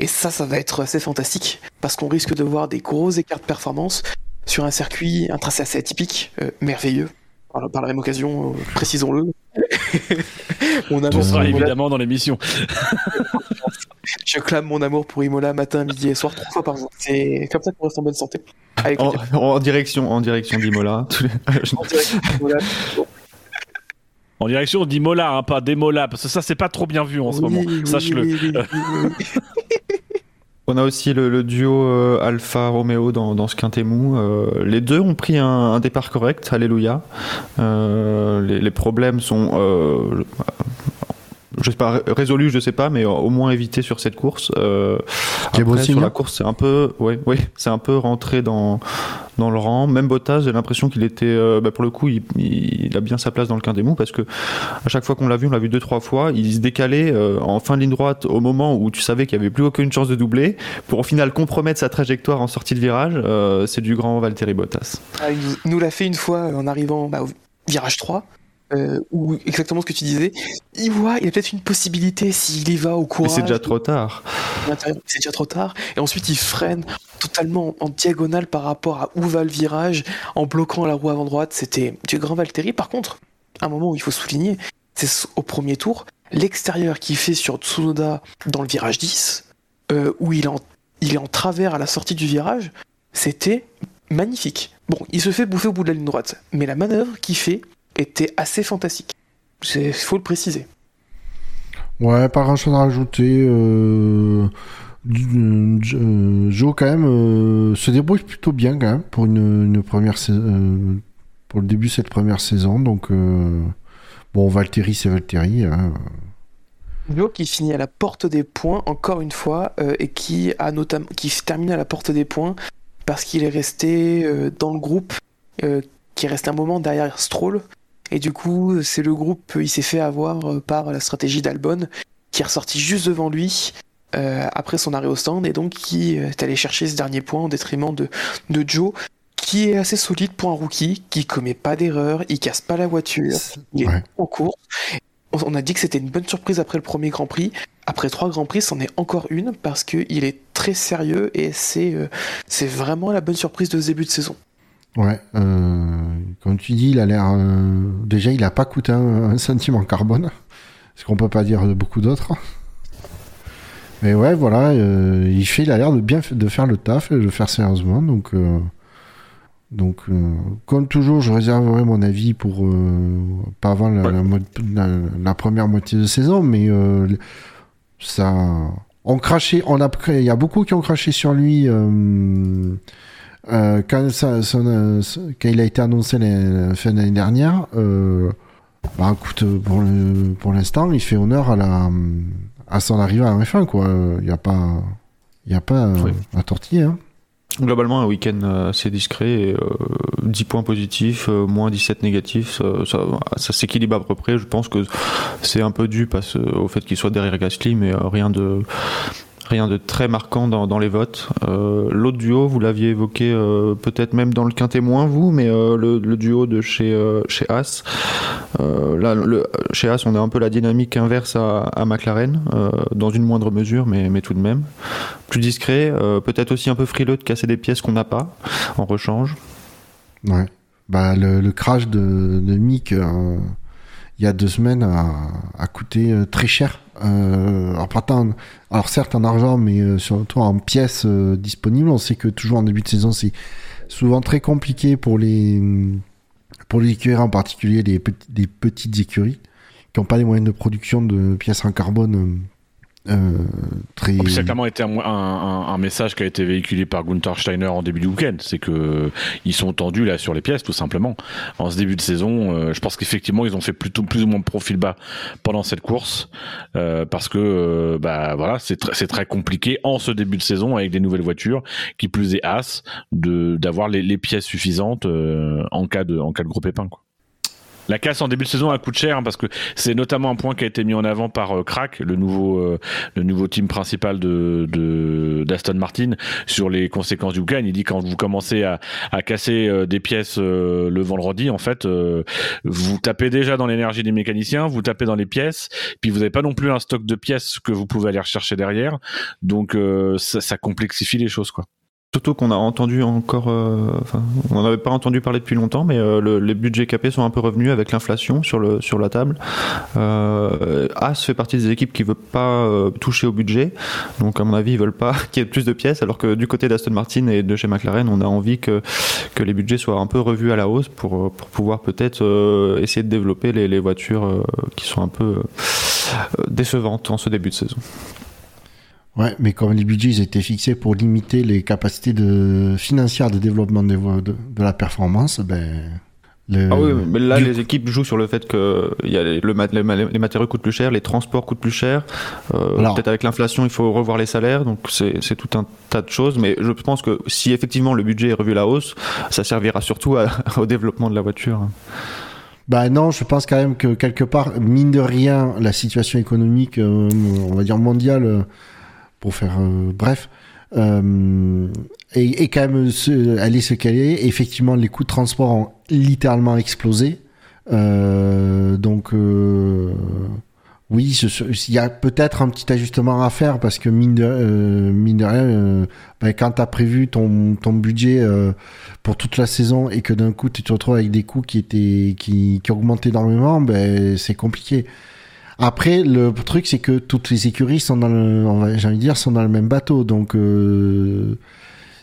Et ça, ça va être assez fantastique, parce qu'on risque de voir des gros écarts de performance sur un circuit, un tracé assez atypique, euh, merveilleux, par, la même occasion, euh, précisons-le. On sera évidemment dans l'émission. Je clame mon amour pour Imola matin, midi et soir, trois fois par jour. C'est comme ça qu'on reste en bonne santé. En, direction, en direction d'Imola. en direction d'Imola, hein, pas d'Emola, parce que ça c'est pas trop bien vu en ce moment. Sache-le. On a aussi le, duo euh, Alpha Romeo dans, dans ce quintet mou. Euh, les deux ont pris un, départ correct, alléluia. Euh, les, problèmes sont je sais pas résolu, je sais pas, mais au moins évité sur cette course. Euh, après, sur la course, c'est un peu, oui, oui, c'est un peu rentré dans dans le rang. Même Bottas, j'ai l'impression qu'il était, euh, bah, pour le coup, il, il, a bien sa place dans le quintet mou parce que à chaque fois qu'on l'a vu, on l'a vu deux trois fois, il se décalait euh, en fin de ligne droite au moment où tu savais qu'il y avait plus aucune chance de doubler, pour au final compromettre sa trajectoire en sortie de virage. Euh, c'est du grand Valtteri Bottas. Ah, il nous l'a fait une fois en arrivant bah, au virage 3 euh, ou exactement ce que tu disais, il voit, il a peut-être une possibilité s'il y va au courage. Mais c'est déjà trop tard. C'est déjà trop tard. Et ensuite, il freine totalement en, diagonale par rapport à où va le virage, en bloquant la roue avant droite. C'était du grand Valtteri. Par contre, un moment où il faut souligner, c'est au premier tour, l'extérieur qu'il fait sur Tsunoda dans le virage 10, euh, où il, il est en travers à la sortie du virage, c'était magnifique. Bon, il se fait bouffer au bout de la ligne droite, mais la manœuvre qu'il fait, était assez fantastique. Il faut le préciser. Ouais, pas grand chose à rajouter. Euh, euh, Joe quand même euh, se débrouille plutôt bien quand même pour une, première pour le début de cette première saison. Donc bon, Valtteri c'est Valtteri. Hein. Joe qui finit à la porte des points encore une fois et qui a notamment qui termine à la porte des points parce qu'il est resté dans le groupe qui est resté un moment derrière Stroll et du coup, c'est le groupe, il s'est fait avoir euh, par la stratégie d'Albon, qui est ressorti juste devant lui euh, après son arrêt au stand, et donc qui est allé chercher ce dernier point au détriment de, de Joe, qui est assez solide pour un rookie, qui commet pas d'erreur, il casse pas la voiture, il est en cours. On a dit que c'était une bonne surprise après le premier Grand Prix. Après trois Grands Prix, c'en est encore une parce qu'il est très sérieux et c'est euh, c'est vraiment la bonne surprise de ce début de saison. Ouais, euh, comme tu dis, il a l'air. Euh, déjà, il a pas coûté un, centime en carbone, ce qu'on peut pas dire de beaucoup d'autres. Mais ouais, voilà, euh, il fait, il a l'air de bien de faire le taf et de le faire sérieusement. Donc, euh, donc comme toujours, je réserverai mon avis pour pas avant la, première moitié de saison, mais ça, on crachait, on a, il y a beaucoup qui ont craché sur lui. Euh, quand, ça, euh, quand il a été annoncé la fin de l'année dernière, euh, bah, écoute, pour, pour l'instant, il fait honneur à, la, à son arrivée à la fin, quoi. Il n'y a pas, il y a pas à tortiller. Hein. Globalement, un week-end assez discret, 10 points positifs, moins 17 négatifs, ça, ça, s'équilibre à peu près. Je pense que c'est un peu dû parce, au fait qu'il soit derrière Gasly, mais rien de rien de très marquant dans, les votes. Euh, l'autre duo, vous l'aviez évoqué euh, peut-être même dans le quintémoin, vous, mais euh, le, duo de chez, chez As. là, chez As, on a un peu la dynamique inverse à, McLaren, dans une moindre mesure, mais, tout de même. Plus discret, peut-être aussi un peu frileux de casser des pièces qu'on n'a pas en rechange. Ouais. Bah, le, crash de, de Mick il y a deux semaines a coûté très cher Euh, alors, certes en argent, mais euh, surtout en pièces euh, disponibles. On sait que toujours en début de saison, c'est souvent très compliqué pour les écuries, en particulier les petites écuries qui n'ont pas les moyens de production de pièces en carbone euh, très. Oh, ça a clairement été un, un, un, message qui a été véhiculé par Gunther Steiner en début du week-end. C'est que ils sont tendus là sur les pièces, tout simplement. En ce début de saison, euh, je pense qu'effectivement ils ont fait plutôt plus ou moins profil bas pendant cette course euh, parce que euh, bah voilà, c'est très c'est très compliqué en ce début de saison avec des nouvelles voitures, qui plus est as, de d'avoir les, les, pièces suffisantes euh, en cas de en cas de gros pépin. Quoi. La casse en début de saison, elle coûte cher hein, parce que c'est notamment un point qui a été mis en avant par euh, Crack, le nouveau, euh, le nouveau team principal de, d'Aston Martin, sur les conséquences du week-end. Il dit quand vous commencez à, à casser euh, des pièces euh, le vendredi, en fait, vous tapez déjà dans l'énergie des mécaniciens, vous tapez dans les pièces, puis vous n'avez pas non plus un stock de pièces que vous pouvez aller rechercher derrière. Donc ça, ça complexifie les choses, quoi. Surtout qu'on a entendu encore, euh, on n'en avait pas entendu parler depuis longtemps, mais euh, le, les budgets capés sont un peu revenus avec l'inflation sur le sur la table. Euh, As fait partie des équipes qui veulent pas euh, toucher au budget, donc à mon avis ils veulent pas qu'il y ait plus de pièces, alors que du côté d'Aston Martin et de chez McLaren, on a envie que que les budgets soient un peu revus à la hausse pour pour pouvoir peut-être euh, essayer de développer les, les voitures euh, qui sont un peu décevantes en ce début de saison. Ouais, mais comme les budgets ils étaient fixés pour limiter les capacités de, financières de développement de, de la performance, ben. Le, ah oui, mais là, du... les équipes jouent sur le fait que y a les, le, les, les, matériaux coûtent plus cher, les transports coûtent plus cher. Euh, Peut-être avec l'inflation, il faut revoir les salaires, donc c'est tout un tas de choses. Mais je pense que si effectivement le budget est revu à la hausse, ça servira surtout à, au développement de la voiture. Bah non, je pense quand même que quelque part, mine de rien, la situation économique, euh, on va dire mondiale, euh, pour faire euh, bref, euh, et, quand même est ce qu'elle est. Effectivement, les coûts de transport ont littéralement explosé. Euh, donc oui, il y a peut-être un petit ajustement à faire parce que mine de, rien, ben, quand tu as prévu ton, ton budget pour toute la saison et que d'un coup tu te retrouves avec des coûts qui étaient qui, qui augmentent énormément, ben c'est compliqué. Après, le truc, c'est que toutes les écuries sont dans le, j'ai envie de dire, sont dans le même bateau. Donc, euh,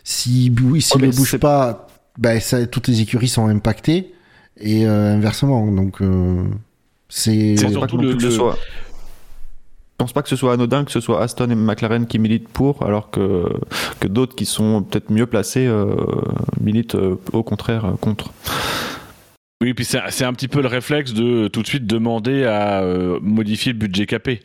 si, si oh, ne bouge pas, ben, ça, toutes les écuries sont impactées et euh, inversement. Donc, euh, c'est. surtout le, le... Soit... Je pense pas que ce soit anodin que ce soit Aston et McLaren qui militent pour, alors que, que d'autres qui sont peut-être mieux placés euh, militent euh, au contraire contre. Oui, puis c'est un petit peu le réflexe de tout de suite demander à euh, modifier le budget capé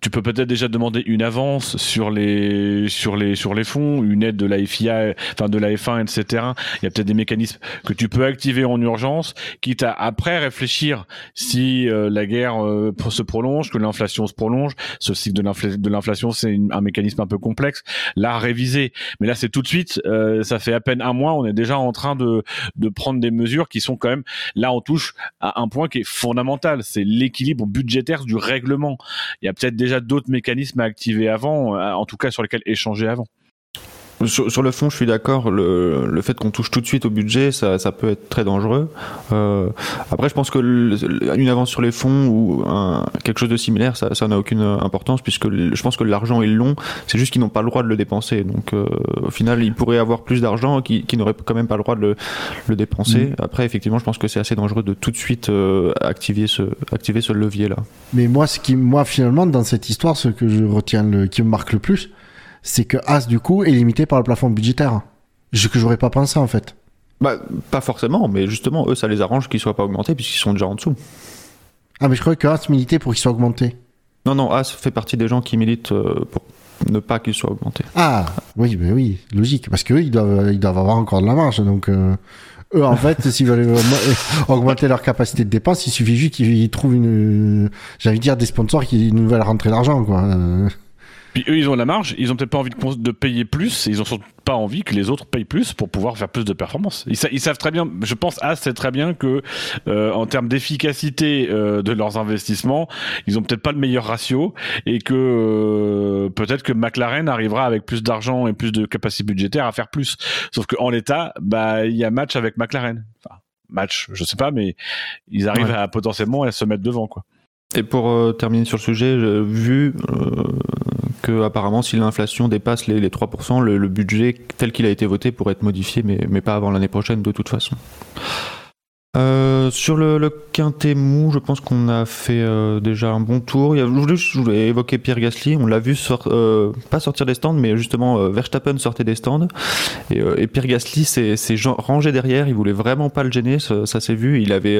tu peux peut-être déjà demander une avance sur les sur les sur les fonds, une aide de la FIA, enfin de la F1, etc. Il y a peut-être des mécanismes que tu peux activer en urgence, quitte à après réfléchir si euh, la guerre euh, se prolonge, que l'inflation se prolonge. Ce cycle de l'inflation, c'est un mécanisme un peu complexe. Là, réviser. Mais là, c'est tout de suite. Euh, ça fait à peine un mois, on est déjà en train de de prendre des mesures qui sont quand même. Là, on touche à un point qui est fondamental. C'est l'équilibre budgétaire du règlement. Il y a peut-être déjà d'autres mécanismes à activer avant, euh, en tout cas sur lesquels échanger avant. Sur, sur, le fond, je suis d'accord. Le, le, fait qu'on touche tout de suite au budget, ça, ça peut être très dangereux. Euh, après, je pense que le, une avance sur les fonds ou un, quelque chose de similaire, ça, ça n'a aucune importance puisque je pense que l'argent est long. C'est juste qu'ils n'ont pas le droit de le dépenser. Donc, euh, au final, ils pourraient avoir plus d'argent qui, qui n'auraient quand même pas le droit de le, le dépenser. Mmh. Après, effectivement, je pense que c'est assez dangereux de tout de suite euh, activer ce, activer ce levier-là. Mais moi, ce qui, moi, finalement, dans cette histoire, ce que je retiens, le, qui me marque le plus, c'est que As du coup est limité par le plafond budgétaire. Ce que j'aurais pas pensé en fait. Bah, pas forcément, mais justement, eux, ça les arrange qu'ils soient pas augmentés puisqu'ils sont déjà en dessous. Ah, mais je croyais que As militait pour qu'ils soient augmentés. Non, non, As fait partie des gens qui militent pour ne pas qu'ils soient augmentés. Ah, oui, mais oui, logique, parce qu'eux, ils doivent, ils doivent avoir encore de la marge, donc. Euh... Eux, en fait, s'ils veulent augmenter leur capacité de dépense, il suffit juste qu'ils trouvent une, j'ai envie de dire, des sponsors qui nous veulent rentrer l'argent, quoi. Puis eux, ils ont la marge, ils ont peut-être pas envie de, de, payer plus, et ils ont surtout pas envie que les autres payent plus pour pouvoir faire plus de performances. Ils, ils savent très bien, je pense, As sait très bien que euh, en termes d'efficacité euh, de leurs investissements, ils ont peut-être pas le meilleur ratio, et que euh, peut-être que McLaren arrivera avec plus d'argent et plus de capacité budgétaire à faire plus. Sauf qu'en l'état, bah il y a match avec McLaren. Enfin, match, je sais pas, mais ils arrivent ouais. à potentiellement à se mettre devant, quoi. Et pour euh, terminer sur le sujet, vu euh, que apparemment si l'inflation dépasse les, les 3%, le, budget tel qu'il a été voté pourrait être modifié, mais pas avant l'année prochaine de toute façon. Euh, sur le, le quintet mou, je pense qu'on a fait euh, déjà un bon tour. Il a, je, voulais, évoquer Pierre Gasly. On l'a vu euh, pas sortir des stands, mais justement Verstappen sortait des stands. Et, Pierre Gasly s'est rangé derrière. Il voulait vraiment pas le gêner. Ça, s'est vu. Il avait,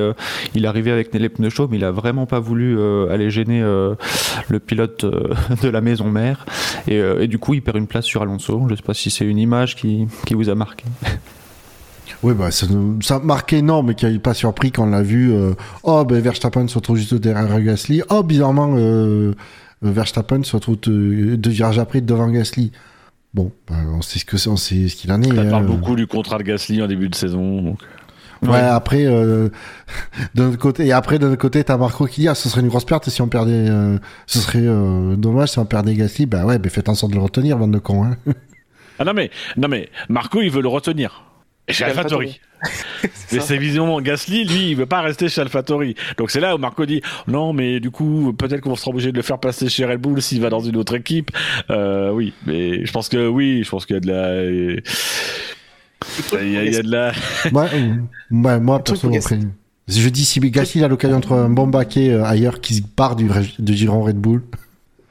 il arrivait avec les pneus chauds, mais il a vraiment pas voulu aller gêner le pilote de la maison mère. Et, du coup, il perd une place sur Alonso. Je sais pas si c'est une image qui vous a marqué. Oui, bah, ça, ça a marqué non, mais qui n'avait pas surpris quand on l'a vu. euh, oh, ben Verstappen se retrouve juste derrière Gasly. Oh, bizarrement, euh, Verstappen se retrouve euh, deux virages après devant Gasly. Bon, bah, on sait ce que c'est, on sait ce qu'il en est. Ça hein. parle beaucoup du contrat de Gasly en début de saison. donc. Ouais, après, euh, d'un autre côté, et après, d'un côté, t'as Marco qui dit, ah, ce serait une grosse perte si on perdait, euh, ce serait euh, dommage si on perdait Gasly. Bah ouais, ben faites en sorte de le retenir, bande de cons. Hein. Ah non mais, non mais Marco il veut le retenir. Et Chez AlphaTauri. Mais c'est visiblement Gasly, lui, il veut pas rester chez AlphaTauri. Donc c'est là où Marco dit non, mais du coup, peut-être qu'on sera obligé de le faire passer chez Red Bull s'il va dans une autre équipe. Euh, oui, mais je pense que oui, je pense qu'il y a de la. Il y a, il y a de la. Ouais, euh, ouais, moi, truc perso, pour après, je dis, si Gasly a l'occasion de trouver un bon baquet euh, ailleurs qui se part du, du giron Red Bull.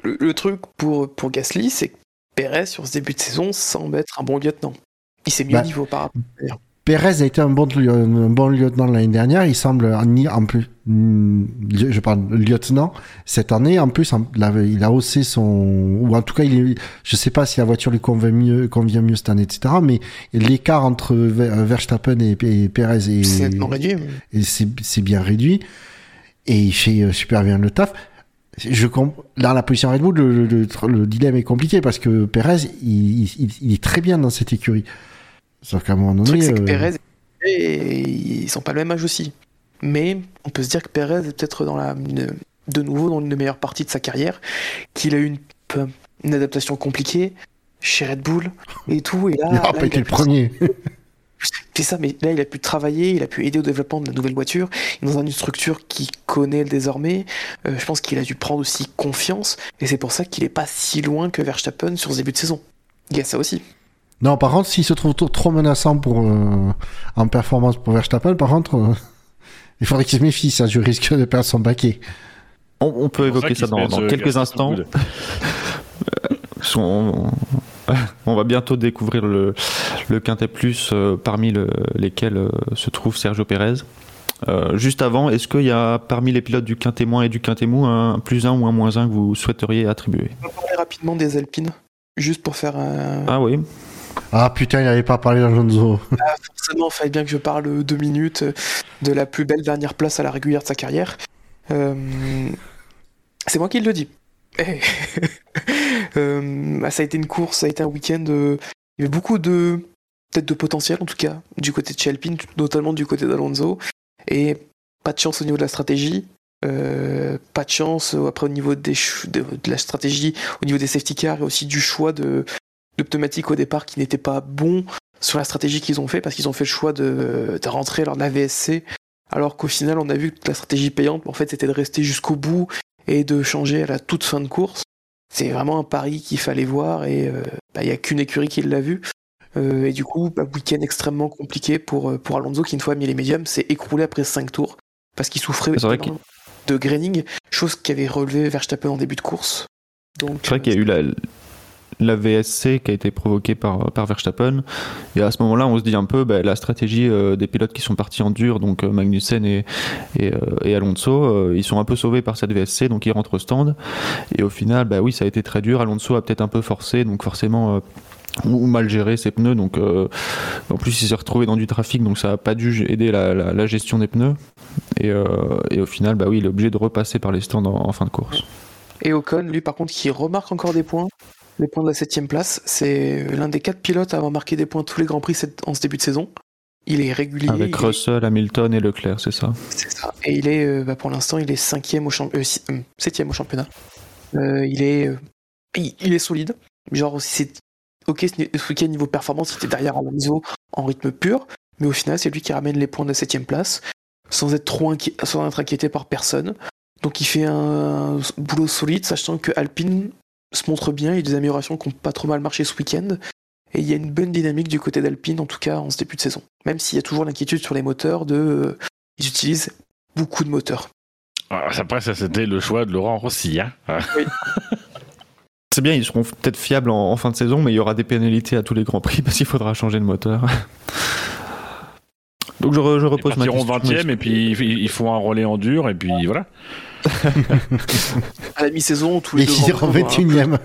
Le, le truc pour, pour Gasly, c'est que Perez, sur ce début de saison, semble être un bon lieutenant. Il s'est mis Bah, au niveau par rapport. Perez a été un bon, un bon lieutenant l'année dernière. Il semble en, plus, li- je parle lieutenant. Cette année, en plus, il a, haussé son, ou en tout cas, il est, je sais pas si la voiture lui convient mieux, convient mieux cette année, etc. Mais l'écart entre Ver- Verstappen et, et Perez est, C'est réduit. et bien réduit et il fait euh, super bien le taf. Je comp- dans la position Red Bull, le, le- le- le dilemme est compliqué parce que Perez, il, il- il est très bien dans cette écurie. Sauf qu'à un moment Le truc, c'est que euh, Perez et ils sont pas le même âge aussi. Mais on peut se dire que Perez est peut-être dans la, une- de nouveau dans une des meilleures parties de sa carrière, qu'il a eu une, une adaptation compliquée chez Red Bull et tout. Et là, il n'a là, pas il été a le premier. C'est ça, mais là, il a pu travailler, il a pu aider au développement de la nouvelle voiture. Dans une structure qu'il connaît désormais. Euh, je pense qu'il a dû prendre aussi confiance. Et c'est pour ça qu'il est pas si loin que Verstappen sur ce début de saison. Il y a ça aussi. Non, par contre, s'il se trouve trop, menaçant pour euh, en performance pour Verstappen, par contre, euh, il faudrait qu'il se méfie. Ça, je risque de perdre son baquet. On, on peut évoquer ça se dans, quelques instants. Parce qu'on- On, on va bientôt découvrir le, le Quintet Plus euh, parmi le- lesquels euh, se trouve Sergio Pérez. Euh, juste avant, est-ce qu'il y a parmi les pilotes du Quintet moins et du Quintet mou un plus un ou un moins un que vous souhaiteriez attribuer? On va parler rapidement des Alpines, juste pour faire un. Ah oui, Ah putain, il n'avait pas parlé d'Alonso. Forcément, il fallait bien que je parle deux minutes de la plus belle dernière place à la régulière de sa carrière. Euh, C'est moi qui le dis. Eh. Euh, bah, ça a été une course, ça a été un week-end. euh, Il y avait beaucoup de peut-être de potentiel en tout cas du côté de chez Alpine, notamment du côté d'Alonso, et pas de chance au niveau de la stratégie. pas de chance après au niveau de la stratégie, au niveau des safety cars et aussi du choix de, de pneumatiques au départ qui n'était pas bon sur la stratégie qu'ils ont fait parce qu'ils ont fait le choix de, de rentrer lors de la VSC alors qu'au final on a vu que la stratégie payante en fait c'était de rester jusqu'au bout et de changer à la toute fin de course. C'est vraiment un pari qu'il fallait voir et euh, bah, il y a qu'une écurie qui l'a vu. Euh, et du coup bah, week-end extrêmement compliqué pour, euh, pour Alonso qui une fois mis les médiums s'est écroulé après 5 tours parce qu'il souffrait de graining chose qu'avait relevé Verstappen en début de course. Donc c'est vrai qu'il y a eu la, la VSC qui a été provoquée par, par Verstappen. Et à ce moment-là, on se dit un peu bah, la stratégie euh, des pilotes qui sont partis en dur, donc euh, Magnussen et, et, euh, Alonso, ils sont un peu sauvés par cette VSC, donc ils rentrent au stand. Et au final, bah oui, ça a été très dur. Alonso a peut-être un peu forcé, donc forcément. ou mal géré ses pneus, donc en plus il s'est retrouvé dans du trafic, donc ça a pas dû aider la, la- gestion des pneus. Et, et au final, bah oui, il est obligé de repasser par les stands en fin de course. Et Ocon, lui, par contre, qui remarque encore des points, les points de la septième place. C'est l'un des quatre pilotes à avoir marqué des points tous les grands prix cette- en ce début de saison. Il est régulier. Avec est- Russell, Hamilton et Leclerc, c'est ça? c'est ça. Et il est, euh, bah, pour l'instant, il est cinquième au champ- euh, si- euh, septième au championnat. Il est, il, il est solide. Genre, c'est ok ce week-end niveau performance, il était derrière Alonso en rythme pur, mais au final, c'est lui qui ramène les points de la septième place, sans être trop inqui- sans être inquiété par personne. Donc il fait un boulot solide, sachant que Alpine se montre bien, il y a des améliorations qui n'ont pas trop mal marché ce week-end. Et il y a une bonne dynamique du côté d'Alpine, en tout cas en ce début de saison. Même s'il y a toujours l'inquiétude sur les moteurs de. euh, ils utilisent beaucoup de moteurs. Ah, Après, ça, c'était le choix de Laurent Rossi. Hein. Ah. C'est bien, ils seront peut-être fiables en, en fin de saison, mais il y aura des pénalités à tous les grands prix parce qu'il faudra changer de moteur. Donc je, re- je Ils repose ma question. 20 e et puis ils ils font un relais en dur et puis voilà. À la mi-saison, tous les Et deux grands en prix, on aura un- 21ème.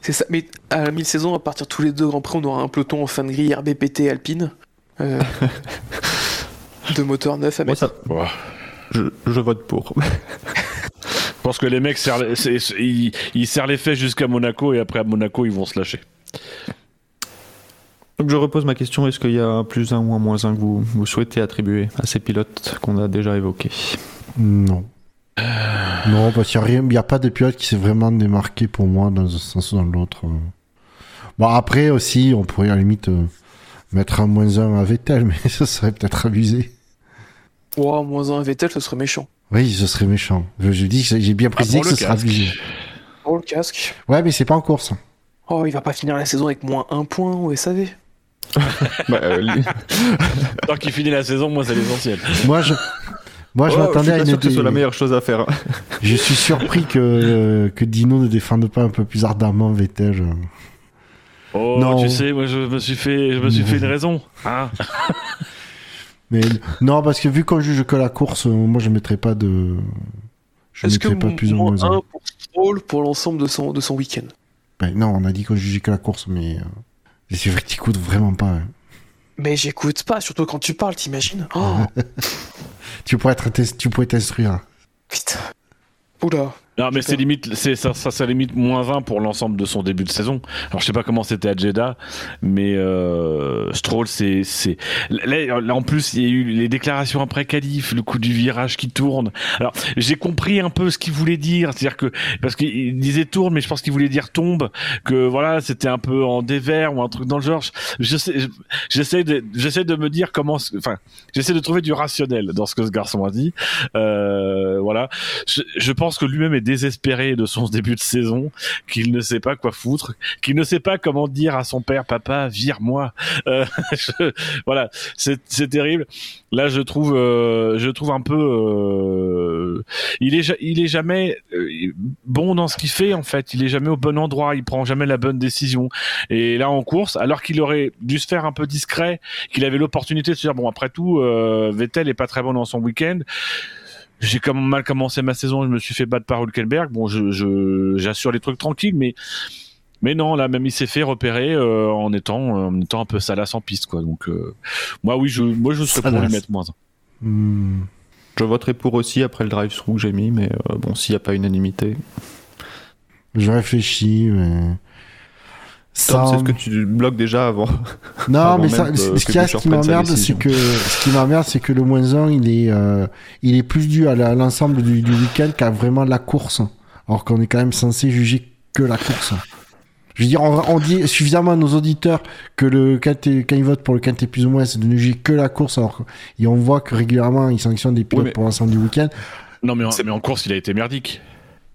C'est ça. Mais à la mi-saison, à partir de tous les deux grands prix, on aura un peloton en fin de grille RBPT Alpine. Euh, de moteurs neufs à Moi, mettre. ça, je, je vote pour. Je pense que les mecs serrent ils, ils serrent les fesses jusqu'à Monaco et après à Monaco ils vont se lâcher. Donc je repose ma question, est-ce qu'il y a un plus un ou un moins un que vous, vous souhaitez attribuer à ces pilotes qu'on a déjà évoqués? Non. Non, parce qu'il n'y a, rien- il y a pas de pilote qui s'est vraiment démarqué pour moi dans un sens ou dans l'autre. Bon, après aussi, on pourrait à la limite euh, mettre un moins un à Vettel, mais ça serait peut-être abusé. Oh, moins un Vettel, ce serait méchant. Oui, ce serait méchant. Je, je dis j'ai bien précisé pour que ce sera casque. abusé. Oh, le casque. Ouais, mais c'est pas en course. Oh, il va pas finir la saison avec moins un point au SAV. Bah, euh, Tant qu'il finit la saison, moi c'est l'essentiel. Moi, je, moi, je Oh, m'attendais à une. sûr que ce dé- soit la meilleure chose à faire. Je suis surpris que, euh, que Dino ne défende pas un peu plus ardemment Vettel. Oh, Non. tu sais, moi je me suis fait, je me suis fait une raison. Hein Mais non, parce que vu qu'on juge que la course, euh, moi, je mettrais pas de. Je Est-ce que mettrais pas plus ou moins un. un pour Stroll pour l'ensemble de son, de son week-end? Ben, non, on a dit qu'on jugeait que la course, mais. C'est vrai que t'écoutes vraiment pas. hein. Mais j'écoute pas, surtout quand tu parles, t'imagines Oh, Tu pourrais être, tu pourrais t'instruire. putain. Oula. Non, mais c'est limite, c'est ça, ça, ça limite moins 1 pour l'ensemble de son début de saison. Alors je sais pas comment c'était à Jeddah, mais euh, Stroll, c'est, c'est là, là, en plus il y a eu les déclarations après qualif, le coup du virage qui tourne. Alors j'ai compris un peu ce qu'il voulait dire, c'est-à-dire que parce qu'il disait tourne, mais je pense qu'il voulait dire tombe, que voilà c'était un peu en dévers ou un truc dans le genre. Je sais, je- j'essaie de, j'essaie de me dire comment, enfin, j'essaie de trouver du rationnel dans ce que ce garçon a dit. Euh, voilà, je, je pense que lui-même est désespéré de son début de saison, qu'il ne sait pas quoi foutre, qu'il ne sait pas comment dire à son père, papa, vire-moi. Euh, voilà, c'est terrible. Là, je trouve, euh, je trouve un peu, euh, il est, il est jamais euh, bon dans ce qu'il fait en fait. Il est jamais au bon endroit. Il prend jamais la bonne décision. Et là, en course, alors qu'il aurait dû se faire un peu discret, qu'il avait l'opportunité de se dire bon, après tout, euh, Vettel est pas très bon dans son week-end j'ai quand même mal commencé ma saison, je me suis fait battre par Hülkenberg. Bon, je, je, j'assure les trucs tranquilles, mais, mais non, là, même il s'est fait repérer euh, en étant, en étant un peu salace en piste, quoi. Donc, euh, moi, oui, je, moi, je serais pour lui mettre moins. un. Hmm. Je voterai pour aussi après le drive-through que j'ai mis, mais euh, bon, s'il n'y a pas unanimité. Je réfléchis, mais. Tom, c'est ce que tu bloques déjà avant. Non, avant mais ça, que- ce a, qui m'emmerde, c'est que ce qui m'emmerde, c'est que le moins 1, il est, euh, il est plus dû à l'ensemble du, du week-end qu'à vraiment la course. Alors qu'on est quand même censé juger que la course. Je veux dire, on, on dit suffisamment à nos auditeurs que le quintet- quand ils votent pour le quintet plus ou moins, c'est de ne juger que la course. Alors que- et on voit que régulièrement, ils sanctionnent des pilotes Oui, mais- pour l'ensemble du week-end. Non, mais en, mais en course, il a été merdique.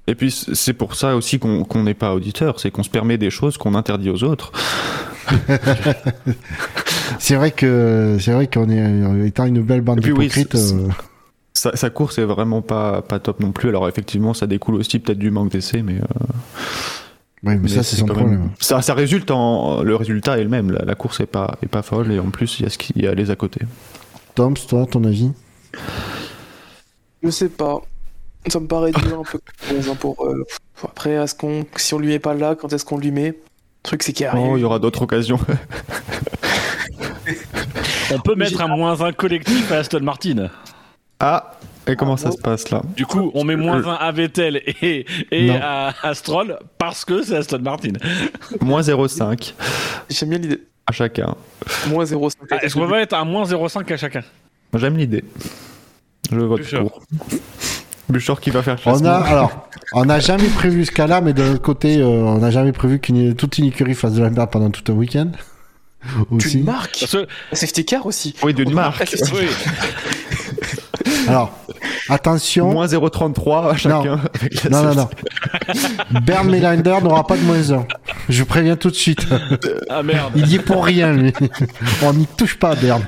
Et puis c'est pour ça aussi qu'on n'est pas auditeur, c'est qu'on se permet des choses qu'on interdit aux autres. C'est vrai que, c'est vrai qu'on est, étant une belle bande oui, d'hypocrites, c'est- euh, Sa, sa course est vraiment pas, pas top non plus. Alors effectivement, ça découle aussi peut-être du manque d'essai, mais, euh, ouais, mais, mais ça, c'est son problème. même- Ça, ça résulte en le résultat est le même. La, la course est pas est pas folle et en plus il y a ce y a les à côté. Toms, toi, ton avis? Je sais pas. Ça me paraît dur un peu moins un pour. euh, pff, après, est-ce qu'on, si on lui met pas là, quand est-ce qu'on lui met? Le truc, c'est qu'il y a rien. Oh, il y aura d'autres occasions. On peut mettre un moins un collectif à Aston Martin. ah. Et comment Ah, ça bon. se passe là? Du coup, on met moins un à Vettel et, et à, à Stroll parce que c'est Aston Martin. Moins 0,5 J'aime bien l'idée. à chacun. Moins 0,5. Ah, Est-ce qu'on peut pas mettre un moins 0,5 à chacun? J'aime l'idée. Je vote pour. Bouchard qui va faire On a, alors, on n'a jamais prévu ce cas-là, mais de l'autre côté, euh, on n'a jamais prévu qu'une toute une écurie fasse de la merde pendant tout un week-end. Aussi. marques Parce que, safety car aussi. Oui, d'une On- marque. oui, Alors, Attention. Moins 0,33 à chacun. Non. avec la Non, non, non. Bernd Melander n'aura pas de moins 1. Je vous préviens tout de suite. Ah merde. Il y est pour rien, lui. On n'y touche pas, Berne.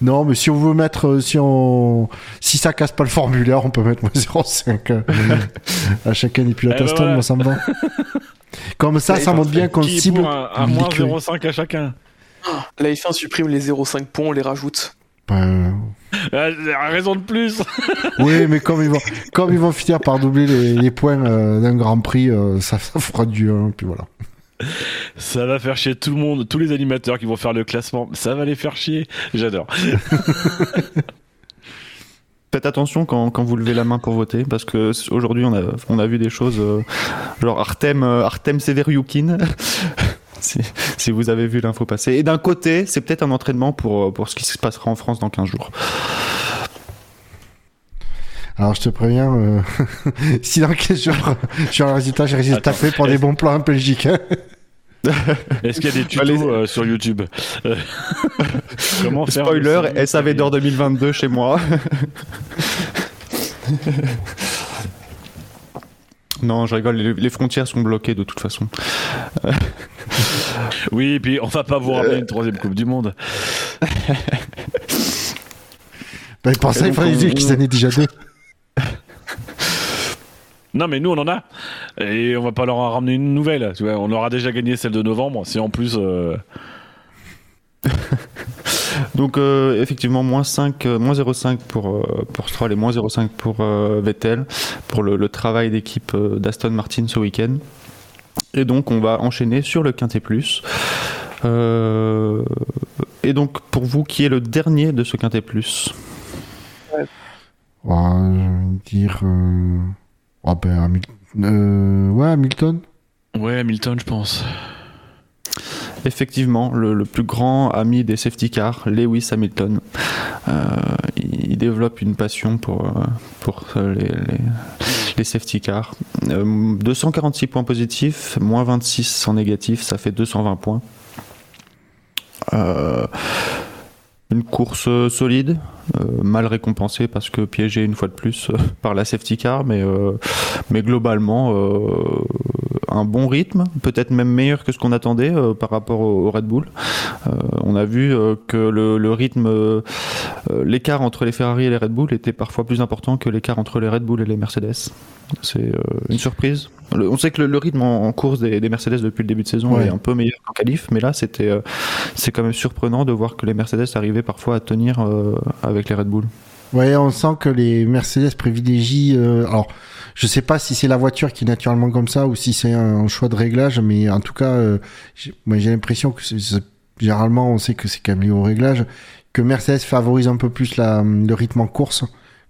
Non, mais si on veut mettre, euh, si on, si ça casse pas le formulaire, on peut mettre moins 0,5 euh, à chacun des pilotes Eh ben Aston, voilà. moi ça me va. Comme ça, ça montre bien qu'on cible un, un moins l'écurie. 0,5 à chacun? La F1 supprime les 0,5 points, on les rajoute. Ben, raison de plus. oui, mais comme ils vont, comme ils vont finir par doubler les, les points euh, d'un Grand Prix, euh, ça, ça fera du 1, puis voilà. Ça va faire chier tout le monde, tous les animateurs qui vont faire le classement. Ça va les faire chier. J'adore. Faites attention quand, quand vous levez la main pour voter, parce que aujourd'hui on a, on a vu des choses euh, genre Artem, euh, Artem Severyukin. Si, si vous avez vu l'info passer. Et d'un côté, c'est peut-être un entraînement pour, euh, pour ce qui se passera en France dans 15 jours. Alors je te préviens, euh, si dans 15 jours, je suis un résultat, j'ai réussi à Attends, taper pour des bons plans en Belgique. hein. Est-ce qu'il y a des tutos Allez. euh, sur YouTube? Comment faire Spoiler, le- SAV d'or 2022 chez moi. non, je rigole, les, les frontières sont bloquées de toute façon. Oui, et puis on va pas vous ramener une troisième Coupe du Monde. Ben, pour ça, il dire qu'ils en aient déjà deux. Non, mais nous on en a. Et on va pas leur en ramener une nouvelle. Tu vois, on aura déjà gagné celle de novembre. Si en plus. euh, Donc euh, effectivement, moins 5, euh, moins 0,5 pour, euh, pour Stroll et moins 0,5 pour euh, Vettel, pour le, le travail d'équipe euh, d'Aston Martin ce week-end. Et donc on va enchaîner sur le Quintet Plus. Euh, et donc pour vous, qui est le dernier de ce Quintet Plus? Ouais, je vais dire. Euh... ah ben, Hamil- euh, Ouais, Hamilton. Ouais, Hamilton, je pense. Effectivement, le, plus grand ami des safety cars, Lewis Hamilton. Euh, il, développe une passion pour, euh, euh, les, safety cars. Euh, 246 points positifs, moins 26 en négatif, ça fait 220 points. Euh, une course euh, solide, euh, mal récompensée parce que piégée une fois de plus euh, par la safety car, mais, mais globalement un bon rythme, peut-être même meilleur que ce qu'on attendait par rapport au, Red Bull. On a vu que le, rythme, l'écart entre les Ferrari et les Red Bull était parfois plus important que l'écart entre les Red Bull et les Mercedes. C'est euh, une surprise. Le- on sait que le, le rythme en, en course des, des Mercedes depuis le début de saison Ouais. est un peu meilleur qu'en qualif, mais là c'était euh, c'est quand même surprenant de voir que les Mercedes arrivaient parfois à tenir euh, avec les Red Bull. Ouais, on sent que les Mercedes privilégient. euh, alors, je sais pas si c'est la voiture qui est naturellement comme ça ou si c'est un, un choix de réglage, mais en tout cas, j'ai moi, j'ai l'impression que c'est- c'est- généralement, on sait que c'est quand même lié au réglage, que Mercedes favorise un peu plus la, le rythme en course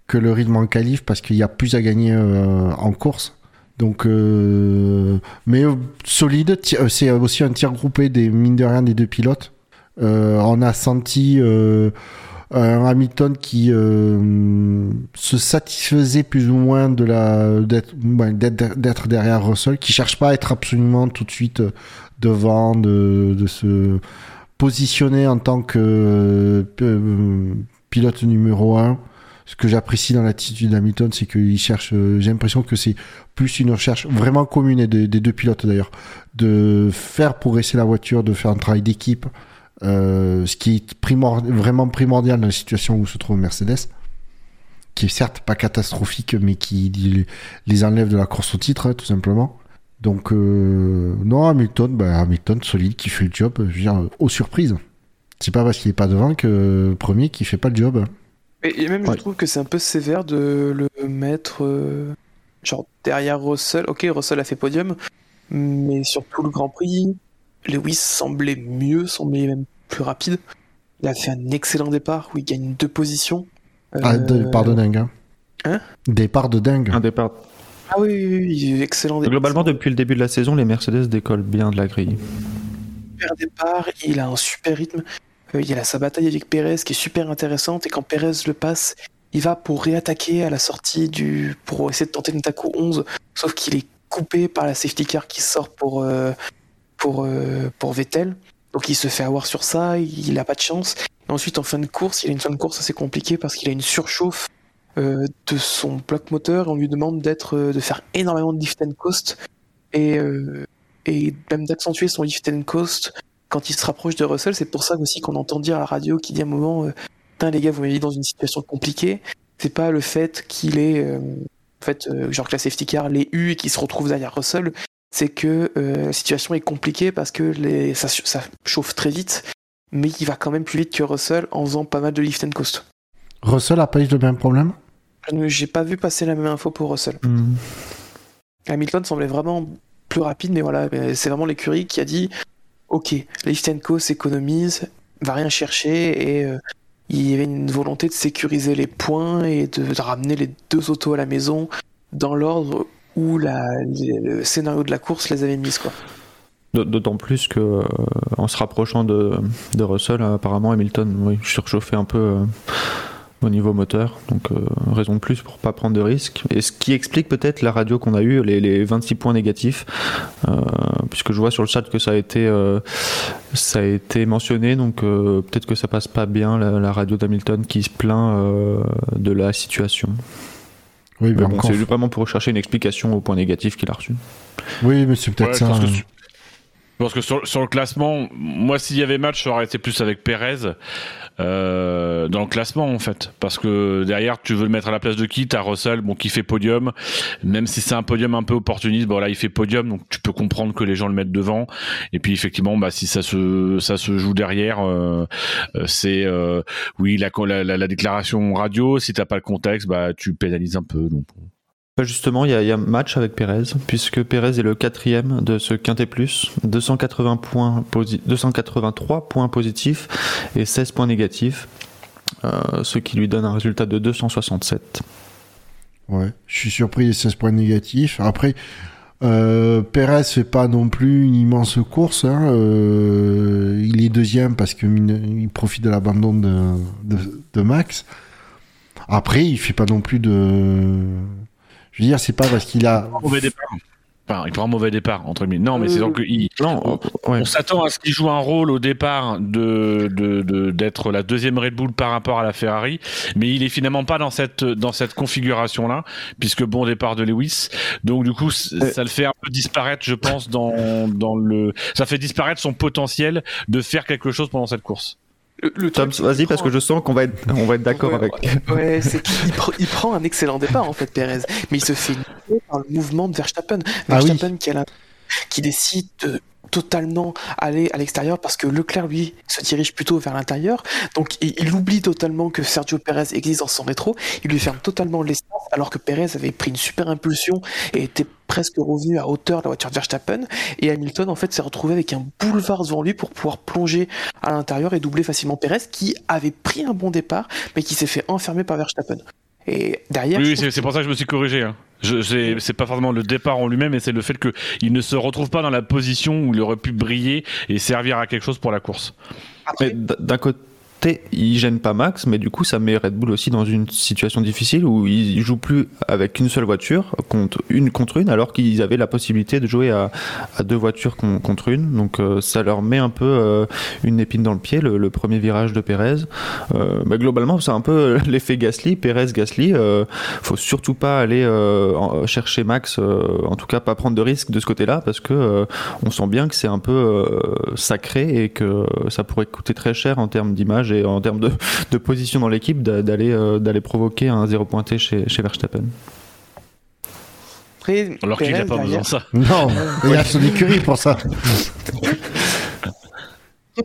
que le rythme en qualif parce qu'il y a plus à gagner euh, en course. Donc, euh, mais euh, solide. C'est aussi un tir groupé des mine de rien des deux pilotes. On a senti un Hamilton qui se satisfaisait plus ou moins de la d'être derrière Russell, qui cherche pas à être absolument tout de suite devant, de, se positionner en tant que pilote numéro un. Ce que j'apprécie dans l'attitude d'Hamilton, c'est qu'il cherche. euh, J'ai l'impression que c'est plus une recherche vraiment commune des, deux pilotes d'ailleurs, de faire progresser la voiture, de faire un travail d'équipe, euh, ce qui est vraiment primordial dans la situation où se trouve Mercedes, qui est certes pas catastrophique, mais qui les- enlève de la course au titre, tout simplement. Donc, euh, non, Hamilton, bah, Hamilton solide, qui fait le job, je veux dire, aux surprises. C'est pas parce qu'il est pas devant que premier qui fait pas le job. Et, et même, Ouais. je trouve que c'est un peu sévère de le mettre euh, genre derrière Russell. Ok, Russell a fait podium, mais sur tout le Grand Prix, Lewis semblait mieux, semblait même plus rapide. Il a fait un excellent départ où il gagne deux positions. Ah, Euh, départ de dingue. Hein. Hein? Départ de dingue. Un départ. Ah oui, oui, oui, excellent départ. Globalement, depuis le début de la saison, les Mercedes décollent bien de la grille. super départ, il a un super rythme. Euh, il y a sa bataille avec Perez qui est super intéressante et quand Perez le passe, il va pour réattaquer à la sortie du pour essayer de tenter une Taku 11, sauf qu'il est coupé par la safety car qui sort pour euh, pour euh, pour Vettel. Donc il se fait avoir sur ça, il a pas de chance. Et ensuite en fin de course, il a une fin de course assez compliquée parce qu'il a une surchauffe de son bloc moteur. On lui demande d'être, de faire énormément de lift and coast et, et même d'accentuer son lift and coast quand il se rapproche de Russell. C'est pour ça aussi qu'on entend dire à la radio qu'il dit à un moment, euh, putain les gars, vous m'avez mis dans une situation compliquée. C'est pas le fait qu'il est, euh, en fait, euh, genre que la safety car l'ait eu et qu'il se retrouve derrière Russell. C'est que la situation est compliquée parce que les, ça, ça chauffe très vite, mais il va quand même plus vite que Russell en faisant pas mal de lift and coast. Russell a pas eu le même problème? J'ai pas vu passer la même info pour Russell. Hmm. Hamilton semblait vraiment plus rapide, mais voilà, c'est vraiment l'écurie qui a dit Ok, Lift Co s'économise, va rien chercher, et euh, il y avait une volonté de sécuriser les points et de, ramener les deux autos à la maison dans l'ordre où le scénario de la course les avait mises. D'autant plus que euh, en se rapprochant de, de Russell, apparemment Hamilton oui, surchauffait un peu euh, au niveau moteur, donc euh, raison de plus pour pas prendre de risques. Et ce qui explique peut-être la radio qu'on a eu, les, les 26 points négatifs, euh, puisque je vois sur le chat que ça a été, euh, ça a été mentionné, donc euh, peut-être que ça passe pas bien la, la radio d'Hamilton qui se plaint euh, de la situation. Oui, mais bon, c'est vraiment pour chercher une explication au point négatif qu'il a reçu. Oui, mais c'est peut-être Ouais, ça. Pense que sur, sur le classement, moi, s'il y avait match, ça aurait été plus avec Pérez euh, dans le classement, en fait. Parce que derrière, tu veux le mettre à la place de qui? T'as Russell, bon, qui fait podium. Même si c'est un podium un peu opportuniste, bon, là, il fait podium, donc tu peux comprendre que les gens le mettent devant. Et puis, effectivement, bah, si ça se, ça se joue derrière, euh, euh, c'est, euh, oui, la, la, la, la déclaration radio. Si t'as pas le contexte, bah, tu pénalises un peu. Donc, Justement, il y, y a match avec Pérez, puisque Pérez est le quatrième de ce Quintet Plus, 280 points posi- 283 points positifs et 16 points négatifs, euh, ce qui lui donne un résultat de 267. Ouais, je suis surpris des 16 points négatifs. Après, euh, Perez fait pas non plus une immense course. Hein. Euh, il est deuxième parce que mine- il profite de l'abandon de, Max. Après, il fait pas non plus de. Je veux dire, c'est pas parce qu'il a. un mauvais départ. Enfin, il prend un mauvais départ, entre guillemets. Non, mais c'est donc qu'il. Non, on, ouais. on s'attend à ce qu'il joue un rôle au départ de de- de- d'être la deuxième Red Bull par rapport à la Ferrari, mais il est finalement pas dans cette dans cette configuration là, puisque bon départ de Lewis. Donc du coup, Euh. ça le fait un peu disparaître, je pense, dans dans le. Ça fait disparaître son potentiel de faire quelque chose pendant cette course. Le, le Tom, vas-y, parce que je sens qu'on va être, on va être d'accord Ouais, avec. Ouais, c'est qu'il pr- il prend un excellent départ en fait, Perez, mais il se fait par le mouvement de Verstappen. Ah oui. Verstappen qui, a la- qui décide de totalement aller à l'extérieur parce que Leclerc lui se dirige plutôt vers l'intérieur, donc il, oublie totalement que Sergio Perez existe dans son rétro. Il lui ferme totalement l'espace alors que Perez avait pris une super impulsion et était presque revenu à hauteur de la voiture de Verstappen. Et Hamilton en fait s'est retrouvé avec un boulevard devant lui pour pouvoir plonger à l'intérieur et doubler facilement Perez qui avait pris un bon départ mais qui s'est fait enfermer par Verstappen. Et derrière, Oui, c'est pour ça que je me suis corrigé. Hein. C'est pas forcément le départ en lui-même, mais c'est le fait qu'il ne se retrouve pas dans la position où il aurait pu briller et servir à quelque chose pour la course. après, Mais d- d'un côté, il gêne pas Max, mais du coup, ça met Red Bull aussi dans une situation difficile où ils jouent plus avec une seule voiture contre une contre une, alors qu'ils avaient la possibilité de jouer à, deux voitures con- contre une. Donc, euh, ça leur met un peu euh, une épine dans le pied, le, premier virage de Pérez. Euh, bah, globalement, c'est un peu l'effet Gasly, Pérez-Gasly. Euh, faut surtout pas aller euh, chercher Max, euh, en tout cas pas prendre de risque de ce côté-là, parce que euh, on sent bien que c'est un peu euh, sacré et que ça pourrait coûter très cher en termes d'image et en termes de, de position dans l'équipe d'aller euh, d'aller provoquer un zéro pointé chez, chez Verstappen. après, Alors qu'il n'a pas besoin de ça. Non, il a son écurie pour ça.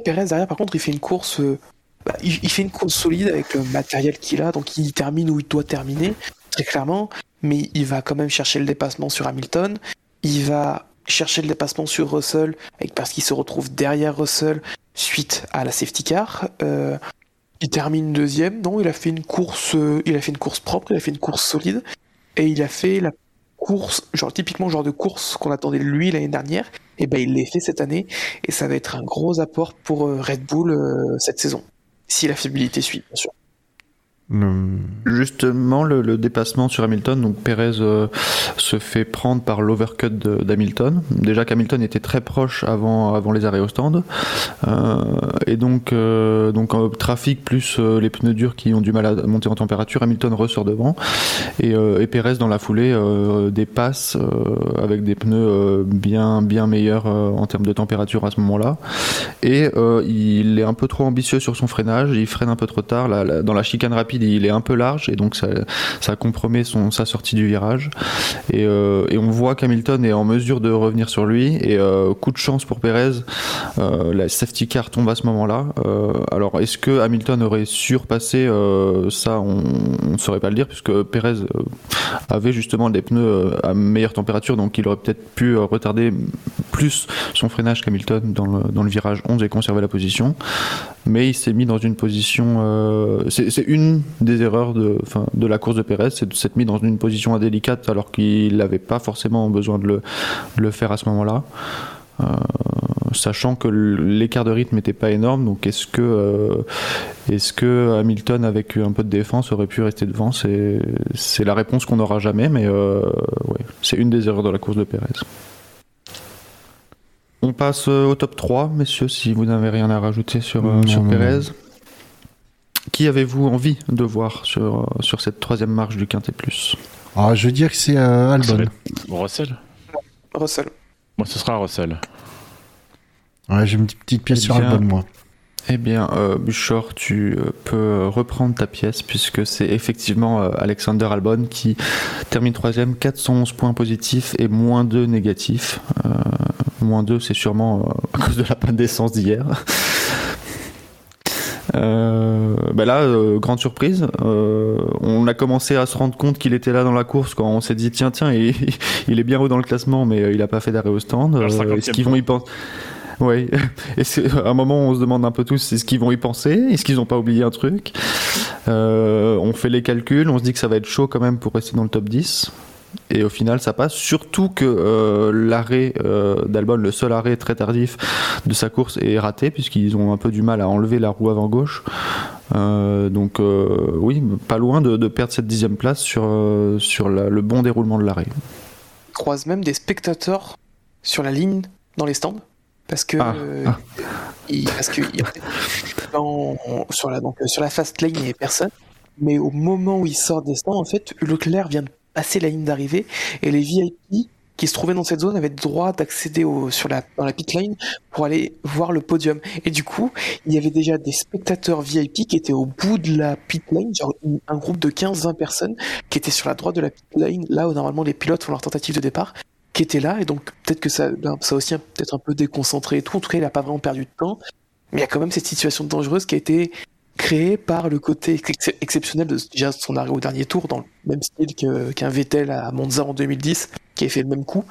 Perez derrière, par contre, il fait une course. euh, bah, il, il fait une course solide avec le matériel qu'il a, donc il termine où il doit terminer, très clairement. Mais il va quand même chercher le dépassement sur Hamilton. Il va chercher le dépassement sur Russell, parce qu'il se retrouve derrière Russell suite à la safety car. Euh, il termine deuxième. Non, il a fait une course. euh, il a fait une course propre. Il a fait une course solide. Et il a fait la course, genre typiquement genre de course qu'on attendait de lui l'année dernière. Et ben il l'a fait cette année et ça va être un gros apport pour euh, Red Bull cette saison. Si la fiabilité suit, bien sûr. Justement, le, le dépassement sur Hamilton, donc Perez euh, se fait prendre par l'overcut d'Hamilton. Déjà qu'Hamilton était très proche avant, avant les arrêts au stand. Euh, et donc, euh, donc trafic plus euh, les pneus durs qui ont du mal à monter en température, Hamilton ressort devant. Et, euh, et Perez, dans la foulée, euh, dépasse avec des pneus bien, bien meilleurs en termes de température à ce moment-là. Et il est un peu trop ambitieux sur son freinage, il freine un peu trop tard. Dans la chicane rapide, il est un peu large et donc ça, ça compromet son, sa sortie du virage. Et, euh, on voit qu'Hamilton est en mesure de revenir sur lui. Et euh, coup de chance pour Perez, euh, la safety car tombe à ce moment-là. Alors est-ce que Hamilton aurait surpassé Ça, on ne saurait pas le dire puisque Perez avait justement des pneus à meilleure température, donc il aurait peut-être pu retarder plus son freinage qu'Hamilton dans le, virage 11 et conserver la position. Mais il s'est mis dans une position. euh, c'est une des erreurs de, la course de Perez, c'est de s'être mis dans une position indélicate alors qu'il n'avait pas forcément besoin de le, faire à ce moment-là. Euh, sachant que l'écart de rythme n'était pas énorme, donc est-ce que, euh, est-ce que Hamilton avec un peu de défense aurait pu rester devant? C'est la réponse qu'on n'aura jamais, mais c'est une des erreurs de la course de Perez. On passe euh, au top 3, messieurs, si vous n'avez rien à rajouter sur, euh, Non, sur non, Perez. non. Qui avez-vous envie de voir sur, euh, sur cette troisième marche du Quintet Plus? Ah, je veux dire que c'est euh, Albon. Russell? Russell? Moi, ce sera Russell. Ouais, j'ai une petite- petite pièce Eh sur bien, Albon, moi. Eh bien, euh, Buchor, tu euh, peux reprendre ta pièce puisque c'est effectivement euh, Alexander Albon qui termine troisième, 411 points positifs et moins 2 négatifs. Euh, moins 2, c'est sûrement euh, à cause de la panne d'essence d'hier. Euh, bah là, euh, grande surprise. euh, on a commencé à se rendre compte qu'il était là dans la course quand on s'est dit tiens tiens il, il est bien haut dans le classement mais euh, il a pas fait d'arrêt au stand. Alors, Euh, 50e Est-ce qu'ils vont y penser Oui. Et à un moment on se demande un peu tous est-ce qu'ils vont y penser? Est-ce qu'ils n'ont pas oublié un truc? Euh, On fait les calculs, on se dit que ça va être chaud quand même pour rester dans le top 10. Et au final, ça passe. Surtout que euh, l'arrêt euh, d'Albon, le seul arrêt très tardif de sa course, est raté, puisqu'ils ont un peu du mal à enlever la roue avant gauche. Euh, donc, oui, pas loin de, perdre cette dixième place sur, sur le bon déroulement de l'arrêt. croise même des spectateurs sur la ligne dans les stands parce que Ah, euh, ah. il- parce que il- sur la donc euh, sur la fast lane il n'y avait personne. Mais au moment où il sort des stands en fait Leclerc vient de passer la ligne d'arrivée et les VIP qui se trouvaient dans cette zone avaient le droit d'accéder au sur la dans la pit lane pour aller voir le podium. Et du coup il y avait déjà des spectateurs VIP qui étaient au bout de la pit lane genre un groupe de 15-20 personnes qui étaient sur la droite de la pit lane là où normalement les pilotes font leur tentative de départ qui était là et donc peut-être que ça ben, ça a aussi peut-être un peu déconcentré et tout. En tout cas il a pas vraiment perdu de temps. Mais il y a quand même cette situation dangereuse qui a été créée par le côté ex- exceptionnel de déjà son arrêt au dernier tour dans le même style que- qu'un Vettel à Monza en 2010 qui a fait le même coup.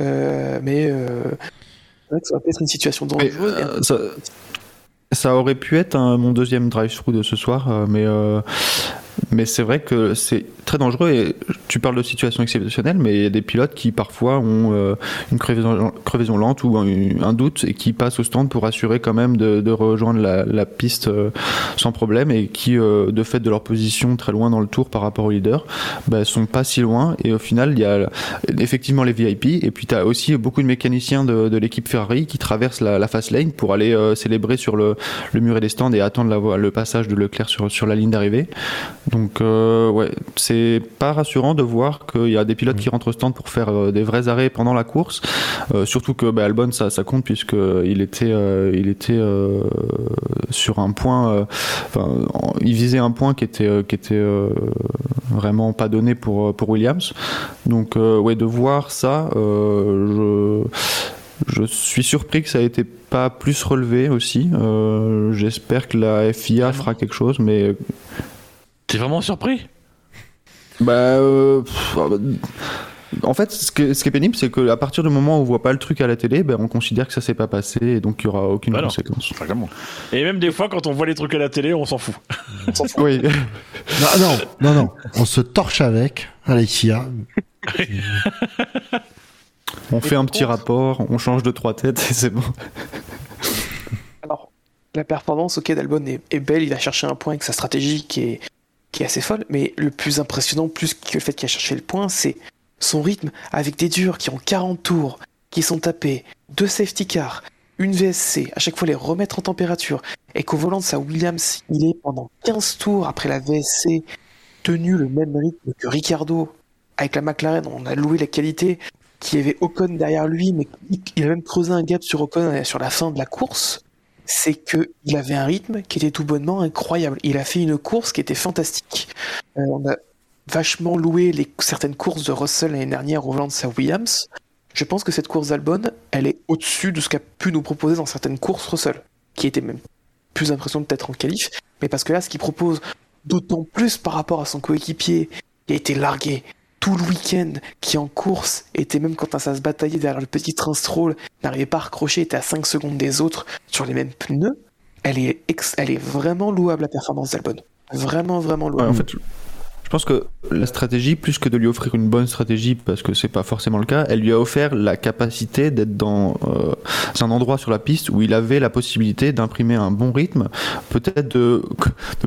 Euh, mais euh, c'est vrai que ça va peut être une situation dangereuse. euh, ça, ça aurait pu être un- mon deuxième drive-through de ce soir, euh, mais, euh, mais c'est vrai que c'est très dangereux. Et tu parles de situation exceptionnelle, mais il y a des pilotes qui parfois ont euh, une crevaison, lente ou un, doute et qui passent au stand pour assurer quand même de, rejoindre la, piste euh, sans problème et qui, euh, de fait de leur position très loin dans le tour par rapport au leader, bah, sont pas si loin. Et au final, il y a effectivement les VIP et puis tu as aussi beaucoup de mécaniciens de, l'équipe Ferrari qui traversent la, fast lane pour aller célébrer sur le, le muret des stands et attendre la le passage de Leclerc sur la ligne d'arrivée. Donc euh, ouais, c'est pas rassurant de voir qu'il y a des pilotes qui rentrent au stand pour faire euh, des vrais arrêts pendant la course. Euh, surtout que bah, Albon ça, ça compte puisque il était euh, il était euh, sur un point, euh, enfin en- il visait un point qui était euh, qui était euh, vraiment pas donné pour pour Williams. Donc euh, ouais de voir ça, euh, je je suis surpris que ça ait été pas plus relevé aussi. Euh, J'espère que la FIA fera quelque chose, mais T'es vraiment surpris? Bah, euh, pff, en fait, ce, que- ce qui est pénible, c'est qu'à partir du moment où on voit pas le truc à la télé, ben, on considère que ça s'est pas passé et donc il y aura aucune Bah non. conséquence. Clairement. Et même des fois, quand on voit les trucs à la télé, on s'en fout. Oui. Non, non, non, non. On se torche avec, Alexia. on fait un petit rapport, on change de trois têtes et c'est bon. Alors, la performance, ok, d'Albon est, est belle, il a cherché un point avec sa stratégie qui est, qui est assez folle, mais le plus impressionnant, plus que le fait qu'il a cherché le point, c'est son rythme avec des durs qui ont 40 tours, qui sont tapés, deux safety cars, une VSC, à chaque fois les remettre en température, et qu'au volant de sa Williams, il est pendant 15 tours après la VSC tenu le même rythme que Ricardo. Avec la McLaren, on a loué la qualité, qu'il y avait Ocon derrière lui, mais il a même creusé un gap sur Ocon euh, sur la fin de la course, c'est que il avait un rythme qui était tout bonnement incroyable. Il a fait une course qui était fantastique. Euh, on a vachement loué les, certaines courses de Russell l'année dernière au volant sa Williams. Je pense que cette course d'Albon, elle est au-dessus de ce qu'a pu nous proposer dans certaines courses Russell, qui était même plus impressionnant peut-être en qualif, mais parce que là, ce qu'il propose, d'autant plus par rapport à son coéquipier, qui a été largué tout le week-end, qui en course était même quand ça se bataillait derrière le petit train stroll, n'arrivait pas à recrocher, était à 5 secondes des autres sur les mêmes pneus, elle est, elle est vraiment louable la performance d'Albon. Vraiment, vraiment louable. en fait, je pense que la stratégie, plus que de lui offrir une bonne stratégie, parce que c'est pas forcément le cas, elle lui a offert la capacité d'être dans euh, un endroit sur la piste où il avait la possibilité d'imprimer un bon rythme, peut-être de,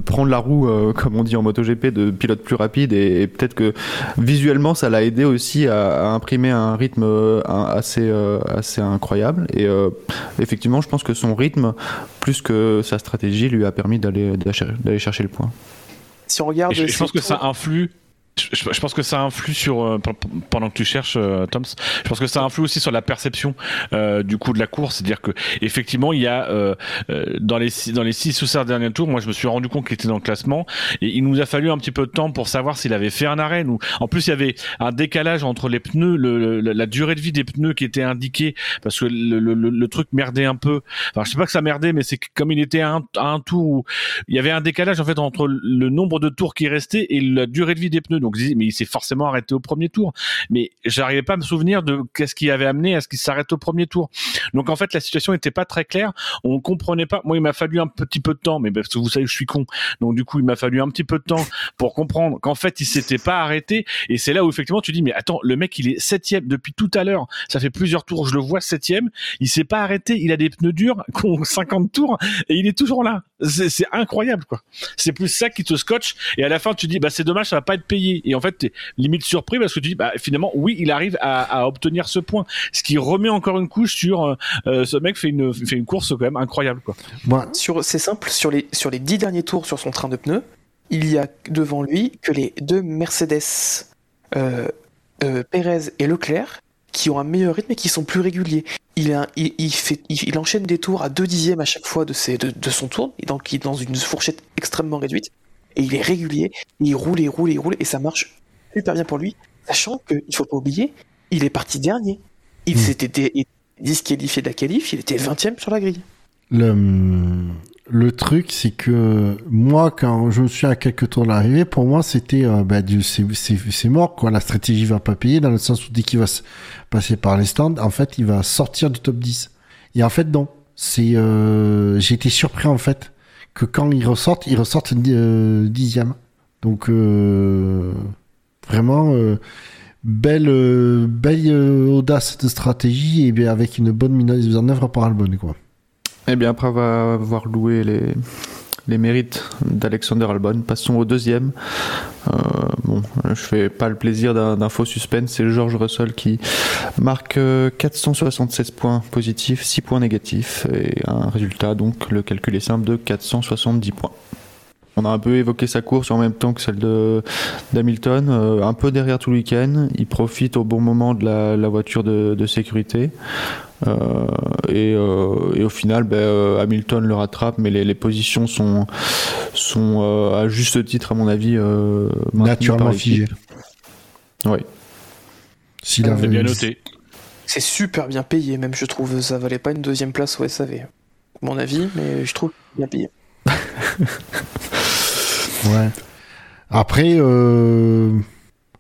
prendre la roue, euh, comme on dit en MotoGP, de pilote plus rapide, et, peut-être que visuellement ça l'a aidé aussi à, imprimer un rythme euh, assez, assez incroyable. Et effectivement, je pense que son rythme, plus que sa stratégie, lui a permis d'aller chercher le point. Si on regarde. je pense que ça influe je, pense que ça influe sur euh, pendant que tu cherches euh, Toms. Je pense que ça influe aussi sur la perception euh, du coup de la course, c'est-à-dire que effectivement il y a dans les dans les six ou sept derniers tours, moi je me suis rendu compte qu'il était dans le classement et il nous a fallu un petit peu de temps pour savoir s'il avait fait un arrêt. Nous, en plus il y avait un décalage entre les pneus, le, la durée de vie des pneus qui était indiquée parce que le, le, truc merdait un peu. Enfin je sais pas que ça merdait, mais c'est comme il était à un, à un tour où il y avait un décalage en fait entre le nombre de tours qui restait et la durée de vie des pneus. Mais il s'est forcément arrêté au premier tour. Mais j'arrivais pas à me souvenir de qu'est-ce qui avait amené à ce qu'il s'arrête au premier tour. Donc en fait, la situation n'était pas très claire. On comprenait pas. Moi, il m'a fallu un petit peu de temps, mais parce que vous savez, je suis con. Donc du coup, il m'a fallu un petit peu de temps pour comprendre qu'en fait, il s'était pas arrêté. Et c'est là où effectivement, tu dis, mais attends, le mec, il est septième depuis tout à l'heure. Ça fait plusieurs tours, je le vois septième. Il s'est pas arrêté. Il a des pneus durs qui ont 50 tours et il est toujours là. C'est incroyable, quoi. C'est plus ça qui te scotche. Et à la fin, tu dis, bah c'est dommage, ça va pas être payé et en fait, t'es limite surpris parce que tu dis, bah, finalement, oui, il arrive à, obtenir ce point. Ce qui remet encore une couche sur euh, euh, ce mec fait une, fait une course quand même incroyable, quoi. Sur, c'est simple, sur les, sur les dix derniers tours sur son train de pneus, il y a devant lui que les deux Mercedes, euh, Perez et Leclerc, qui ont un meilleur rythme et qui sont plus réguliers. Il, enchaîne des tours à deux dixièmes à chaque fois de, de, de son tour, donc il est dans une fourchette extrêmement réduite et il est régulier, il roule, il roule, il roule, et ça marche super bien pour lui, sachant qu'il faut pas oublier, il est parti dernier. Il hmm. s'était disqualifié de la qualif, il était 20 e sur la grille. Le, le truc, c'est que moi, quand je me suis à quelques tours de l'arrivée, pour moi, c'était euh, bah, c'est mort, quoi. La stratégie va pas payer, dans le sens où dès qu'il va passer par les stands, en fait, il va sortir du top 10. Et en fait, non. C'est, euh, j'ai été surpris, en fait que quand ils ressortent, ils ressortent euh, dixième. Donc euh, vraiment euh, belle belle audace de stratégie et bien avec une bonne mise en œuvre par Albon quoi. Et eh bien après avoir loué les les mérites d'Alexander Albon. Passons au deuxième. Euh, bon, je fais pas le plaisir d'un faux suspense. C'est George Russell qui marque 476 euh, points positifs, 6 points négatifs et un résultat, donc le calcul est simple, de 470 points. On a un peu évoqué sa course en même temps que celle de d'Hamilton, euh, un peu derrière tout le week-end. Il profite au bon moment de la, voiture de, sécurité. Euh, euh, et, au final, ben, Hamilton le rattrape, mais les, positions sont, sont à juste titre, à mon avis, naturellement figées. Oui. S'il avait bien noté. C'est super bien payé, même je trouve. Ça valait pas une deuxième place au SAV. Mon avis, mais je trouve bien payé. Ouais. Après, euh,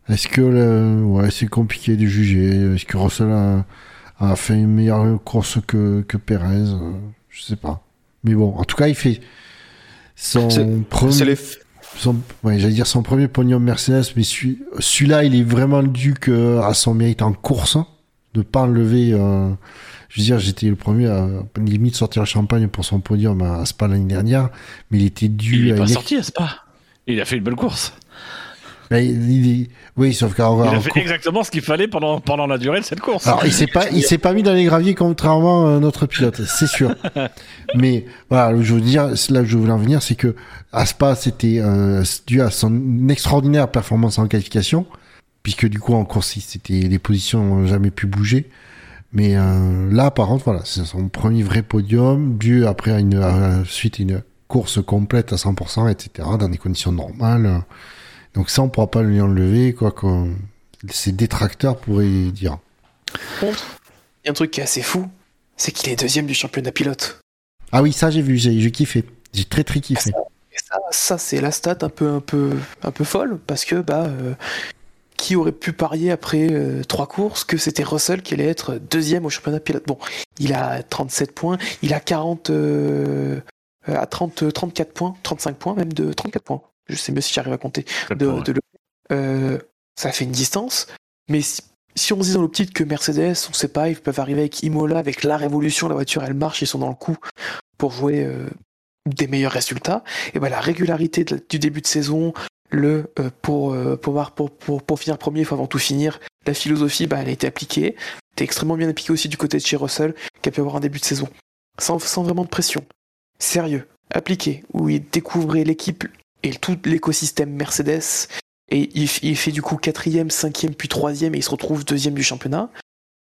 est-ce que ouais, c'est compliqué de juger. Est-ce que Russell a, fait une meilleure course que, que Perez? Je sais pas. Mais bon, en tout cas, il fait son premier. ouais, j'allais dire son premier pognon Mercedes, mais celui-là, il est vraiment dû que à son mérite en course, de pas enlever. Euh, je veux dire, j'étais le premier à limite sortir le champagne pour son podium à Spa l'année dernière, mais il était dû. Il est à pas sorti à Spa. Il a fait une bonne course. Mais il- il- oui, sauf qu'en Il a fait exactement ce qu'il fallait pendant, pendant la durée de cette course. Alors, il s'est pas, il s'est pas mis dans les graviers contrairement à notre pilote, c'est sûr. Mais voilà, je veux dire, là où je voulais en venir, c'est que Aspa, c'était euh, dû à son extraordinaire performance en qualification, puisque du coup en course, c'était les positions n'ont jamais pu bouger. Mais euh, là, par contre, voilà, c'est son premier vrai podium, dû après à une à- suite à une course complète à 100%, etc., dans des conditions normales. Donc ça, on pourra pas lui enlever, quoi que ses détracteurs pourraient dire. Par contre, il y a un truc qui est assez fou, c'est qu'il est deuxième du championnat pilote. Ah oui, ça j'ai vu, j'ai kiffé. J'ai très très kiffé. Et ça, ça c'est la stat un peu, un peu, un peu folle parce que bah, euh, qui aurait pu parier après euh, trois courses que c'était Russell qui allait être deuxième au championnat pilote? Bon, il a 37 points, il a 40, euh, euh, à 30, euh, 34 points, 35 points même de 34 points. Je sais mieux si j'arrive à compter. De, de le- euh, ça fait une distance, mais si, si on se dit dans l'optique que Mercedes, on sait pas, ils peuvent arriver avec Imola, avec la révolution, la voiture elle marche, ils sont dans le coup pour jouer euh, des meilleurs résultats. Et ben la régularité de du début de saison, le euh, pour, euh, pour, pour, pour, pour finir premier, il faut avant tout finir. La philosophie, bah, elle a été appliquée. Elle extrêmement bien appliquée aussi du côté de chez Russell, qui a pu avoir un début de saison. Sans, sans vraiment de pression. Sérieux, appliqué, où il découvrait l'équipe et tout l'écosystème Mercedes. Et il, fait du coup quatrième, cinquième, puis troisième, et il se retrouve deuxième du championnat.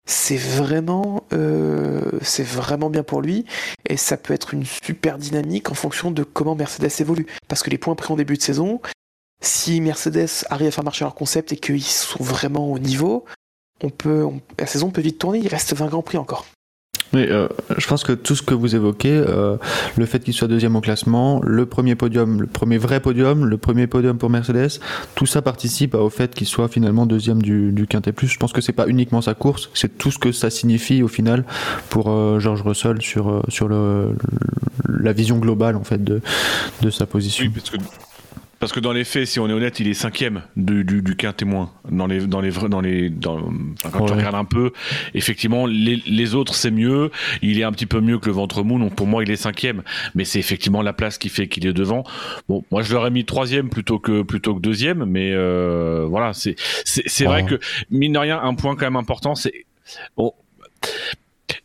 C'est vraiment, euh, vraiment bien pour lui et ça peut être une super dynamique en fonction de comment Mercedes évolue. Parce que les points pris en début de saison, si Mercedes arrive à faire marcher leur concept et qu'ils sont vraiment au niveau, on peut, la saison peut vite tourner. Il reste 20 grands prix encore. Mais euh, je pense que tout ce que vous évoquez, euh, le fait qu'il soit deuxième au classement, le premier podium, le premier vrai podium, le premier podium pour Mercedes, tout ça participe au fait qu'il soit finalement deuxième du, du Quintet Plus. Je pense que c'est pas uniquement sa course, c'est tout ce que ça signifie au final pour euh, George Russell sur, euh, sur le, la vision globale en fait de, de sa position. Oui, parce que dans les faits, si on est honnête, il est cinquième du, du, du quintet moins. Dans les, dans les, dans les, dans, enfin, quand tu Ouais. regardes un peu, effectivement, les, les autres c'est mieux. Il est un petit peu mieux que le ventre mou, donc pour moi il est cinquième. Mais c'est effectivement la place qui fait qu'il est devant. Bon, moi je l'aurais mis troisième plutôt que plutôt que deuxième, mais euh, voilà, c'est c'est c'est vrai que mine de rien, un point quand même important, c'est bon.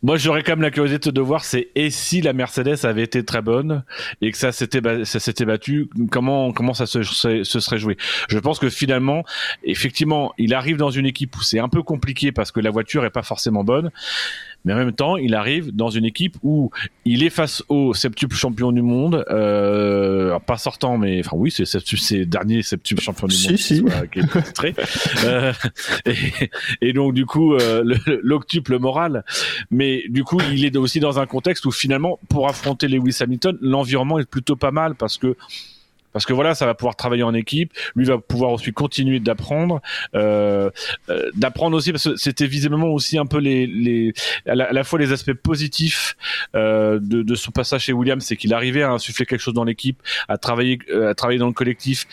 Moi, j'aurais quand même la curiosité de voir, c'est et si la Mercedes avait été très bonne et que ça s'était ça s'était battu, comment comment ça se serait joué? Je pense que finalement, effectivement, il arrive dans une équipe où c'est un peu compliqué parce que la voiture est pas forcément bonne, mais en même temps, il arrive dans une équipe où il est face au septuple champion du monde, euh, pas sortant, mais enfin oui, c'est septuple, c'est dernier septuple champion du Si, monde si. qui, soit- qui est titré. Euh, et, et donc du coup, euh, le- l'octuple moral. Mais du coup, il est aussi dans un contexte où finalement, pour affronter Lewis Hamilton, l'environnement est plutôt pas mal parce que parce que voilà, ça va pouvoir travailler en équipe. Lui va pouvoir aussi continuer d'apprendre, euh, euh, d'apprendre aussi parce que c'était visiblement aussi un peu les, les à, la, fois les aspects positifs euh, de, de son passage chez Williams, c'est qu'il arrivait à insuffler quelque chose dans l'équipe, à travailler, euh, à travailler dans le collectif.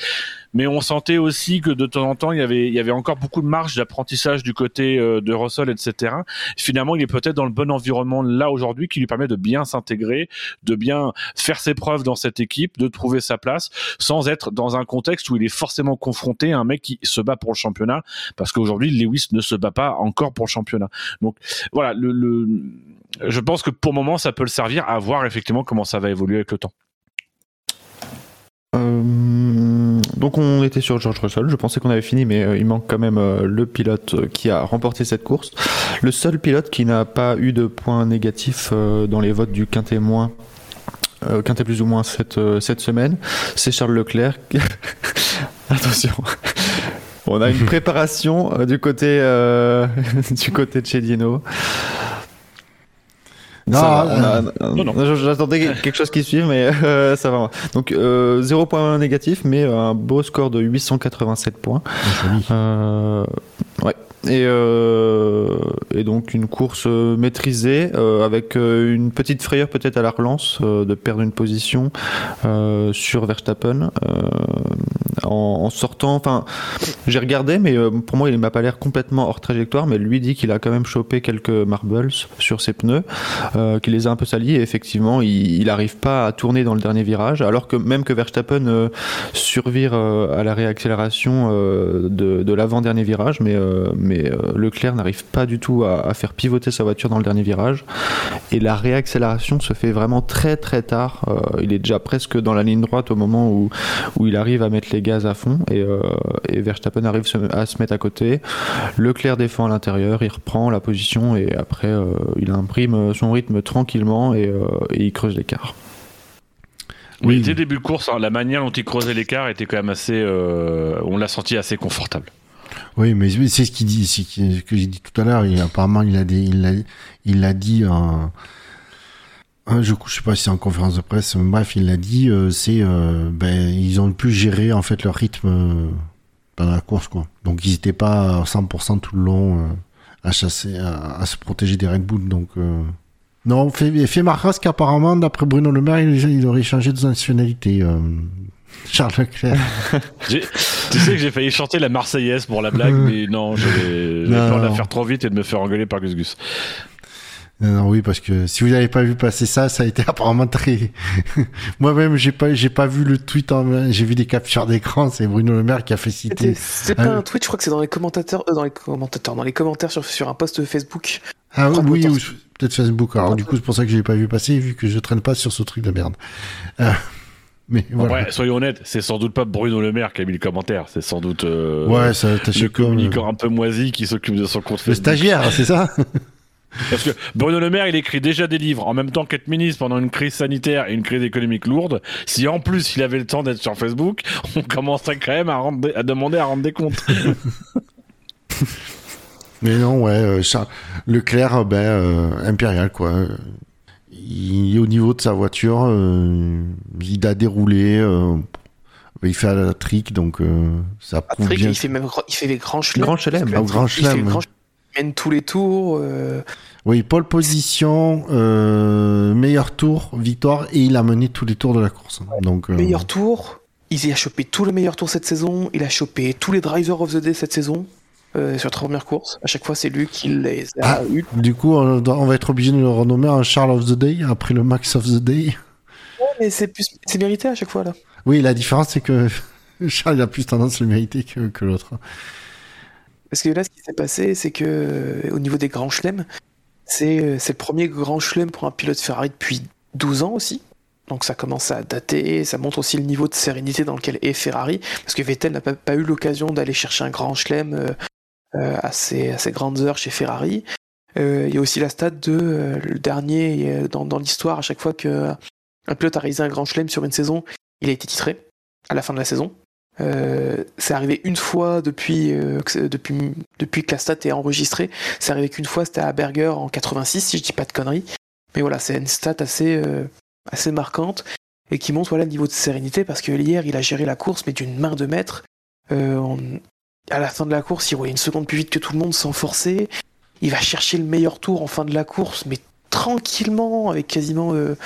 Mais on sentait aussi que de temps en temps, il y avait, encore beaucoup de marge d'apprentissage du côté euh, de Russell, etc. Finalement, il est peut-être dans le bon environnement là aujourd'hui qui lui permet de bien s'intégrer, de bien faire ses preuves dans cette équipe, de trouver sa place, sans être dans un contexte où il est forcément confronté à un mec qui se bat pour le championnat, parce qu'aujourd'hui, Lewis ne se bat pas encore pour le championnat. Donc voilà, je pense que pour le moment, ça peut le servir à voir effectivement comment ça va évoluer avec le temps. Euh, donc on était sur George Russell, je pensais qu'on avait fini, mais euh, il manque quand même euh, le pilote euh, qui a remporté cette course. Le seul pilote qui n'a pas eu de points négatifs dans les votes du quintet moins, quintet plus ou moins cette, cette semaine, c'est Charles Leclerc. Attention. On a une préparation du côté du côté de chez Dino. Non, Ça va, on a- euh, non, non. J'attendais quelque chose qui suive, mais euh, ça va. Donc euh, zéro point négatif, mais euh, un beau score de 887 points. Euh, ouais. Et, euh, et donc une course euh, maîtrisée euh, avec une petite frayeur peut-être à la relance euh, de perdre une position euh, sur Verstappen. En, sortant. Enfin, j'ai regardé, mais euh, pour moi, il m'a pas l'air complètement hors trajectoire. Mais lui dit qu'il a quand même chopé quelques marbles sur ses pneus, euh, qu'il les a un peu salis. Et effectivement, il n'arrive pas à tourner dans le dernier virage, alors que même que Verstappen euh, survire à la réaccélération de, de l'avant-dernier virage, mais, Leclerc n'arrive pas du tout à, à faire pivoter sa voiture dans le dernier virage. Et la réaccélération se fait vraiment très très tard. Il est déjà presque dans la ligne droite au moment où, où il arrive à mettre les gaz à fond et, euh, et Verstappen arrive se- à se mettre à côté. Leclerc défend à l'intérieur, il reprend la position et après euh, il imprime son rythme tranquillement et, euh, et il creuse l'écart. Oui, Oui. dès le début de course, hein, la manière dont il creusait l'écart était quand même assez. euh, on l'a senti assez confortable. Oui, mais c'est ce qu'il dit, ce que j'ai dit tout à l'heure. Apparemment, il a des, il l'a dit un, je, je sais pas si c'est en conférence de presse, mais bref, il l'a dit. euh, c'est, euh, ben, ils ont pu gérer en fait leur rythme euh, pendant la course, quoi. Donc, ils étaient pas à 100% tout le long euh, à chasser, à, à se protéger des Red Bull. Donc, euh, non, fait, fait Marcas qu'apparemment, d'après Bruno Le Maire, il, il aurait changé de nationalité. Charles Leclerc. Tu sais que j'ai failli chanter la Marseillaise pour la blague, mais non, j'avais peur de la faire trop vite et de me faire engueuler par Gus Gus. Non, non, oui, parce que si vous n'avez pas vu passer ça, ça a été apparemment très. Moi-même, j'ai pas, j'ai pas vu le tweet. En... J'ai vu des captures d'écran. C'est Bruno Le Maire qui a fait citer. C'est pas un tweet, je crois que c'est dans les commentateurs, euh, dans les commentateurs, dans les commentaires sur, sur un post Facebook. Ah oui, ou peut-être Facebook. Alors du coup, c'est pour ça que je l'ai pas vu passer, vu que je traîne pas sur ce truc de merde. Euh, Mais voilà. Ouais, soyons honnêtes, c'est sans doute pas Bruno Le Maire qui a mis le commentaire, c'est sans doute euh, Ouais, ça, t'as le chez comme communicant un peu moisi qui s'occupe de son compte le Facebook. stagiaire, c'est ça? Parce que Bruno Le Maire, il écrit déjà des livres en même temps qu'être ministre pendant une crise sanitaire et une crise économique lourde. Si en plus il avait le temps d'être sur Facebook, on commencerait quand même à, rendre des- à demander à rendre des comptes. Mais non, ouais, euh, Charles Leclerc, ben euh, impérial quoi. Il, au niveau de sa voiture, euh, il a déroulé. euh, il fait la trick, donc euh, ça prouve bien. il fait même il fait les grands chelems. Grand chelem. Ah, au grand Il fait chelem, mène tous les tours. euh, Oui, pole position, euh, meilleur tour, victoire, et il a mené tous les tours de la course. Donc, euh, Meilleur tour. Il a chopé tous les meilleurs tours cette saison. Il a chopé tous les drivers of the day cette saison. euh, sur la première course. À chaque fois, c'est lui qui les a Ah. eu. du coup, on, doit- on va être obligé de le renommer un Charles of the Day après le Max of the Day. Ouais, mais c'est plus, c'est mérité à chaque fois là. Oui, la différence, c'est que Charles a plus tendance à le mériter que, que l'autre. Parce que là, ce qui s'est passé, c'est que euh, au niveau des grands chelems, c'est euh, c'est le premier grand chelem pour un pilote Ferrari depuis 12 ans aussi. Donc ça commence à dater, ça montre aussi le niveau de sérénité dans lequel est Ferrari, parce que Vettel n'a pas, eu l'occasion d'aller chercher un grand chelem euh, à, ses, grandes heures chez Ferrari. Il y a aussi la stat de le dernier dans, dans l'histoire, à chaque fois que un pilote a réalisé un grand chelem sur une saison, il a été titré à la fin de la saison. Euh, c'est arrivé une fois depuis, euh, depuis, que la stat est enregistrée. C'est arrivé qu'une fois, c'était à Berger en 86, si je dis pas de conneries. Mais voilà, c'est une stat assez, euh, assez marquante et qui montre voilà, le niveau de sérénité parce que hier, il a géré la course, mais d'une main de maître. Euh, on- À la fin de la course, il roulait une seconde plus vite que tout le monde sans forcer. Il va chercher le meilleur tour en fin de la course, mais tranquillement, avec quasiment euh,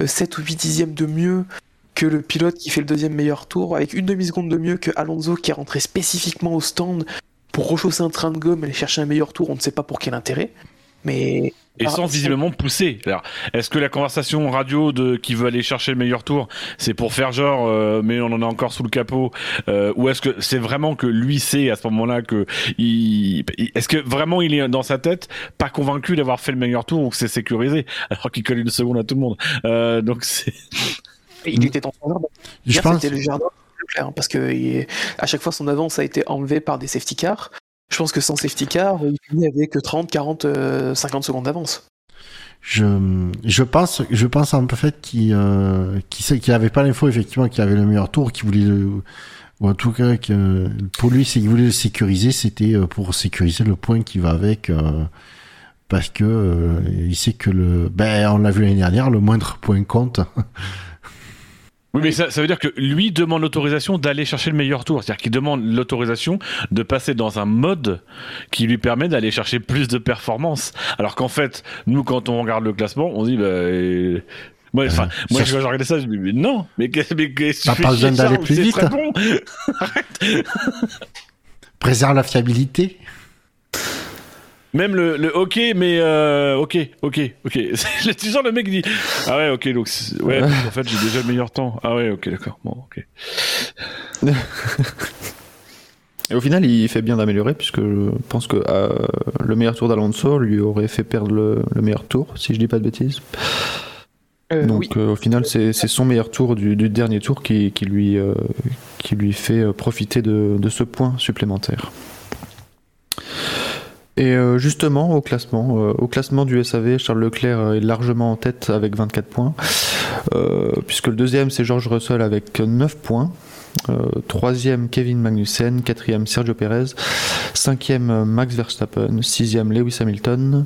euh, 7 ou 8 dixièmes de mieux que le pilote qui fait le deuxième meilleur tour, avec une demi-seconde de mieux que Alonso qui est rentré spécifiquement au stand pour rechausser un train de gomme et aller chercher un meilleur tour, on ne sait pas pour quel intérêt. Mais Et Ah, sans c'est- visiblement pousser. Alors, est-ce que la conversation radio de qui veut aller chercher le meilleur tour, c'est pour faire genre, euh, mais on en a encore sous le capot, euh, ou est-ce que c'est vraiment que lui sait à ce moment-là que il- est-ce que vraiment il est dans sa tête pas convaincu d'avoir fait le meilleur tour ou que c'est sécurisé alors qu'il colle une seconde à tout le monde. Euh, donc c'est il était en son jardin. Je pense. c'était le jardin hein, parce que il- à chaque fois son avance a été enlevée par des safety cars. Je pense que sans safety car, il finit avec 30, 40, euh, 50 secondes d'avance. Je, je pense, je pense en fait qu'il, euh, qu'il sait qu'il avait pas l'info effectivement qu'il avait le meilleur tour, qu'il voulait le, ou en tout cas que pour lui, c'est qu'il voulait le sécuriser, c'était euh, pour sécuriser le point qui va avec, euh, parce que euh, il sait que le, ben on l'a vu l'année dernière, le moindre point compte. Oui, mais ça, ça veut dire que lui demande l'autorisation d'aller chercher le meilleur tour. C'est-à-dire qu'il demande l'autorisation de passer dans un mode qui lui permet d'aller chercher plus de performance. Alors qu'en fait, nous, quand on regarde le classement, on dit, bah, euh, Moi, enfin, Euh, moi, je regarder ça, je me dis, mais non, mais qu'est-ce que tu pas fais besoin chier, d'aller plus vite. très bon. Arrête. Préserve la fiabilité. Même le, le ok, mais euh, ok, ok, ok. tu sens le mec qui dit Ah ouais, ok, donc ouais, en fait j'ai déjà le meilleur temps. Ah ouais, ok, d'accord. Bon, ok. Et au final, il fait bien d'améliorer, puisque je pense que euh, le meilleur tour d'Alonso lui aurait fait perdre le, le meilleur tour, si je dis pas de bêtises. Euh, Donc oui. euh, au final, c'est son meilleur tour du, du dernier tour qui, qui lui, euh, qui lui fait profiter de, de ce point supplémentaire. Et euh, justement, au classement, euh, au classement du SAV, Charles Leclerc euh, est largement en tête avec 24 points, puisque le deuxième c'est George Russell avec 9 points. Troisième Kevin Magnussen, quatrième Sergio Perez, cinquième Max Verstappen, sixième Lewis Hamilton.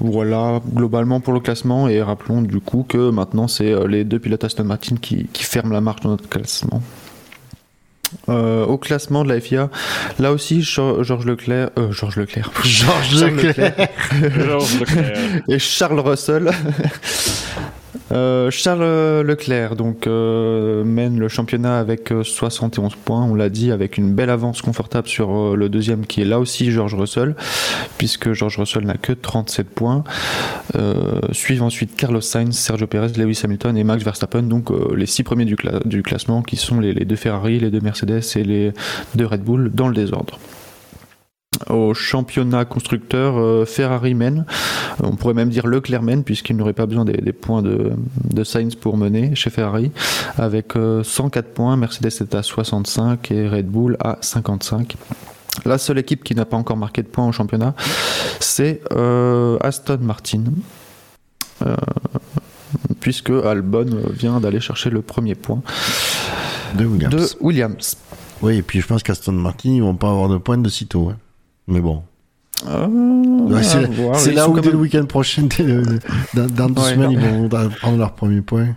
Voilà globalement pour le classement et rappelons du coup que maintenant c'est les deux pilotes Aston Martin qui ferment la marche dans notre classement. Euh, au classement de la FIA, là aussi Geor- Georges Leclerc, euh, Georges Leclerc, Georges Charles Leclerc. Georges Leclerc. et Charles Russell. Euh, Charles Leclerc donc euh, mène le championnat avec euh, 71 points, on l'a dit, avec une belle avance confortable sur euh, le deuxième qui est là aussi George Russell, puisque George Russell n'a que 37 points. Euh, suivent ensuite Carlos Sainz, Sergio Perez, Lewis Hamilton et Max Verstappen, donc euh, les six premiers du, cla- du classement qui sont les deux Ferrari, les deux Mercedes et les deux Red Bull dans le désordre. Au championnat constructeur, euh, Ferrari. Euh, On pourrait même dire Leclerc mène, puisqu'il n'aurait pas besoin des, des points de, de Sainz pour mener chez Ferrari. Avec euh, 104 points, Mercedes est à 65 et Red Bull à 55. La seule équipe qui n'a pas encore marqué de points au championnat, c'est euh, Aston Martin. Euh, puisque Albon vient d'aller chercher le premier point De Williams. de Williams. Oui, et puis je pense qu'Aston Martin, ils vont pas avoir de points de sitôt. hein. Mais bon. Euh, Ouais, c'est voir. c'est Ils là où dès le week-end prochain, dès le- dans, dans deux Ouais. semaines, ils vont prendre leur premier point.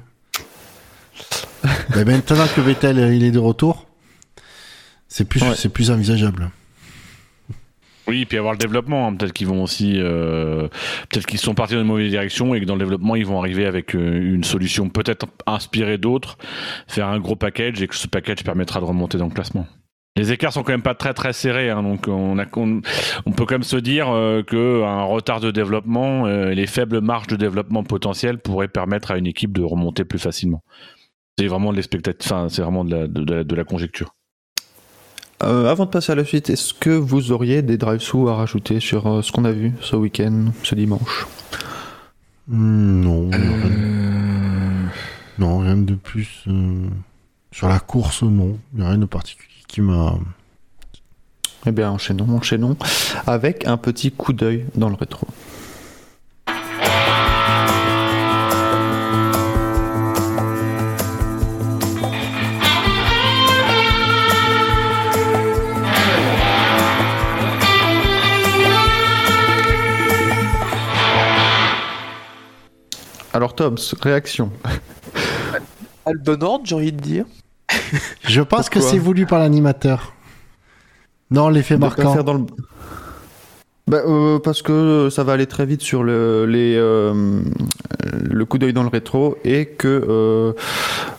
Mais maintenant que Vettel euh, il est de retour, c'est plus, Ouais. c'est plus envisageable. Oui, puis avoir le développement. hein. Peut-être qu'ils vont aussi, euh, peut-être qu'ils sont partis dans une mauvaise direction et que dans le développement ils vont arriver avec euh, une solution peut-être inspirée d'autres, faire un gros package et que ce package permettra de remonter dans le classement. Les écarts sont quand même pas très très serrés, hein, donc on, a, on, on peut quand même se dire euh, que un retard de développement, euh, les faibles marges de développement potentielles pourraient permettre à une équipe de remonter plus facilement. C'est vraiment de enfin c'est vraiment de la, de, la- de la conjecture. Euh, avant de passer à la suite, est-ce que vous auriez des drive sous à rajouter sur euh, ce qu'on a vu ce week-end, ce dimanche? Hmm, non, Euh. rien, non, rien de plus. euh, Sur la course, non. Il n'y a rien de particulier qui m'a. Eh bien, enchaînons, enchaînons avec un petit coup d'œil dans le rétro. Alors, Toms, réaction. Ordre, j'ai envie de dire. Je pense que c'est voulu par l'animateur. Non, l'effet marquant. faire dans le- Bah, euh, parce que ça va aller très vite sur le, les, euh, le coup d'œil dans le rétro et que euh,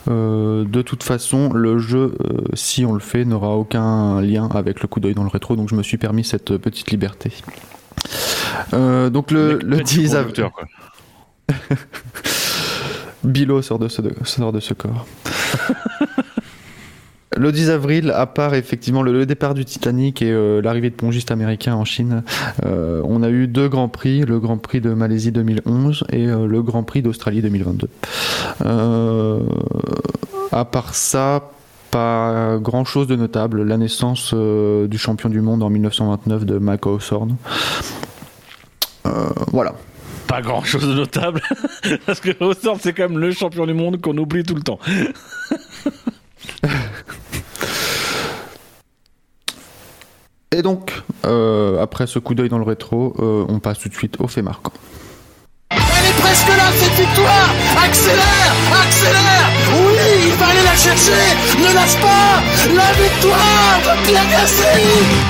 euh, de toute façon le jeu, euh, si on le fait, n'aura aucun lien avec le coup d'œil dans le rétro. Donc je me suis permis cette petite liberté. Euh, donc le, le Petit 10 avril, producteur, quoi. Bilo sort de ce, sort de ce corps. Le 10 avril, à part effectivement le, le départ du Titanic et euh, l'arrivée de pongistes américains en Chine, euh, on a eu deux grands prix, le Grand Prix de Malaisie 2011 et euh, le Grand Prix d'Australie 2022. Euh, à part ça, pas grand chose de notable. La naissance du champion du monde en 1929 de Mike Hawthorne. Euh, voilà. Pas grand chose de notable, parce que Hawthorne c'est quand même le champion du monde qu'on oublie tout le temps. Et donc, euh, après ce coup d'œil dans le rétro, euh, on passe tout de suite au fait marquant. Elle est presque là, cette victoire. Accélère Accélère. Oui, il va aller la chercher. Ne lâche pas. La victoire de Pierre Gasly.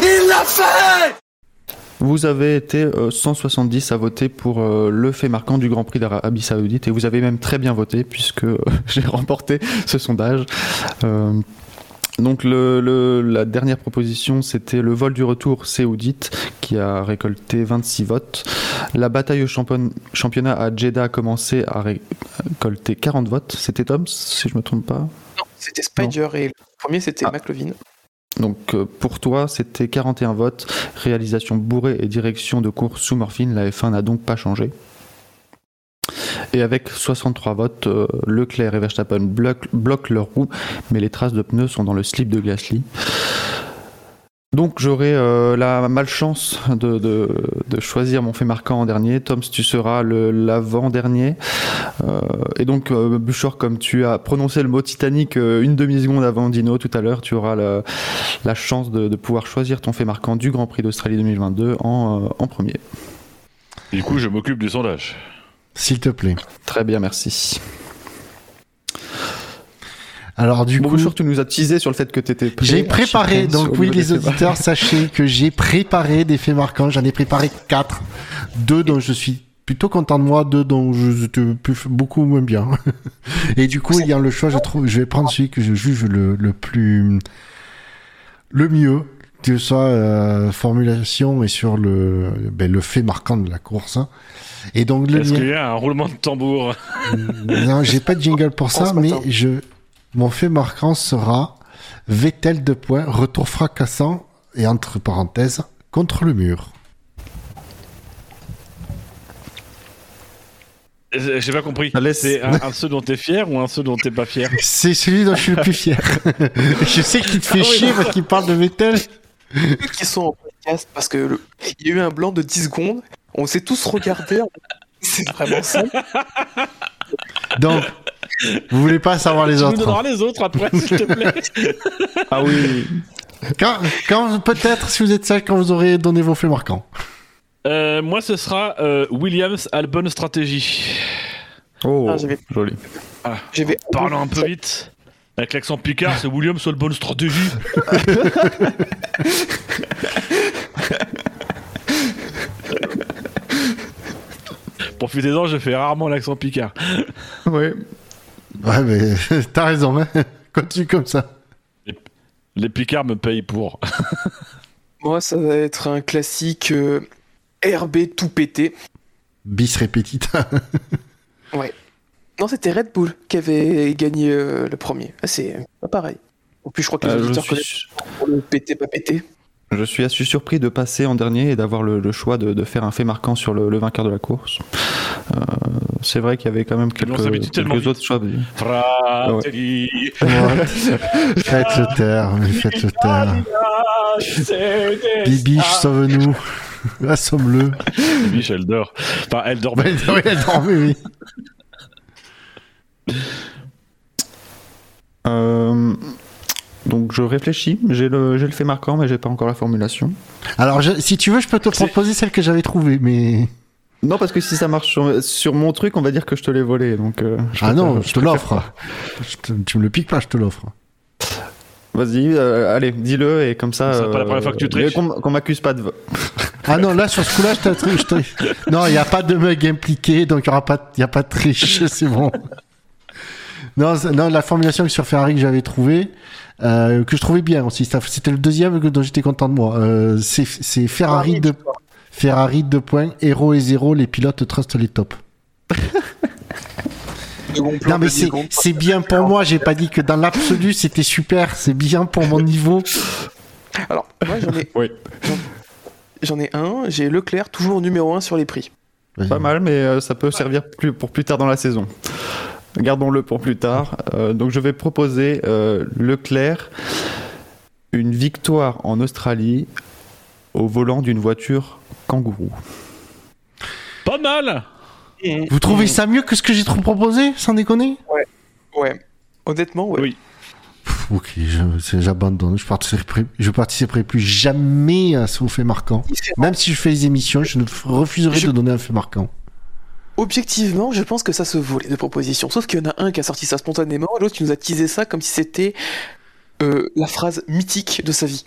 Il l'a fait. Vous avez été euh, 170 à voter pour euh, le fait marquant du Grand Prix d'Arabie Saoudite. Et vous avez même très bien voté puisque euh, j'ai remporté ce sondage. Euh, donc le, le- la dernière proposition c'était le vol du retour saoudite qui a récolté 26 votes. La bataille au champion- championnat à Jeddah a commencé à récolter 40 votes. C'était Tom si je me trompe pas. Non, c'était Spider et le premier c'était McLovin. Donc euh, pour toi, c'était 41 votes, réalisation bourrée et direction de course sous morphine. La F1 n'a donc pas changé. Et avec 63 votes, euh, Leclerc et Verstappen bloquent, bloquent leurs roues, mais les traces de pneus sont dans le slip de Gasly. Donc j'aurai euh, la malchance de, choisir mon fait marquant en dernier. Tom, tu seras l'avant-dernier. Euh, et donc, euh, Buchor, comme tu as prononcé le mot Titanic une demi-seconde avant Dino tout à l'heure, tu auras la, chance de, pouvoir choisir ton fait marquant du Grand Prix d'Australie 2022 en, euh, en premier. Du coup, je m'occupe du sondage. S'il te plaît. Très bien, merci. Alors du Bon, coup, Bouchour, tu nous as teasé sur le fait que tu étais prêt. j'ai préparé, donc oui le les auditeurs, sachez que j'ai préparé des faits marquants, j'en ai préparé quatre, deux dont je suis plutôt content de moi, deux dont je te beaucoup moins bien. Et du coup, ayant le choix, je trouve, je vais prendre celui que je juge le, le plus, le mieux, que ce soit euh, formulation et sur le, ben, le fait marquant de la course. hein. Et donc le Est-ce mien- qu'il y a un roulement de tambour? Non, j'ai pas de jingle pour ça, mais je, mon fait marquant sera Vettel de points, retour fracassant et entre parenthèses contre le mur. Euh, J'ai pas compris. C'est un, un ceux dont t'es fier ou un ceux dont t'es pas fier? C'est celui dont je suis le plus fier. je sais qu'il te fait Ah oui, chier parce qu'il parle de Vettel. Ceux qui sont en podcast, parce que le- il y a eu un blanc de 10 secondes, on s'est tous regardés. on- C'est vraiment ça. Donc, vous voulez pas savoir les Tu nous autres. donneras les autres après, s'il te plaît. Ah oui. Quand, quand peut-être, si vous êtes sage, quand vous aurez donné vos faits marquants. Euh, moi, ce sera euh, Williams Albon Stratégie. Oh, Ah, joli. J'avais Parlons un peu vite. Avec l'accent picard, c'est Williams Albon Stratégie. Profitez-en, je fais rarement l'accent picard. Oui. Ouais, mais t'as raison, hein. Continue comme ça. Les picards me payent pour. Moi, ça va être un classique euh, RB tout pété. Bis répétita. Ouais. Non, c'était Red Bull qui avait gagné euh, le premier. Ah, c'est pas pareil. En plus, je crois que les Euh, je, auditeurs suis, connaissent le pété, pas pété. je suis assez surpris de passer en dernier et d'avoir le, le choix de, de faire un fait marquant sur le, le vainqueur de la course. Euh, c'est vrai qu'il y avait quand même quelques, autres choix. Fratelli. faites le taire, mais faites le taire. Bibiche, sauve-nous. Assomme-le. Bibiche, elle dort. Enfin, elle dort. Elle dormait, oui. Euh, donc je réfléchis, j'ai le, j'ai le fait marquant, mais j'ai pas encore la formulation. Alors, je- si tu veux, je peux te proposer celle que j'avais trouvée, mais. Non, parce que si ça marche sur, sur mon truc, on va dire que je te l'ai volé. Donc, euh, Ah non, je te l'offre. Je te- Tu me le piques pas, je te l'offre. Vas-y, euh, allez, dis-le et comme ça. Ce sera pas la première fois que tu triches. Qu'on qu'on m'accuse pas de. Ah non, là, sur ce coup-là, je te- Non, il n'y a pas de mug impliqué, donc il n'y aura pas, il y a pas de triche, c'est bon. Non, non, la formulation sur Ferrari que j'avais trouvée, euh, que je trouvais bien aussi, c'était le deuxième que- dont j'étais content de moi. Euh, c'est c'est Ferrari de Ferrari 2 points, héros et zéro, les pilotes trustent les tops. Non mais c'est c'est bien pour moi, j'ai pas dit que dans l'absolu c'était super, c'est bien pour mon niveau. Alors, moi, j'en ai, Oui. j'en ai un. J'ai Leclerc, toujours numéro 1 sur les prix. Pas mal, mais euh, ça peut servir plus, pour plus tard dans la saison. Gardons-le pour plus tard. Euh, donc je vais proposer euh, Leclerc une victoire en Australie au volant d'une voiture kangourou. Pas mal Vous trouvez ça mieux que ce que j'ai trop proposé, sans déconner? Ouais. Honnêtement, ouais. Oui. Pff, Ok, j'abandonne. Je participerai, je participerai plus jamais à ce fait marquant. Même si je fais les émissions, je ne refuserai Je- de donner un fait marquant. Objectivement, je pense que ça se vaut les deux propositions. Sauf qu'il y en a un qui a sorti ça spontanément, et l'autre qui nous a teasé ça comme si c'était euh, la phrase mythique de sa vie.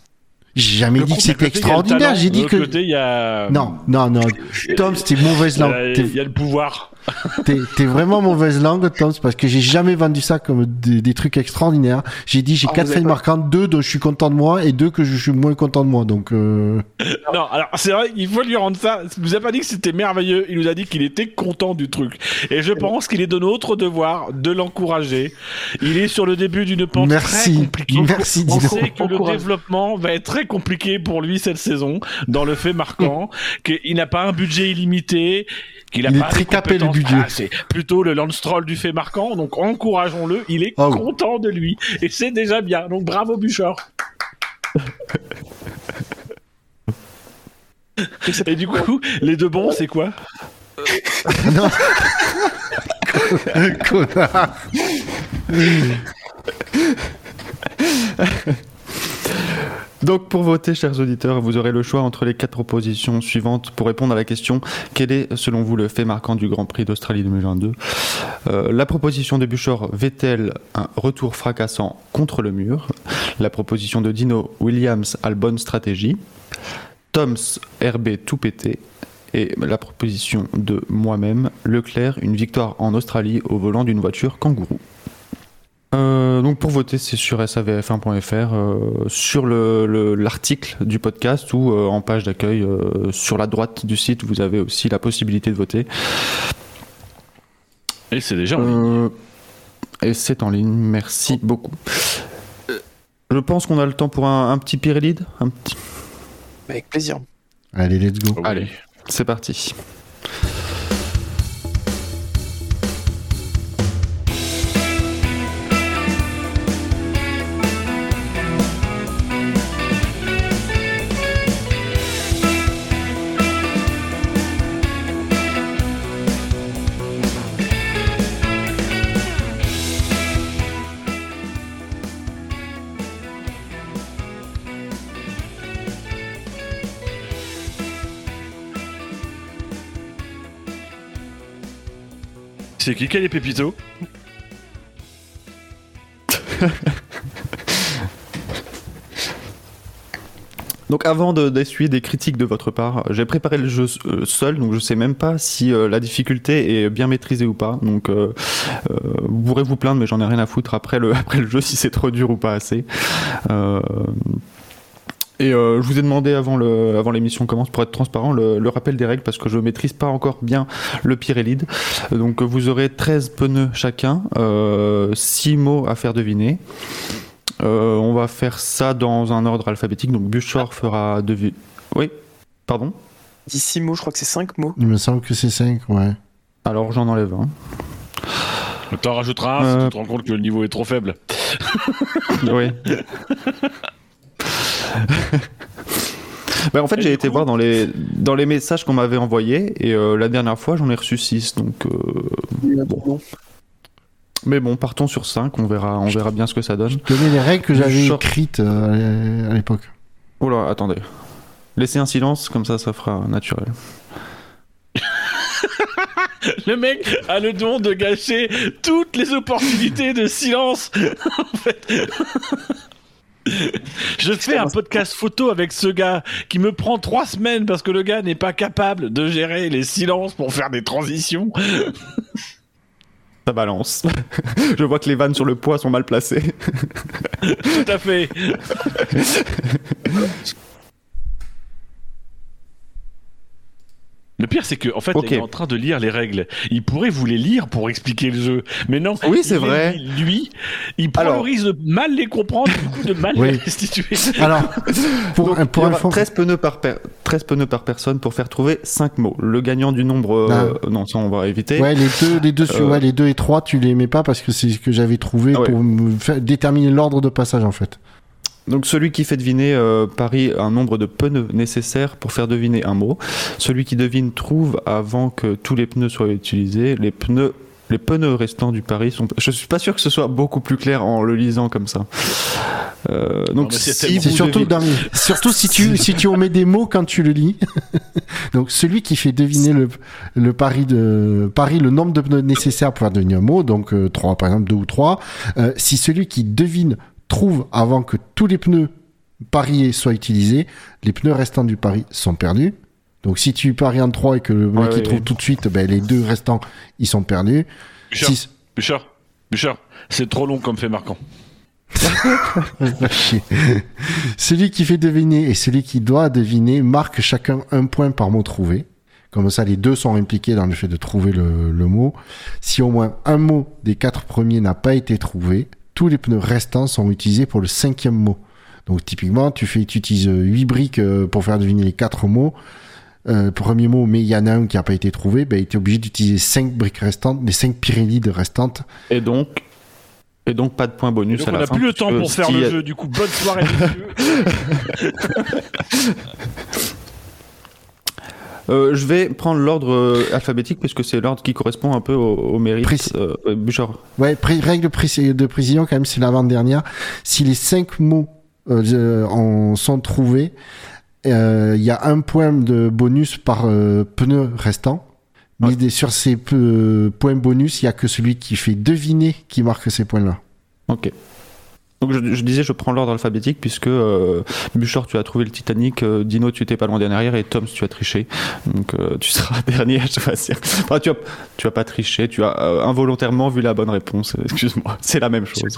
J'ai jamais Le dit que c'était extraordinaire. J'ai dit que. côté, il y a. Non, non, non. Tom, c'était mauvaise langue. Il y a le pouvoir. T'es t'es vraiment mauvaise langue, Tom, parce que j'ai jamais vendu ça comme des, des trucs extraordinaires. J'ai dit j'ai Ah, quatre failles marquantes, deux dont je suis content de moi et deux que je suis moins content de moi. Donc euh... Non, alors c'est vrai qu'il faut lui rendre ça. Il nous a pas dit que c'était merveilleux, il nous a dit qu'il était content du truc. Et je pense qu'il est de notre devoir de l'encourager. Il est sur le début d'une pente Merci. très compliquée. Merci, On sait que le développement va être très compliqué pour lui cette saison, dans le fait marquant qu'il n'a pas un budget illimité. Qu'il a Il est pas très des capé, le budget. Ah, c'est plutôt le Lance Troll du fait marquant, donc encourageons-le. Il est Oh. content de lui et c'est déjà bien. Donc bravo Bouchard. Et du coup, les deux bons, c'est quoi? Non. Connard. Donc pour voter, chers auditeurs, vous aurez le choix entre les quatre propositions suivantes pour répondre à la question quel est selon vous le fait marquant du Grand Prix d'Australie 2022 Euh, La proposition de Buchor, Vettel, un retour fracassant contre le mur? La proposition de Dino, Williams a bonne stratégie? Toms, RB tout pété? Et la proposition de moi-même, Leclerc, une victoire en Australie au volant d'une voiture kangourou. Euh, donc pour voter, c'est sur savf1.fr, euh, sur le- le- l'article du podcast ou euh, en page d'accueil euh, sur la droite du site, vous avez aussi la possibilité de voter. Et c'est déjà en ligne. Euh, et c'est en ligne, merci beaucoup. Je pense qu'on a le temps pour un, un petit un petit... Avec plaisir. Allez, let's go. Oui. Allez, c'est parti. C'est qui quel est Pépito Donc avant de- d'essuyer des critiques de votre part, j'ai préparé le jeu euh, seul, donc je sais même pas si euh, la difficulté est bien maîtrisée ou pas. Donc euh, vous pourrez vous plaindre, mais j'en ai rien à foutre après après le jeu si c'est trop dur ou pas assez. Euh, et euh, je vous ai demandé avant le avant l'émission commence pour être transparent le, le rappel des règles parce que je maîtrise pas encore bien le Pirelli. Donc vous aurez 13 pneus chacun, 6 mots à faire deviner. Euh, on va faire ça dans un ordre alphabétique. Donc Buchor fera deviner. Oui, pardon? Dit six mots, je crois que c'est cinq mots. Il me semble que c'est 5, ouais. Alors j'en enlève un. T'en rajouteras un si Euh. tu te rends compte que le niveau est trop faible. oui. Ben, en fait, j'ai été coup voir dans les, dans les messages qu'on m'avait envoyés et euh, la dernière fois, j'en ai reçu 6. Donc, euh, Bon. mais bon, partons sur 5. On verra, on verra bien ce que ça donne. Donner les règles que j'avais Short. écrites euh, à l'époque. Oh là, attendez. Laissez un silence, comme ça, ça fera naturel. Le mec a le don de gâcher toutes les opportunités de silence. en fait. Je fais un podcast photo avec ce gars qui me prend trois semaines parce que le gars n'est pas capable de gérer les silences pour faire des transitions. Ça balance. Je vois que les vannes sur le poids sont mal placées. Tout à fait. Le pire, c'est que en fait, il est en train de lire les règles. Il pourrait vous les lire pour expliquer le jeu, mais non. Oui, c'est vrai. Lui, il Alors- priorise de mal les comprendre, du coup, de mal Oui. les restituer. Alors, pour, Donc, pour il y aura info, 13 pneus, par per- 13 pneus par personne pour faire trouver 5 mots. Le gagnant du nombre. euh, non, ça on va éviter. ouais, les deux, les deux, sur- Euh, ouais, les deux et trois, tu les mets pas parce que c'est ce que j'avais trouvé Ah ouais. pour me faire- déterminer l'ordre de passage en fait. Donc celui qui fait deviner euh, parie un nombre de pneus nécessaires pour faire deviner un mot. Celui qui devine trouve avant que tous les pneus soient utilisés. Les pneus, les pneus restants du pari sont. Je suis pas sûr que ce soit beaucoup plus clair en le lisant comme ça. Euh, donc c'est si surtout, dans- surtout si tu, si tu omets des mots quand tu le lis. Donc, celui qui fait deviner le, le pari de, pari le nombre de pneus nécessaires pour faire deviner un mot, donc euh, trois, par exemple, deux ou trois. Euh, si celui qui devine trouve avant que tous les pneus parié soit utilisé, les pneus restants du pari sont perdus. Donc si tu paries en 3 et que le mec Ouais, il ouais, trouve ouais. tout de suite, ben, les deux restants ils sont perdus. Bouchard, Six- Bouchard, Bouchard, c'est trop long comme fait marquant. Celui qui fait deviner et celui qui doit deviner marque chacun un point par mot trouvé. Comme ça, les deux sont impliqués dans le fait de trouver le, le mot. Si au moins un mot des quatre premiers n'a pas été trouvé, tous les pneus restants sont utilisés pour le cinquième mot. Donc typiquement, tu fais, tu utilises euh, huit briques euh, pour faire deviner les quatre mots. Euh, premier mot, mais il y en a un qui n'a pas été trouvé, ben, tu es obligé d'utiliser cinq briques restantes, les cinq Pirelli de restantes. Et donc, et donc pas de point bonus Donc à on n'a plus le temps pour faire le jeu. Du coup, bonne soirée, messieurs. Euh, je vais prendre l'ordre euh, alphabétique puisque c'est l'ordre qui correspond un peu au, au mérite. Euh, euh, Bouchard. Ouais, pré- règle de, préci- de précision quand même, c'est l'avant-dernière. Si les cinq mots euh, euh, en sont trouvés, euh, il y a un point de bonus par euh, pneu restant. Mais Ouais. sur ces points bonus, il y a que celui qui fait deviner qui marque ces points-là. Ok. Donc je, je disais, je prends l'ordre alphabétique puisque euh, Bouchard, tu as trouvé le Titanic, euh, Dino, tu étais pas loin derrière et Tom, tu as triché. Donc euh, tu seras dernier à choisir. Enfin, tu as, tu as pas triché, tu as euh, involontairement vu la bonne réponse. Excuse-moi, c'est la même chose.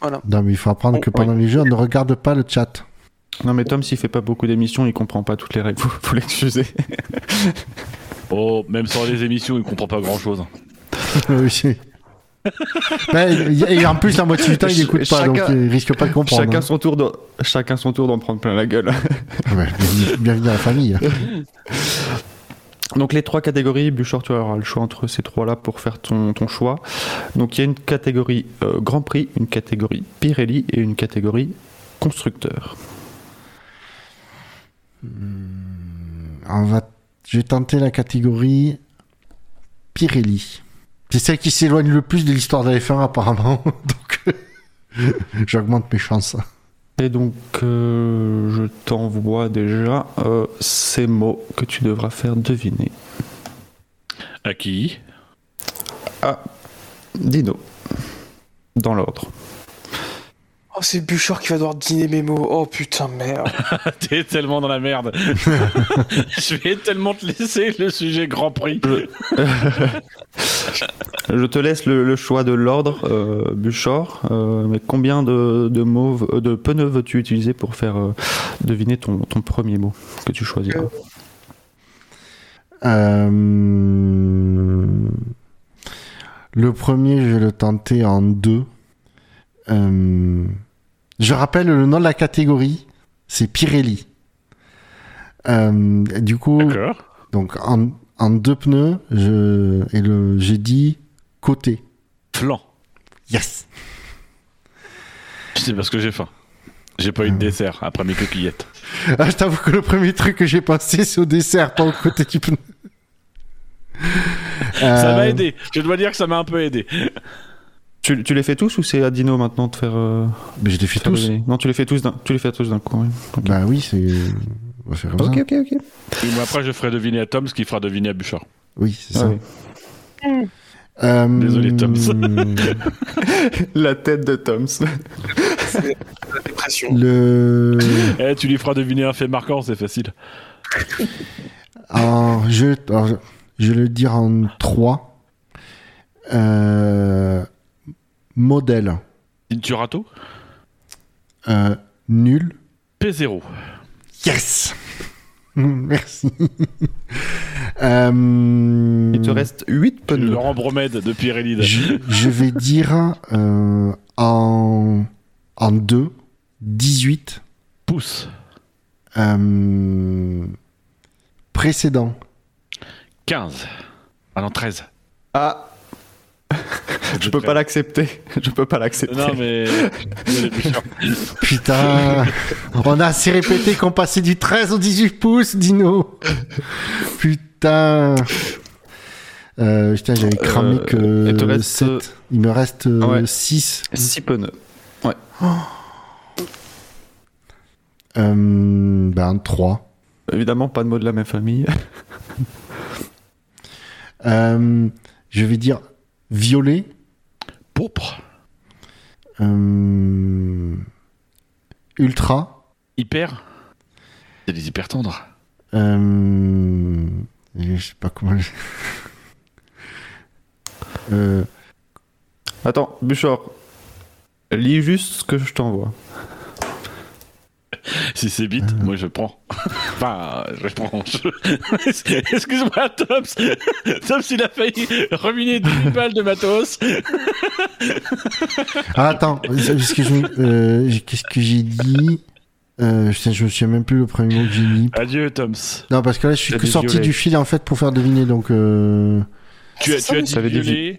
Voilà. Non, mais il faut apprendre Oh, que pendant les jeux, on ne regarde pas le chat. Non mais Tom, s'il fait pas beaucoup d'émissions, il comprend pas toutes les règles. Vous, vous l'excusez. Oh, même sans les émissions, il comprend pas grand chose. Oui, et en plus, la moitié du temps, il Ch- écoute pas, donc il risque pas de comprendre. Chacun hein. son tour, de, chacun son tour d'en prendre plein la gueule. Ouais, bienvenue- bienvenue à la famille. Donc les trois catégories, Bouchard, tu auras le choix entre ces trois-là pour faire ton, ton choix. Donc il y a une catégorie euh, Grand Prix, une catégorie Pirelli et une catégorie constructeur. On va, je vais tenter la catégorie Pirelli. C'est celle qui s'éloigne le plus de l'histoire de la F1 apparemment. Donc, j'augmente mes chances. Et donc euh, je t'envoie déjà euh, ces mots que tu devras faire deviner. À qui? Ah, Dino. Dans l'ordre. Oh, c'est Bouchard qui va devoir dîner mes mots. Oh putain, merde. T'es tellement dans la merde. Je vais tellement te laisser le sujet Grand Prix. Je te laisse le, le choix de l'ordre, euh, Bouchard. Euh, mais combien de, de mots, euh, de pneus veux-tu utiliser pour faire euh, deviner ton, ton premier mot que tu choisiras? Euh, le premier, je vais le tenter en deux. Euh, je rappelle le nom de la catégorie, c'est Pirelli. Euh, du coup, donc en, en deux pneus, je, et le, j'ai dit côté. Flan. Yes. C'est parce que j'ai faim. J'ai pas eu de dessert après mes coquillettes. Ah, je t'avoue que le premier truc que j'ai pensé, c'est au dessert, pas au côté du pneu. Ça m'a Euh, aidé. Je dois dire que ça m'a un peu aidé. Tu, tu les fais tous ou c'est à Dino maintenant de faire. euh, Mais je les fais tous. Non, tu les fais tous d'un, tu les fais tous d'un coup. oui. Ok. Bah oui, c'est. On va faire comme ok, ça. ok, ok. Et moi, après, je ferai deviner à Tom ce qui fera deviner à Bouchard. Oui, c'est Ah ça. oui. Euh, Désolé, Tom. La tête de Toms. La dépression. Le. Eh, tu lui feras deviner un fait marquant, c'est facile. Alors, je, alors, je- je vais le dire en trois. Euh, modèle. Inturato Euh, nul. P0. Yes Merci. Euh, Il te reste 8 Le pneus. Laurent Bromède de Pirelli. je, je vais dire euh, en, en deux, 18. Pouce. Euh, précédent. 15. Ah non, 13. Ah, je peux pas l'accepter. Je peux pas l'accepter. Non, mais. Putain, on a assez répété qu'on passait du 13 au 18 pouces, Dino. Putain. Euh, putain, j'avais cramé Euh, que il te reste, 7. euh, Il me reste ouais. 6. 6 pneus. Euh, ben, 3. Évidemment, pas de mots de la même famille. Euh, je vais dire violet. Pourpre. Euh, Ultra. Hyper C'est des hyper tendres. Euh, je sais pas comment. Euh, Attends, Bouchard. Lis juste ce que je t'envoie. Si c'est vite, moi je prends. enfin, je prends. je- Excuse-moi, Toms. Toms, il a failli ruiner 2000 balles de matos. Ah, attends, que euh, qu'est-ce que j'ai dit? Euh, Je me souviens même plus le premier mot que j'ai mis. Adieu, Toms. Non, parce que là, je suis que dit sorti du fil en fait pour faire deviner, donc. Euh... Tu as, ça, dit. Ouais.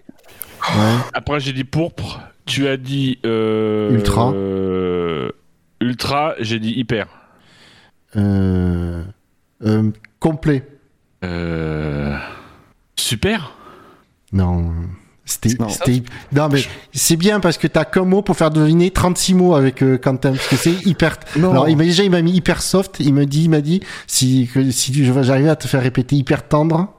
Après, j'ai dit pourpre. Tu as dit. euh, Ultra. Ultra, j'ai dit hyper. Euh... euh, complet. Euh, super. Non. C'était, Non. c'était- non, mais c'est bien parce que t'as qu'un mot pour faire deviner 36 mots avec euh, Quentin, parce que c'est hyper. Non. Alors, il m'a déjà, il m'a mis hyper soft. Il me dit, il m'a dit, si, que, si j'arrivais à te faire répéter hyper tendre.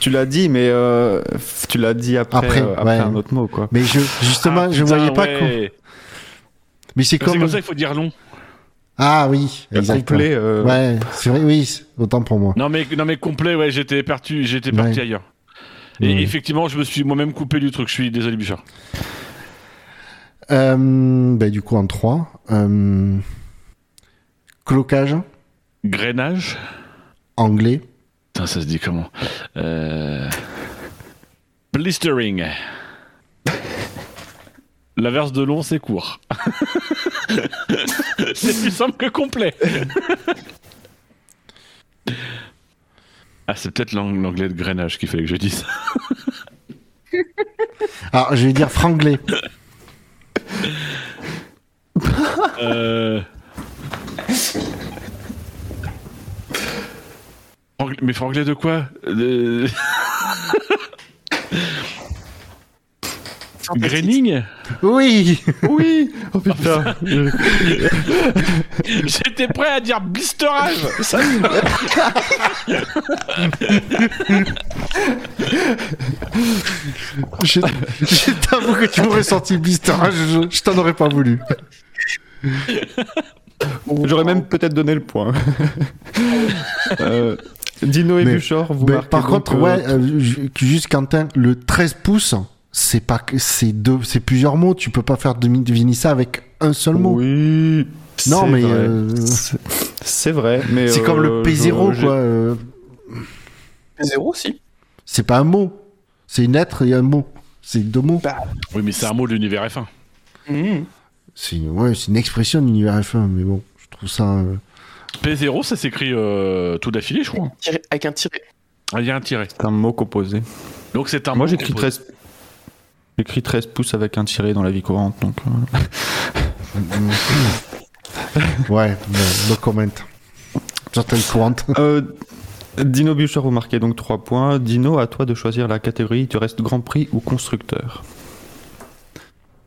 Tu l'as dit, mais euh, tu l'as dit après, Après, euh, après ouais. un autre mot, quoi. Mais je, justement, Ah, je putain, voyais pas ouais. Mais c'est comme. comme ça qu'il faut dire long. Ah oui, exactement. Complet, euh, Ouais, c'est vrai, oui, autant pour moi. Non mais, non mais complet, ouais, j'étais parti, j'étais parti Ouais. ailleurs. Et effectivement, je me suis moi-même coupé du truc. Je suis désolé, Bouchard. Euh, bah, du coup, en 3. Euh, clocage, Grainage. anglais. Putain, ça se dit comment? Euh... Blistering. L'inverse de long, c'est court. c'est plus simple que complet. ah, c'est peut-être l'ang- l'anglais de grainage qu'il fallait que je dise. Alors, je vais dire franglais. Euh... Mais franglais de quoi? De- Graining Oui. Oui. Oh putain. J'étais prêt à dire blisterage Ça- Je, je t'avoue que tu m'aurais sorti blister, hein, je, je t'en aurais pas voulu. J'aurais même peut-être donné le point. Euh, Dino et Mais- Buchor, vous Mais marquez par contre, euh, ouais, euh, ju- juste Quentin, le 13 pouces, c'est pas que c'est deux, c'est plusieurs mots. Tu peux pas faire deviner ça avec un seul mot. Oui. Non, c'est mais, vrai. euh, C'est- vrai, mais C'est euh, comme le P0, je- quoi. euh, Zéro aussi. c'est pas un mot. C'est une lettre et un mot. C'est deux mots. Bah, Oui, mais c'est un mot de l'univers F1. hmm. C'est ouais, c'est une expression de l'univers F1, mais bon, je trouve ça. euh, P0, ça s'écrit euh, tout d'affilée, je crois. Avec un tiré. Ah, Il y a un tiré. C'est un mot composé. Donc c'est un Moi j'écris composé. 13... J'écris 13 pouces avec un tiré dans la vie courante, donc... euh, ouais, no, no comment. Certaines courantes. Euh, Dino Buchor, vous marquez donc 3 points. Dino, à toi de choisir la catégorie. Tu restes Grand Prix ou constructeur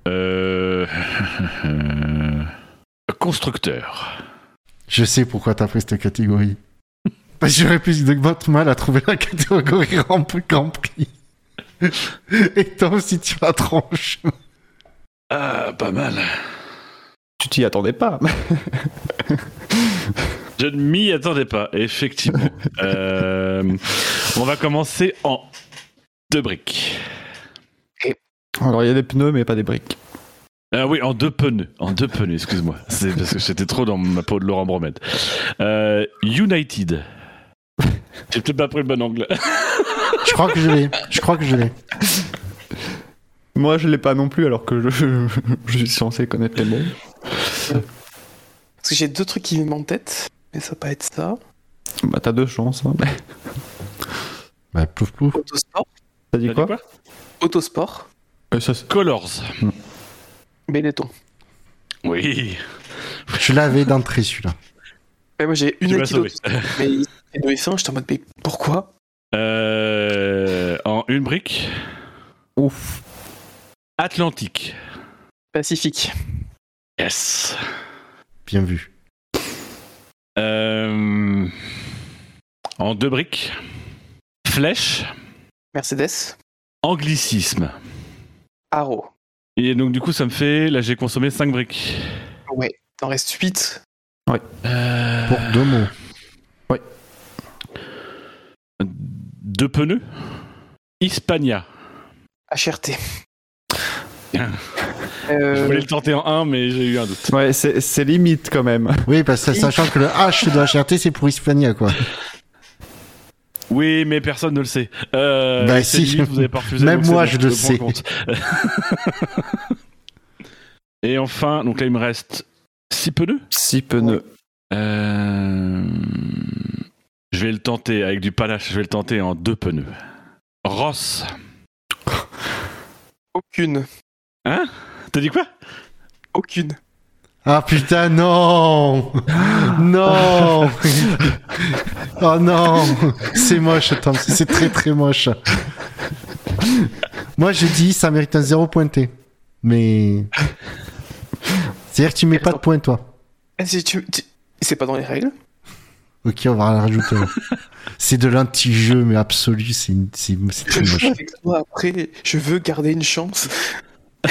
Euh... Constructeur. Je sais pourquoi t'as pris cette catégorie. Parce que j'aurais plus de de mal à trouver la catégorie Grand Prix. Grand Prix. Et toi aussi, tu la tronches. Ah, pas mal. Tu t'y attendais pas Je ne m'y attendais pas, effectivement. Euh, on va commencer en deux briques. Alors il y a des pneus, mais pas des briques. Ah oui, en deux pneus. En deux pneus, excuse-moi. C'est parce que j'étais trop dans ma peau de Laurent Bromède. Euh, United. J'ai peut-être pas pris le bon angle. Je crois que je l'ai. Je crois que je l'ai. Moi, je l'ai pas non plus, alors que je, je suis censé connaître les mots. Parce que j'ai deux trucs qui viennent en tête, mais ça va pas être ça. Bah, t'as deux chances. hein. Bah, plouf plouf. Autosport. T'as dit quoi, dit Autosport. Euh, ça, Colors. Benetton. Oui. Je l'avais d'entrée, celui-là. Ouais, moi j'ai une équipe mais et de F1, j'étais en mode, mais pourquoi? Euh, en une brique. Ouf. Atlantique. Pacifique. Yes. Bien vu. Euh, en deux briques. Flèche. Mercedes. Anglicisme. Arrow. Et donc du coup ça me fait, là j'ai consommé 5 briques. Ouais. T'en restes 8. Euh, Pour deux mots. Deux pneus Hispania. HRT. Bien. Je Euh, voulais le tenter en 1, mais j'ai eu un doute. Ouais, c'est c'est limite quand même. Oui, parce que sachant que le H de HRT, c'est pour Hispania, quoi. Oui, mais personne ne le sait. Euh, Bah, c'est si. limite, vous avez pas refusé. Même moi, je le sais. Et enfin, donc là, il me reste 6 pneus. 6 pneus. Euh, Je vais le tenter avec du panache. Je vais le tenter en deux pneus. Ross. aucune. Hein? T'as dit quoi? Aucune. Ah putain, non Non Oh non C'est moche, Tom. C'est très très moche. Moi, je dis, ça mérite un zéro pointé. Mais... C'est-à-dire que tu mets pas de points, toi. Eh, si tu- tu- C'est pas dans les règles. Ok, on va la rajouter. C'est de l'anti-jeu, mais absolu. C'est c'est- c'est Je très joue moche. avec toi après. Je veux garder une chance.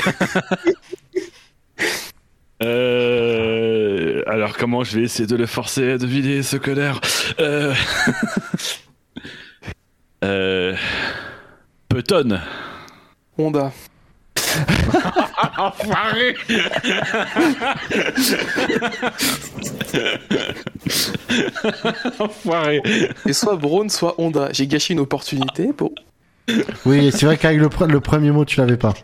Euh, Alors comment je vais essayer de le forcer à deviner ce connard euh... euh... Peton. Honda. Enfoiré Enfoiré Et soit Braun, soit Honda. J'ai gâché une opportunité pour. Oui, c'est vrai qu'avec le, pre- le premier mot, tu l'avais pas.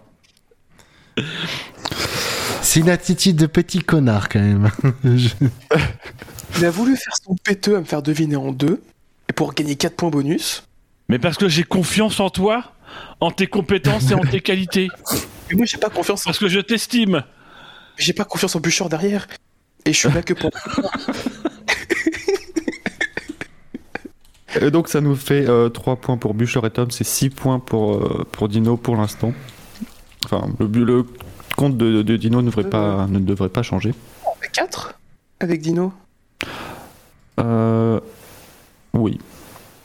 C'est une attitude de petit connard, quand même. Je- Il a voulu faire son péteux à me faire deviner en deux. Et pour gagner 4 points bonus. Mais parce que j'ai confiance en toi, en tes compétences et en tes qualités. Mais moi, j'ai pas confiance en. Parce que je t'estime. J'ai pas confiance en Bouchard derrière. Et je suis là que pour. Et donc ça nous fait 3 points pour Bûcher et Tom, c'est 6 points pour, euh, pour Dino pour l'instant. Enfin, le, bu- le compte de, de Dino ne devrait, pas, ne devrait pas changer. 4 avec Dino? Euh, oui,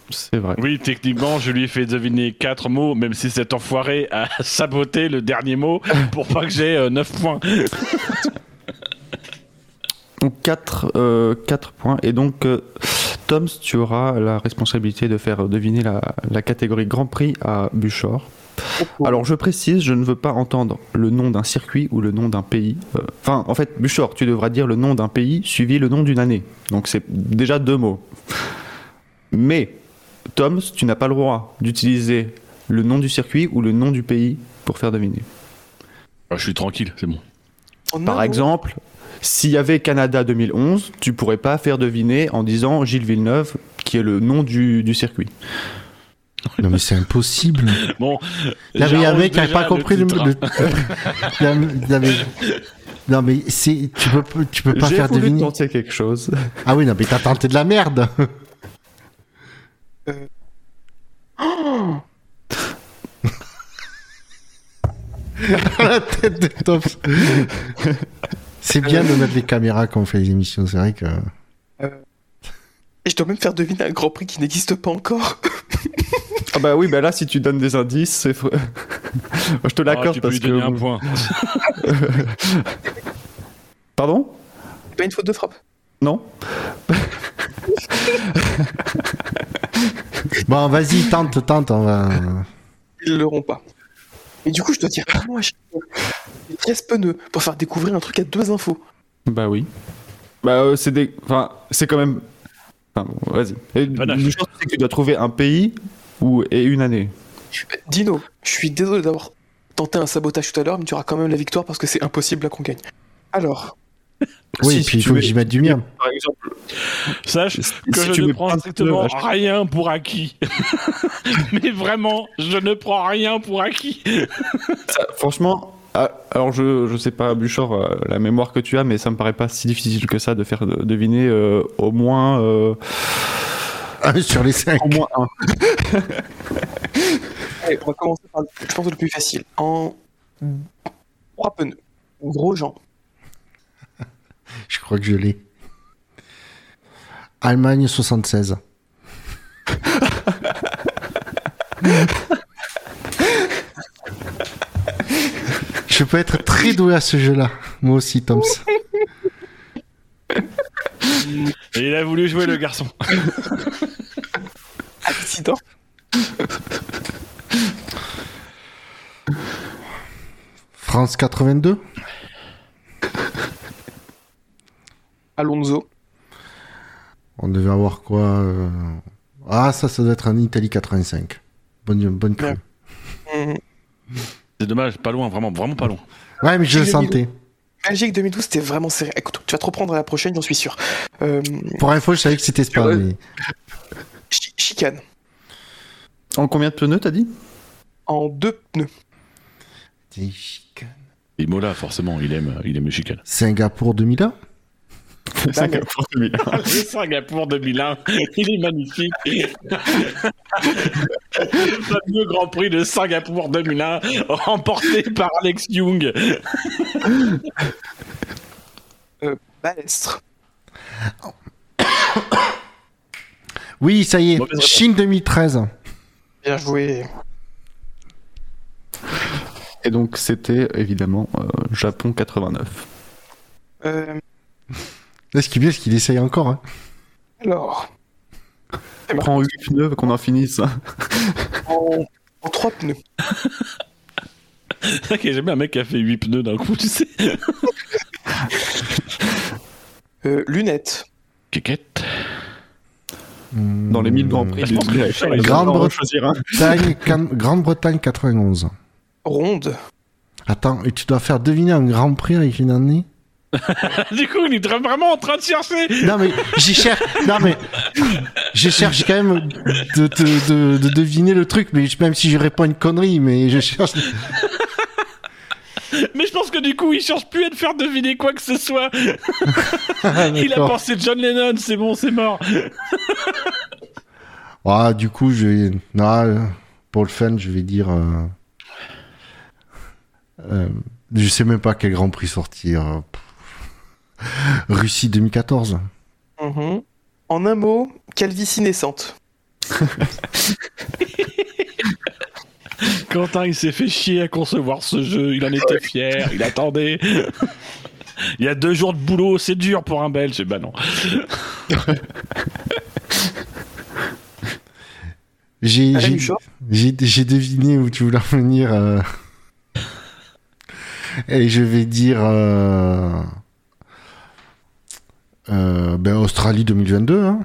c'est vrai. Oui, techniquement, je lui ai fait deviner quatre mots, même si cet enfoiré a saboté le dernier mot pour pas que j'ai 9 points. Donc 4, points. Et donc, euh, Tom, tu auras la responsabilité de faire deviner la, la catégorie Grand Prix à Buchor. Alors, je précise, je ne veux pas entendre le nom d'un circuit ou le nom d'un pays. Euh, Enfin, en fait, Buchor, tu devras dire le nom d'un pays suivi le nom d'une année. Donc, c'est déjà deux mots. Mais, Tom, tu n'as pas le droit d'utiliser le nom du circuit ou le nom du pays pour faire deviner. Ah, je suis tranquille, c'est bon. Oh Par exemple, s'il y avait Canada 2011, tu pourrais pas faire deviner en disant Gilles Villeneuve, qui est le nom du, du circuit. Non, mais c'est impossible. Bon, Il y avait un mec qui n'avait pas compris le. le- Il y avait- Non, mais c'est. Tu peux, tu peux pas J'ai faire voulu deviner. tenter quelque chose. Ah oui, non, mais t'as tenté de la merde. la tête de Tops. C'est bien de mettre les caméras quand on fait les émissions, c'est vrai que. Et je dois même faire deviner un Grand Prix qui n'existe pas encore. Ah bah oui, bah là, si tu donnes des indices, c'est... je te Ah, l'accorde tu peux parce que... un point. Pardon? C'est pas une faute de frappe. Non Bon, vas-y, tente, tente, on va. Ils l'auront pas. Et du coup, je dois dire vraiment à chaque fois. J'ai 13 pneus pour faire découvrir un truc à deux infos. Bah oui. Bah euh, c'est des... Enfin, c'est quand même... Enfin, bon, vas-y. Et Panache. Une chose, c'est que tu dois trouver un pays ou... et une année. Dino, je suis désolé d'avoir tenté un sabotage tout à l'heure, mais tu auras quand même la victoire parce que c'est impossible à qu'on gagne. Alors, Oui, Si et puis il tu faut mets- que j'y mette du mien. Par exemple, Sache que si je tu ne prends de strictement rien pour acquis. Mais vraiment, je ne prends rien pour acquis. ça, franchement... ah, alors je, je sais pas, Buchor, euh, la mémoire que tu as, mais ça me paraît pas si difficile que ça de faire de- deviner euh, au moins... euh, Un sur les cinq. au moins un. allez, on va commencer par, je pense, le plus facile. En trois pneus. Gros Jean. Je crois que je l'ai. Allemagne 76. je peux être très doué à ce jeu-là. Moi aussi, Toms. Et il a voulu jouer le garçon. Accident. France 82 Alonso. On devait avoir quoi euh, Ah, ça, ça doit être un Italie 85. Bonne, bonne crue. C'est dommage, pas loin, vraiment, vraiment pas loin. Ouais, mais je le sentais. Belgique 2012, c'était vraiment serré. Écoute, tu vas te reprendre à la prochaine, j'en suis sûr. Euh, Pour info, je savais que c'était mais- chi- chicane. En combien de pneus t'as dit? En deux pneus. Et Mola, forcément, il aime, il aime le chicane. Singapour 2001 Singapour 2001. le Singapour 2001, il est magnifique. Le fameux Grand Prix de Singapour 2001, remporté par Alex Young. Euh, Balestre. Oui, ça y est. Chine 2013. Bien joué. Et donc c'était évidemment euh, Japon 89. Euh, Là, ce qui est bien, c'est qu'il essaye encore. hein. alors, Prends 8 pneus qu'on en finisse. en, en trois pneus. C'est vrai qu'il y a jamais un mec qui a fait 8 pneus d'un coup, tu sais. Euh, lunettes. Kékette. Dans les 1000 Grands Prix. Va Grande. Bretagne, Can- Grande-Bretagne 91. Ronde. Attends, et tu dois faire deviner un Grand Prix avec une année? du coup, il est vraiment en train de chercher. Non mais j'y cherche. Non mais je cherche quand même de, de, de- de deviner le truc, mais même si je réponds une connerie, mais je cherche. Mais je pense que du coup, il cherche plus à te faire deviner quoi que ce soit. il a pensé John Lennon, c'est bon, c'est mort. Ah, du coup, je vais. Non, pour le fun, je vais dire. euh, euh, je sais même pas quel Grand Prix sortir. euh, pff. Russie 2014. Mhm. En un mot, calvitie naissante. Quentin, il s'est fait chier à concevoir ce jeu. Il en était fier. Il attendait. Il y a deux jours de boulot, c'est dur pour un Belge. Eh ben non. J'ai j'ai- Bouchard j'ai j'ai deviné où tu voulais en venir. euh, Et je vais dire. euh, euh, ben, Australie 2022. Hein.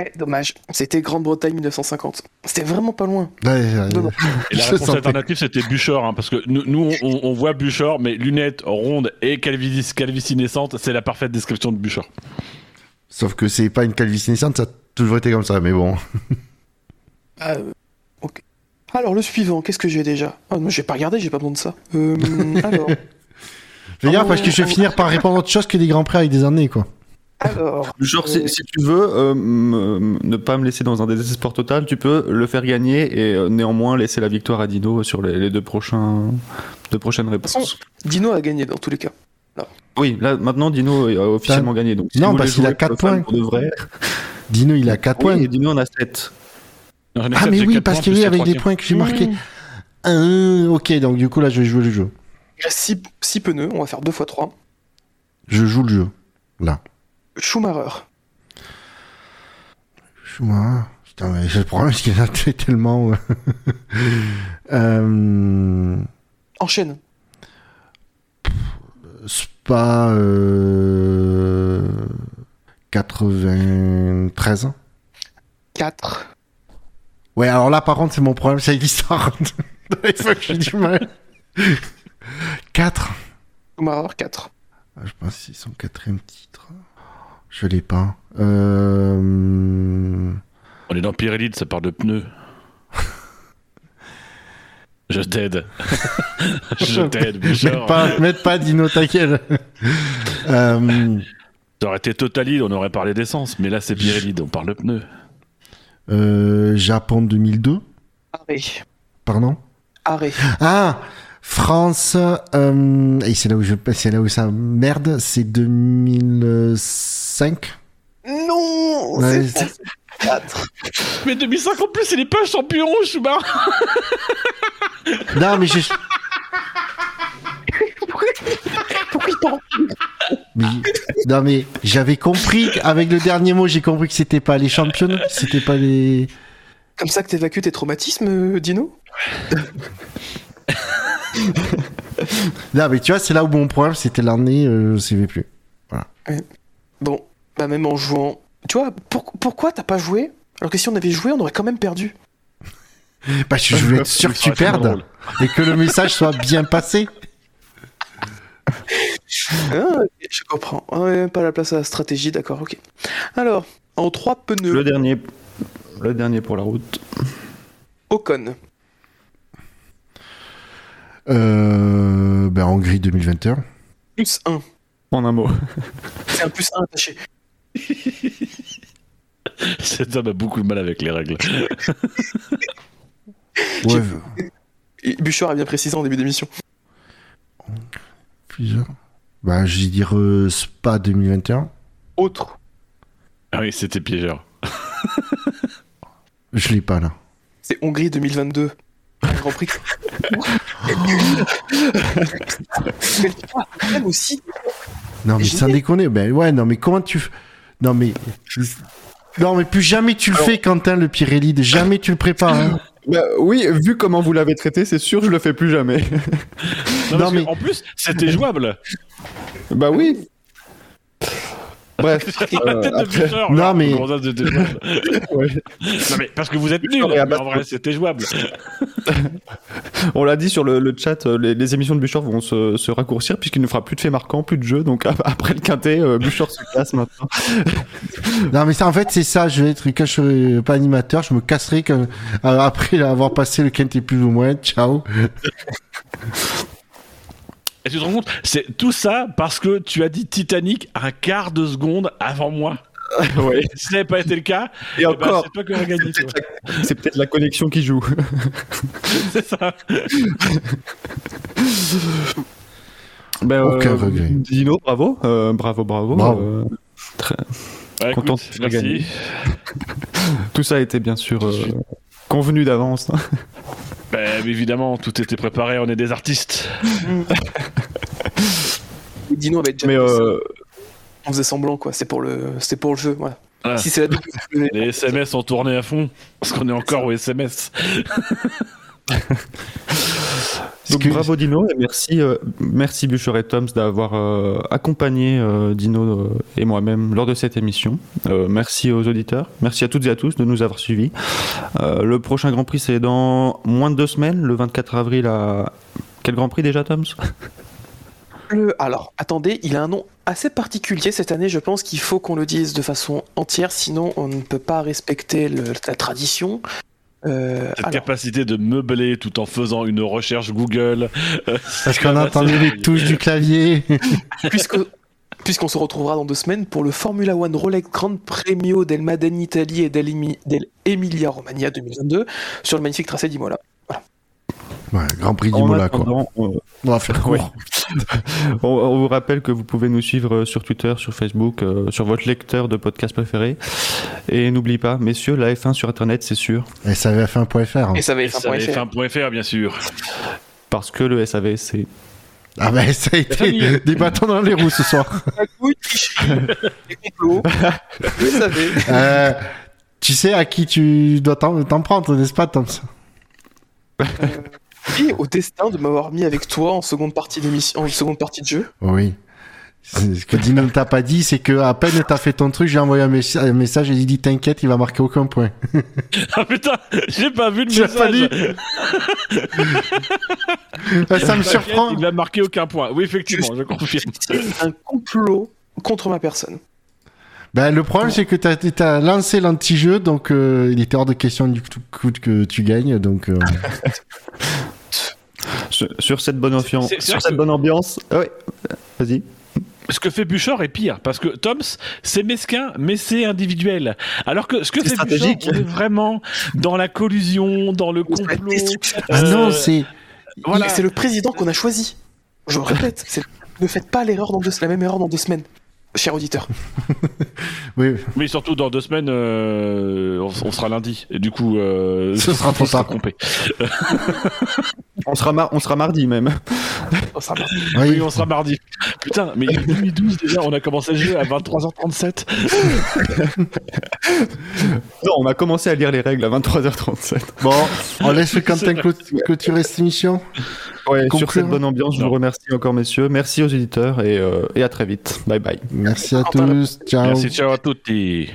Eh, dommage. C'était Grande-Bretagne 1950. C'était vraiment pas loin. Ouais. Et la réponse sentais. alternative, c'était Buchor, hein, parce que nous, nous, on, on voit Buchor, mais lunettes rondes et calvitie, calvitie naissante, c'est la parfaite description de Buchor. Sauf que c'est pas une calvitie naissante, ça a toujours été comme ça, mais bon. Ah, euh, ok. Alors, le suivant, qu'est-ce que j'ai déjà? Ah non, j'ai pas regardé, j'ai pas besoin de ça. Euh, alors, Fais gaffe Oh, parce que je vais oh. finir par répondre à autre chose que des grands prix avec des années, quoi. Alors. Genre, Euh, si, si tu veux euh, ne pas me laisser dans un désespoir total, tu peux le faire gagner et euh, néanmoins laisser la victoire à Dino sur les, les deux, prochains, deux prochaines réponses. Dino a gagné dans tous les cas. Oui, là maintenant Dino a officiellement gagné. Donc, si Non, parce qu'il a jouer quatre pour le fun points. Pour de vrai. Dino, il a 4 Oui, points. et Dino en a 7. Ah, mais oui, parce que oui, avec des points que j'ai marqués. Ok, donc du coup, là, je vais jouer le jeu. Il reste 6 pneus, on va faire 2 x 3. Je joue le jeu. Là. Schumacher. Schumacher. Putain, mais j'ai le problème, c'est qu'il a tellement. euh... Enchaîne. Spa. Euh... 93. 4. Ouais, alors là, par contre, c'est mon problème, c'est avec l'histoire. J'ai du mal. 4. Schumacher, 4. Ah, je pense que c'est son quatrième titre. Je l'ai pas. Euh... On est dans Pirelli, ça parle de pneus. Je t'aide. Je t'aide. Mette pas, pas Dino Taquel. euh, Ça aurait été Totalide, on aurait parlé d'essence, mais là c'est Pirelli, on parle de pneus. euh, Japon 2002. Arrêt. Pardon? Arrêt. Ah France. euh, et c'est là où je, c'est là où ça merde. C'est 2005. Non Ouais, c'est c'est- pas- 4. Mais 2005 en plus, il est pas champion, Schumacher Non, mais je. Pourquoi il parle Mais, Non mais j'avais compris qu'avec le dernier mot, j'ai compris que c'était pas les championnes, c'était pas les. Comme ça que t'évacues tes traumatismes, euh, Dino Non mais tu vois, c'est là où mon problème, c'était l'année, euh, je savais plus. Bon, bah même en jouant. Tu vois, pour- pourquoi t'as pas joué? Alors que si on avait joué, on aurait quand même perdu. Bah je voulais être sûr que tu perdes et que le message soit bien passé. Ah, je comprends. Ah ouais, pas la place à la stratégie, d'accord, ok. Alors, en trois pneus, Le dernier, le dernier pour la route. Ocon. Euh, ben Hongrie 2021. Plus 1. En un mot. C'est un plus 1 attaché. Cet homme a beaucoup de mal avec les règles. Ouais, Et Bouchard a bien précisé en début d'émission. plusieurs. Bah je vais dire euh, Spa 2021. Autre. Ah oui, c'était piégeur. Je l'ai pas là. C'est Hongrie 2022. Un Grand Prix. Mais toi, même aussi. Non mais sans déconner, ben ouais, non mais comment tu... Non mais... Non mais plus jamais tu le fais Quentin le Pirelli, de jamais tu le prépares. hein. Bah, oui, vu comment vous l'avez traité, c'est sûr, je le fais plus jamais. Non, mais- En plus, c'était jouable. bah oui. Bref. la euh, tête de non, mais- ouais. Non, mais parce que vous êtes Mais à en vrai, c'était jouable. On l'a dit sur le, le chat, euh, les, les émissions de Bouchard vont se, se raccourcir puisqu'il ne fera plus de faits marquants, plus de jeux. Donc ap- après le quintet, euh, Bouchard se casse maintenant. Non mais ça en fait c'est ça, je vais être quand je serai pas animateur, je me casserai euh, après avoir passé le quintet plus ou moins. Ciao. Et tu te rends compte, c'est tout ça parce que tu as dit Titanic un quart de seconde avant moi. ouais. Si ça n'avait pas été le cas, Et eh ben, encore, c'est toi qui aurais gagné. c'est toi. peut-être la- c'est peut-être la connexion qui joue. C'est ça. Ben, Aucun regret. Dino, bravo, euh, bravo, bravo. Bravo. euh, très- Ouais, Content écoute, merci. gagner. Tout ça a été bien sûr euh, convenu d'avance. Ben, évidemment, tout était préparé, on est des artistes. Dino avait déjà Mais euh, On faisait semblant, quoi. C'est pour le, c'est pour le jeu, voilà. Ah. Si c'est la double- Les SMS ont tourné à fond, parce qu'on est encore au SMS. Donc que- bravo Dino et merci, euh, merci Bûcher et Toms d'avoir euh, accompagné euh, Dino euh, et moi-même lors de cette émission. Euh, merci aux auditeurs, merci à toutes et à tous de nous avoir suivis. Euh, le prochain Grand Prix c'est dans moins de deux semaines, le 24 avril à quel Grand Prix déjà Toms? Le- Alors, attendez, il a un nom assez particulier cette année. Je pense qu'il faut qu'on le dise de façon entière, sinon on ne peut pas respecter le- la tradition. Euh, Cette alors, capacité de meubler tout en faisant une recherche Google. euh, Parce qu'on a entendu les touches du clavier. puisque- Puisqu'on se retrouvera dans deux semaines pour le Formula One Rolex Grand Premio del Maden Italie et del, Emi- del Emilia Romagna 2022 sur le magnifique tracé d'Imola. Ouais, Grand Prix En d'Imola quoi. attendant, on- On va faire court. On, on vous rappelle que vous pouvez nous suivre euh, sur Twitter, sur Facebook, euh, sur votre lecteur de podcast préféré. Et n'oubliez pas, messieurs, la F1 sur Internet, c'est sûr. Et ça avait fait1.fr. Et ça va et être ça avait un fait un point .fr, bien sûr. Parce que le SAV, c'est. Ah ben ça a été des bâtons dans les roues ce soir. Vous savez. Euh, tu sais à qui tu dois t'en t'en prendre, n'est-ce pas, Tom Et au destin de m'avoir mis avec toi en seconde partie d'émission, en seconde partie de jeu? Oui. Ce que Dino ne t'a pas dit, c'est que à peine t'as fait ton truc, j'ai envoyé un, mes- un message et il dit t'inquiète, il va marquer aucun point. Ah putain, j'ai pas vu le Tu pas message. Ça me surprend. Il n'a marqué aucun point. Oui, effectivement, je confirme. C'est un complot contre ma personne. Ben, le problème, c'est que t'as as lancé l'anti-jeu, donc euh, il était hors de question du coup que tu gagnes. Donc, euh, Sur, sur cette bonne ambiance. Sur vrai cette que- bonne ambiance. Ah ouais. Vas-y. Ce que fait Bouchard est pire, parce que Toms, c'est mesquin, mais c'est individuel. Alors que ce que C'est fait on est vraiment dans la collusion, dans le complot. destruction. ah Euh, non, c'est Voilà. Il- C'est le président qu'on a choisi. Je le répète, ne faites pas l'erreur dans deux, la même erreur dans deux semaines, cher auditeur. oui, Mais surtout, dans deux semaines, euh, on, on sera lundi. Et du coup, euh, Ce sera trop on sera tard. On sera, mar- on sera mardi même. On sera mardi. Oui. Oui, on sera mardi. Putain, mais 2012 déjà, on a commencé le jeu à 23h37. Non, on a commencé à lire les règles à 23h37. Bon, on laisse Quentin clo- clôturer cette émission. Ouais, sur cette bonne ambiance, je vous remercie encore, messieurs. Merci aux éditeurs et, euh, et à très vite. Bye bye. Merci à tous. Ciao. Merci, ciao à tutti.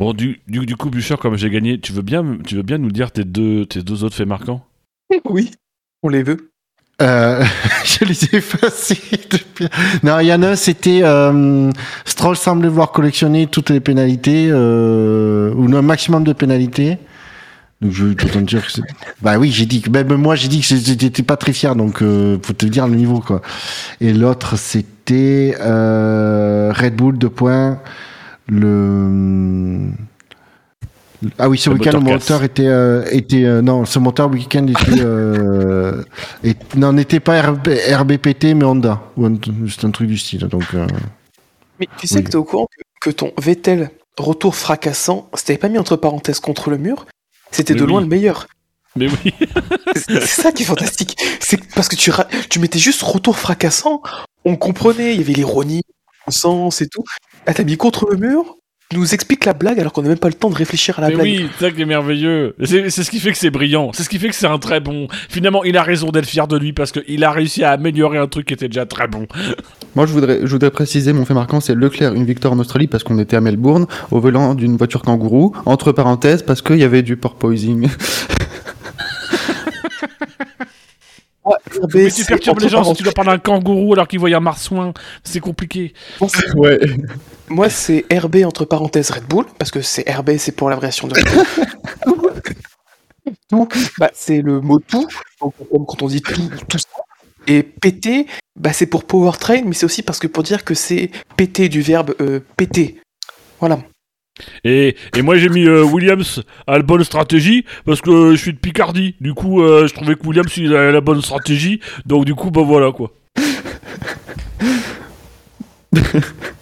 Bon, du, du, du coup, Bûcher, comme j'ai gagné, tu veux bien, tu veux bien nous dire tes deux, tes deux autres faits marquants? Oui, on les veut. Euh, je les ai effacés depuis. Non, il y en a un, c'était euh, Stroll semblait vouloir collectionner toutes les pénalités, euh, ou un maximum de pénalités. Donc je vais en dire que Bah oui, j'ai dit que même moi j'ai dit que j'étais pas très fier, donc euh, faut te dire le niveau quoi. Et l'autre c'était Red Bull de points. Le ah oui, ce week-end le moteur était euh, était euh, non, ce moteur week-end était euh, et non n'était pas RB, RBPT mais Honda ou un- c'est un truc du style donc. euh, Mais tu sais Oui. que t'es au courant que, que ton Vettel retour fracassant, c'était pas mis entre parenthèses contre le mur, c'était Mais de oui. loin le meilleur. Mais oui. C'est ça qui est fantastique. C'est parce que tu, tu mettais juste retour fracassant, on comprenait, il y avait l'ironie, le sens et tout. Là, t'as mis contre le mur, tu nous explique la blague alors qu'on n'a même pas le temps de réfléchir à la Mais blague. oui, c'est ça qui est merveilleux. C'est ce qui fait que c'est brillant. C'est ce qui fait que c'est un très bon. Finalement, il a raison d'être fier de lui parce qu'il a réussi à améliorer un truc qui était déjà très bon. Moi, je voudrais, je voudrais préciser mon fait marquant, c'est Leclerc, une victoire en Australie parce qu'on était à Melbourne, au volant d'une voiture kangourou, entre parenthèses, parce qu'il y avait du porpoising. Ah, RB, Mais tu perturbes les gens si tu leur parles d'un kangourou alors qu'ils voient un marsouin. C'est compliqué. Ouais. Moi, c'est RB entre parenthèses Red Bull, parce que c'est RB, c'est pour l'abréviation de Red Bull. tout, bah, c'est le mot tout, donc, comme quand on dit tout, tout ça. Et PT, bah, c'est pour powertrain, mais c'est aussi parce que pour dire que c'est PT du verbe euh, péter. Voilà. Et, et moi j'ai mis euh, Williams à la bonne stratégie parce que euh, je suis de Picardie. Du coup, euh, je trouvais que Williams il avait la bonne stratégie. Donc du coup, bah voilà quoi.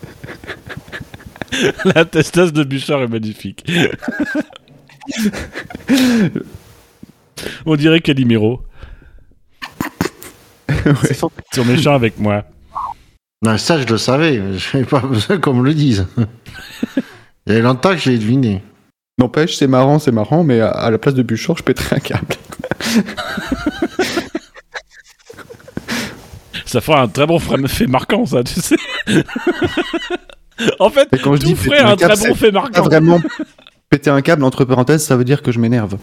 la testasse de Bouchard est magnifique. On dirait fan- Ils sont méchants avec moi. Non, ça je le savais, je n'avais pas besoin qu'on me le dise. Il y a longtemps que je l'ai deviné. N'empêche, c'est marrant, c'est marrant, mais à, à la place de Buchor, je pèterais un câble. Ça fera un très bon fait marquant, ça, tu sais. en fait, quand je dis ferait un un câble, très bon fait Pas marquant. vraiment péter un câble, entre parenthèses, ça veut dire que je m'énerve.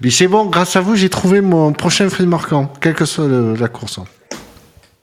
Mais c'est bon, grâce à vous, j'ai trouvé mon prochain fait marquant, quelle que soit le- la course. hein.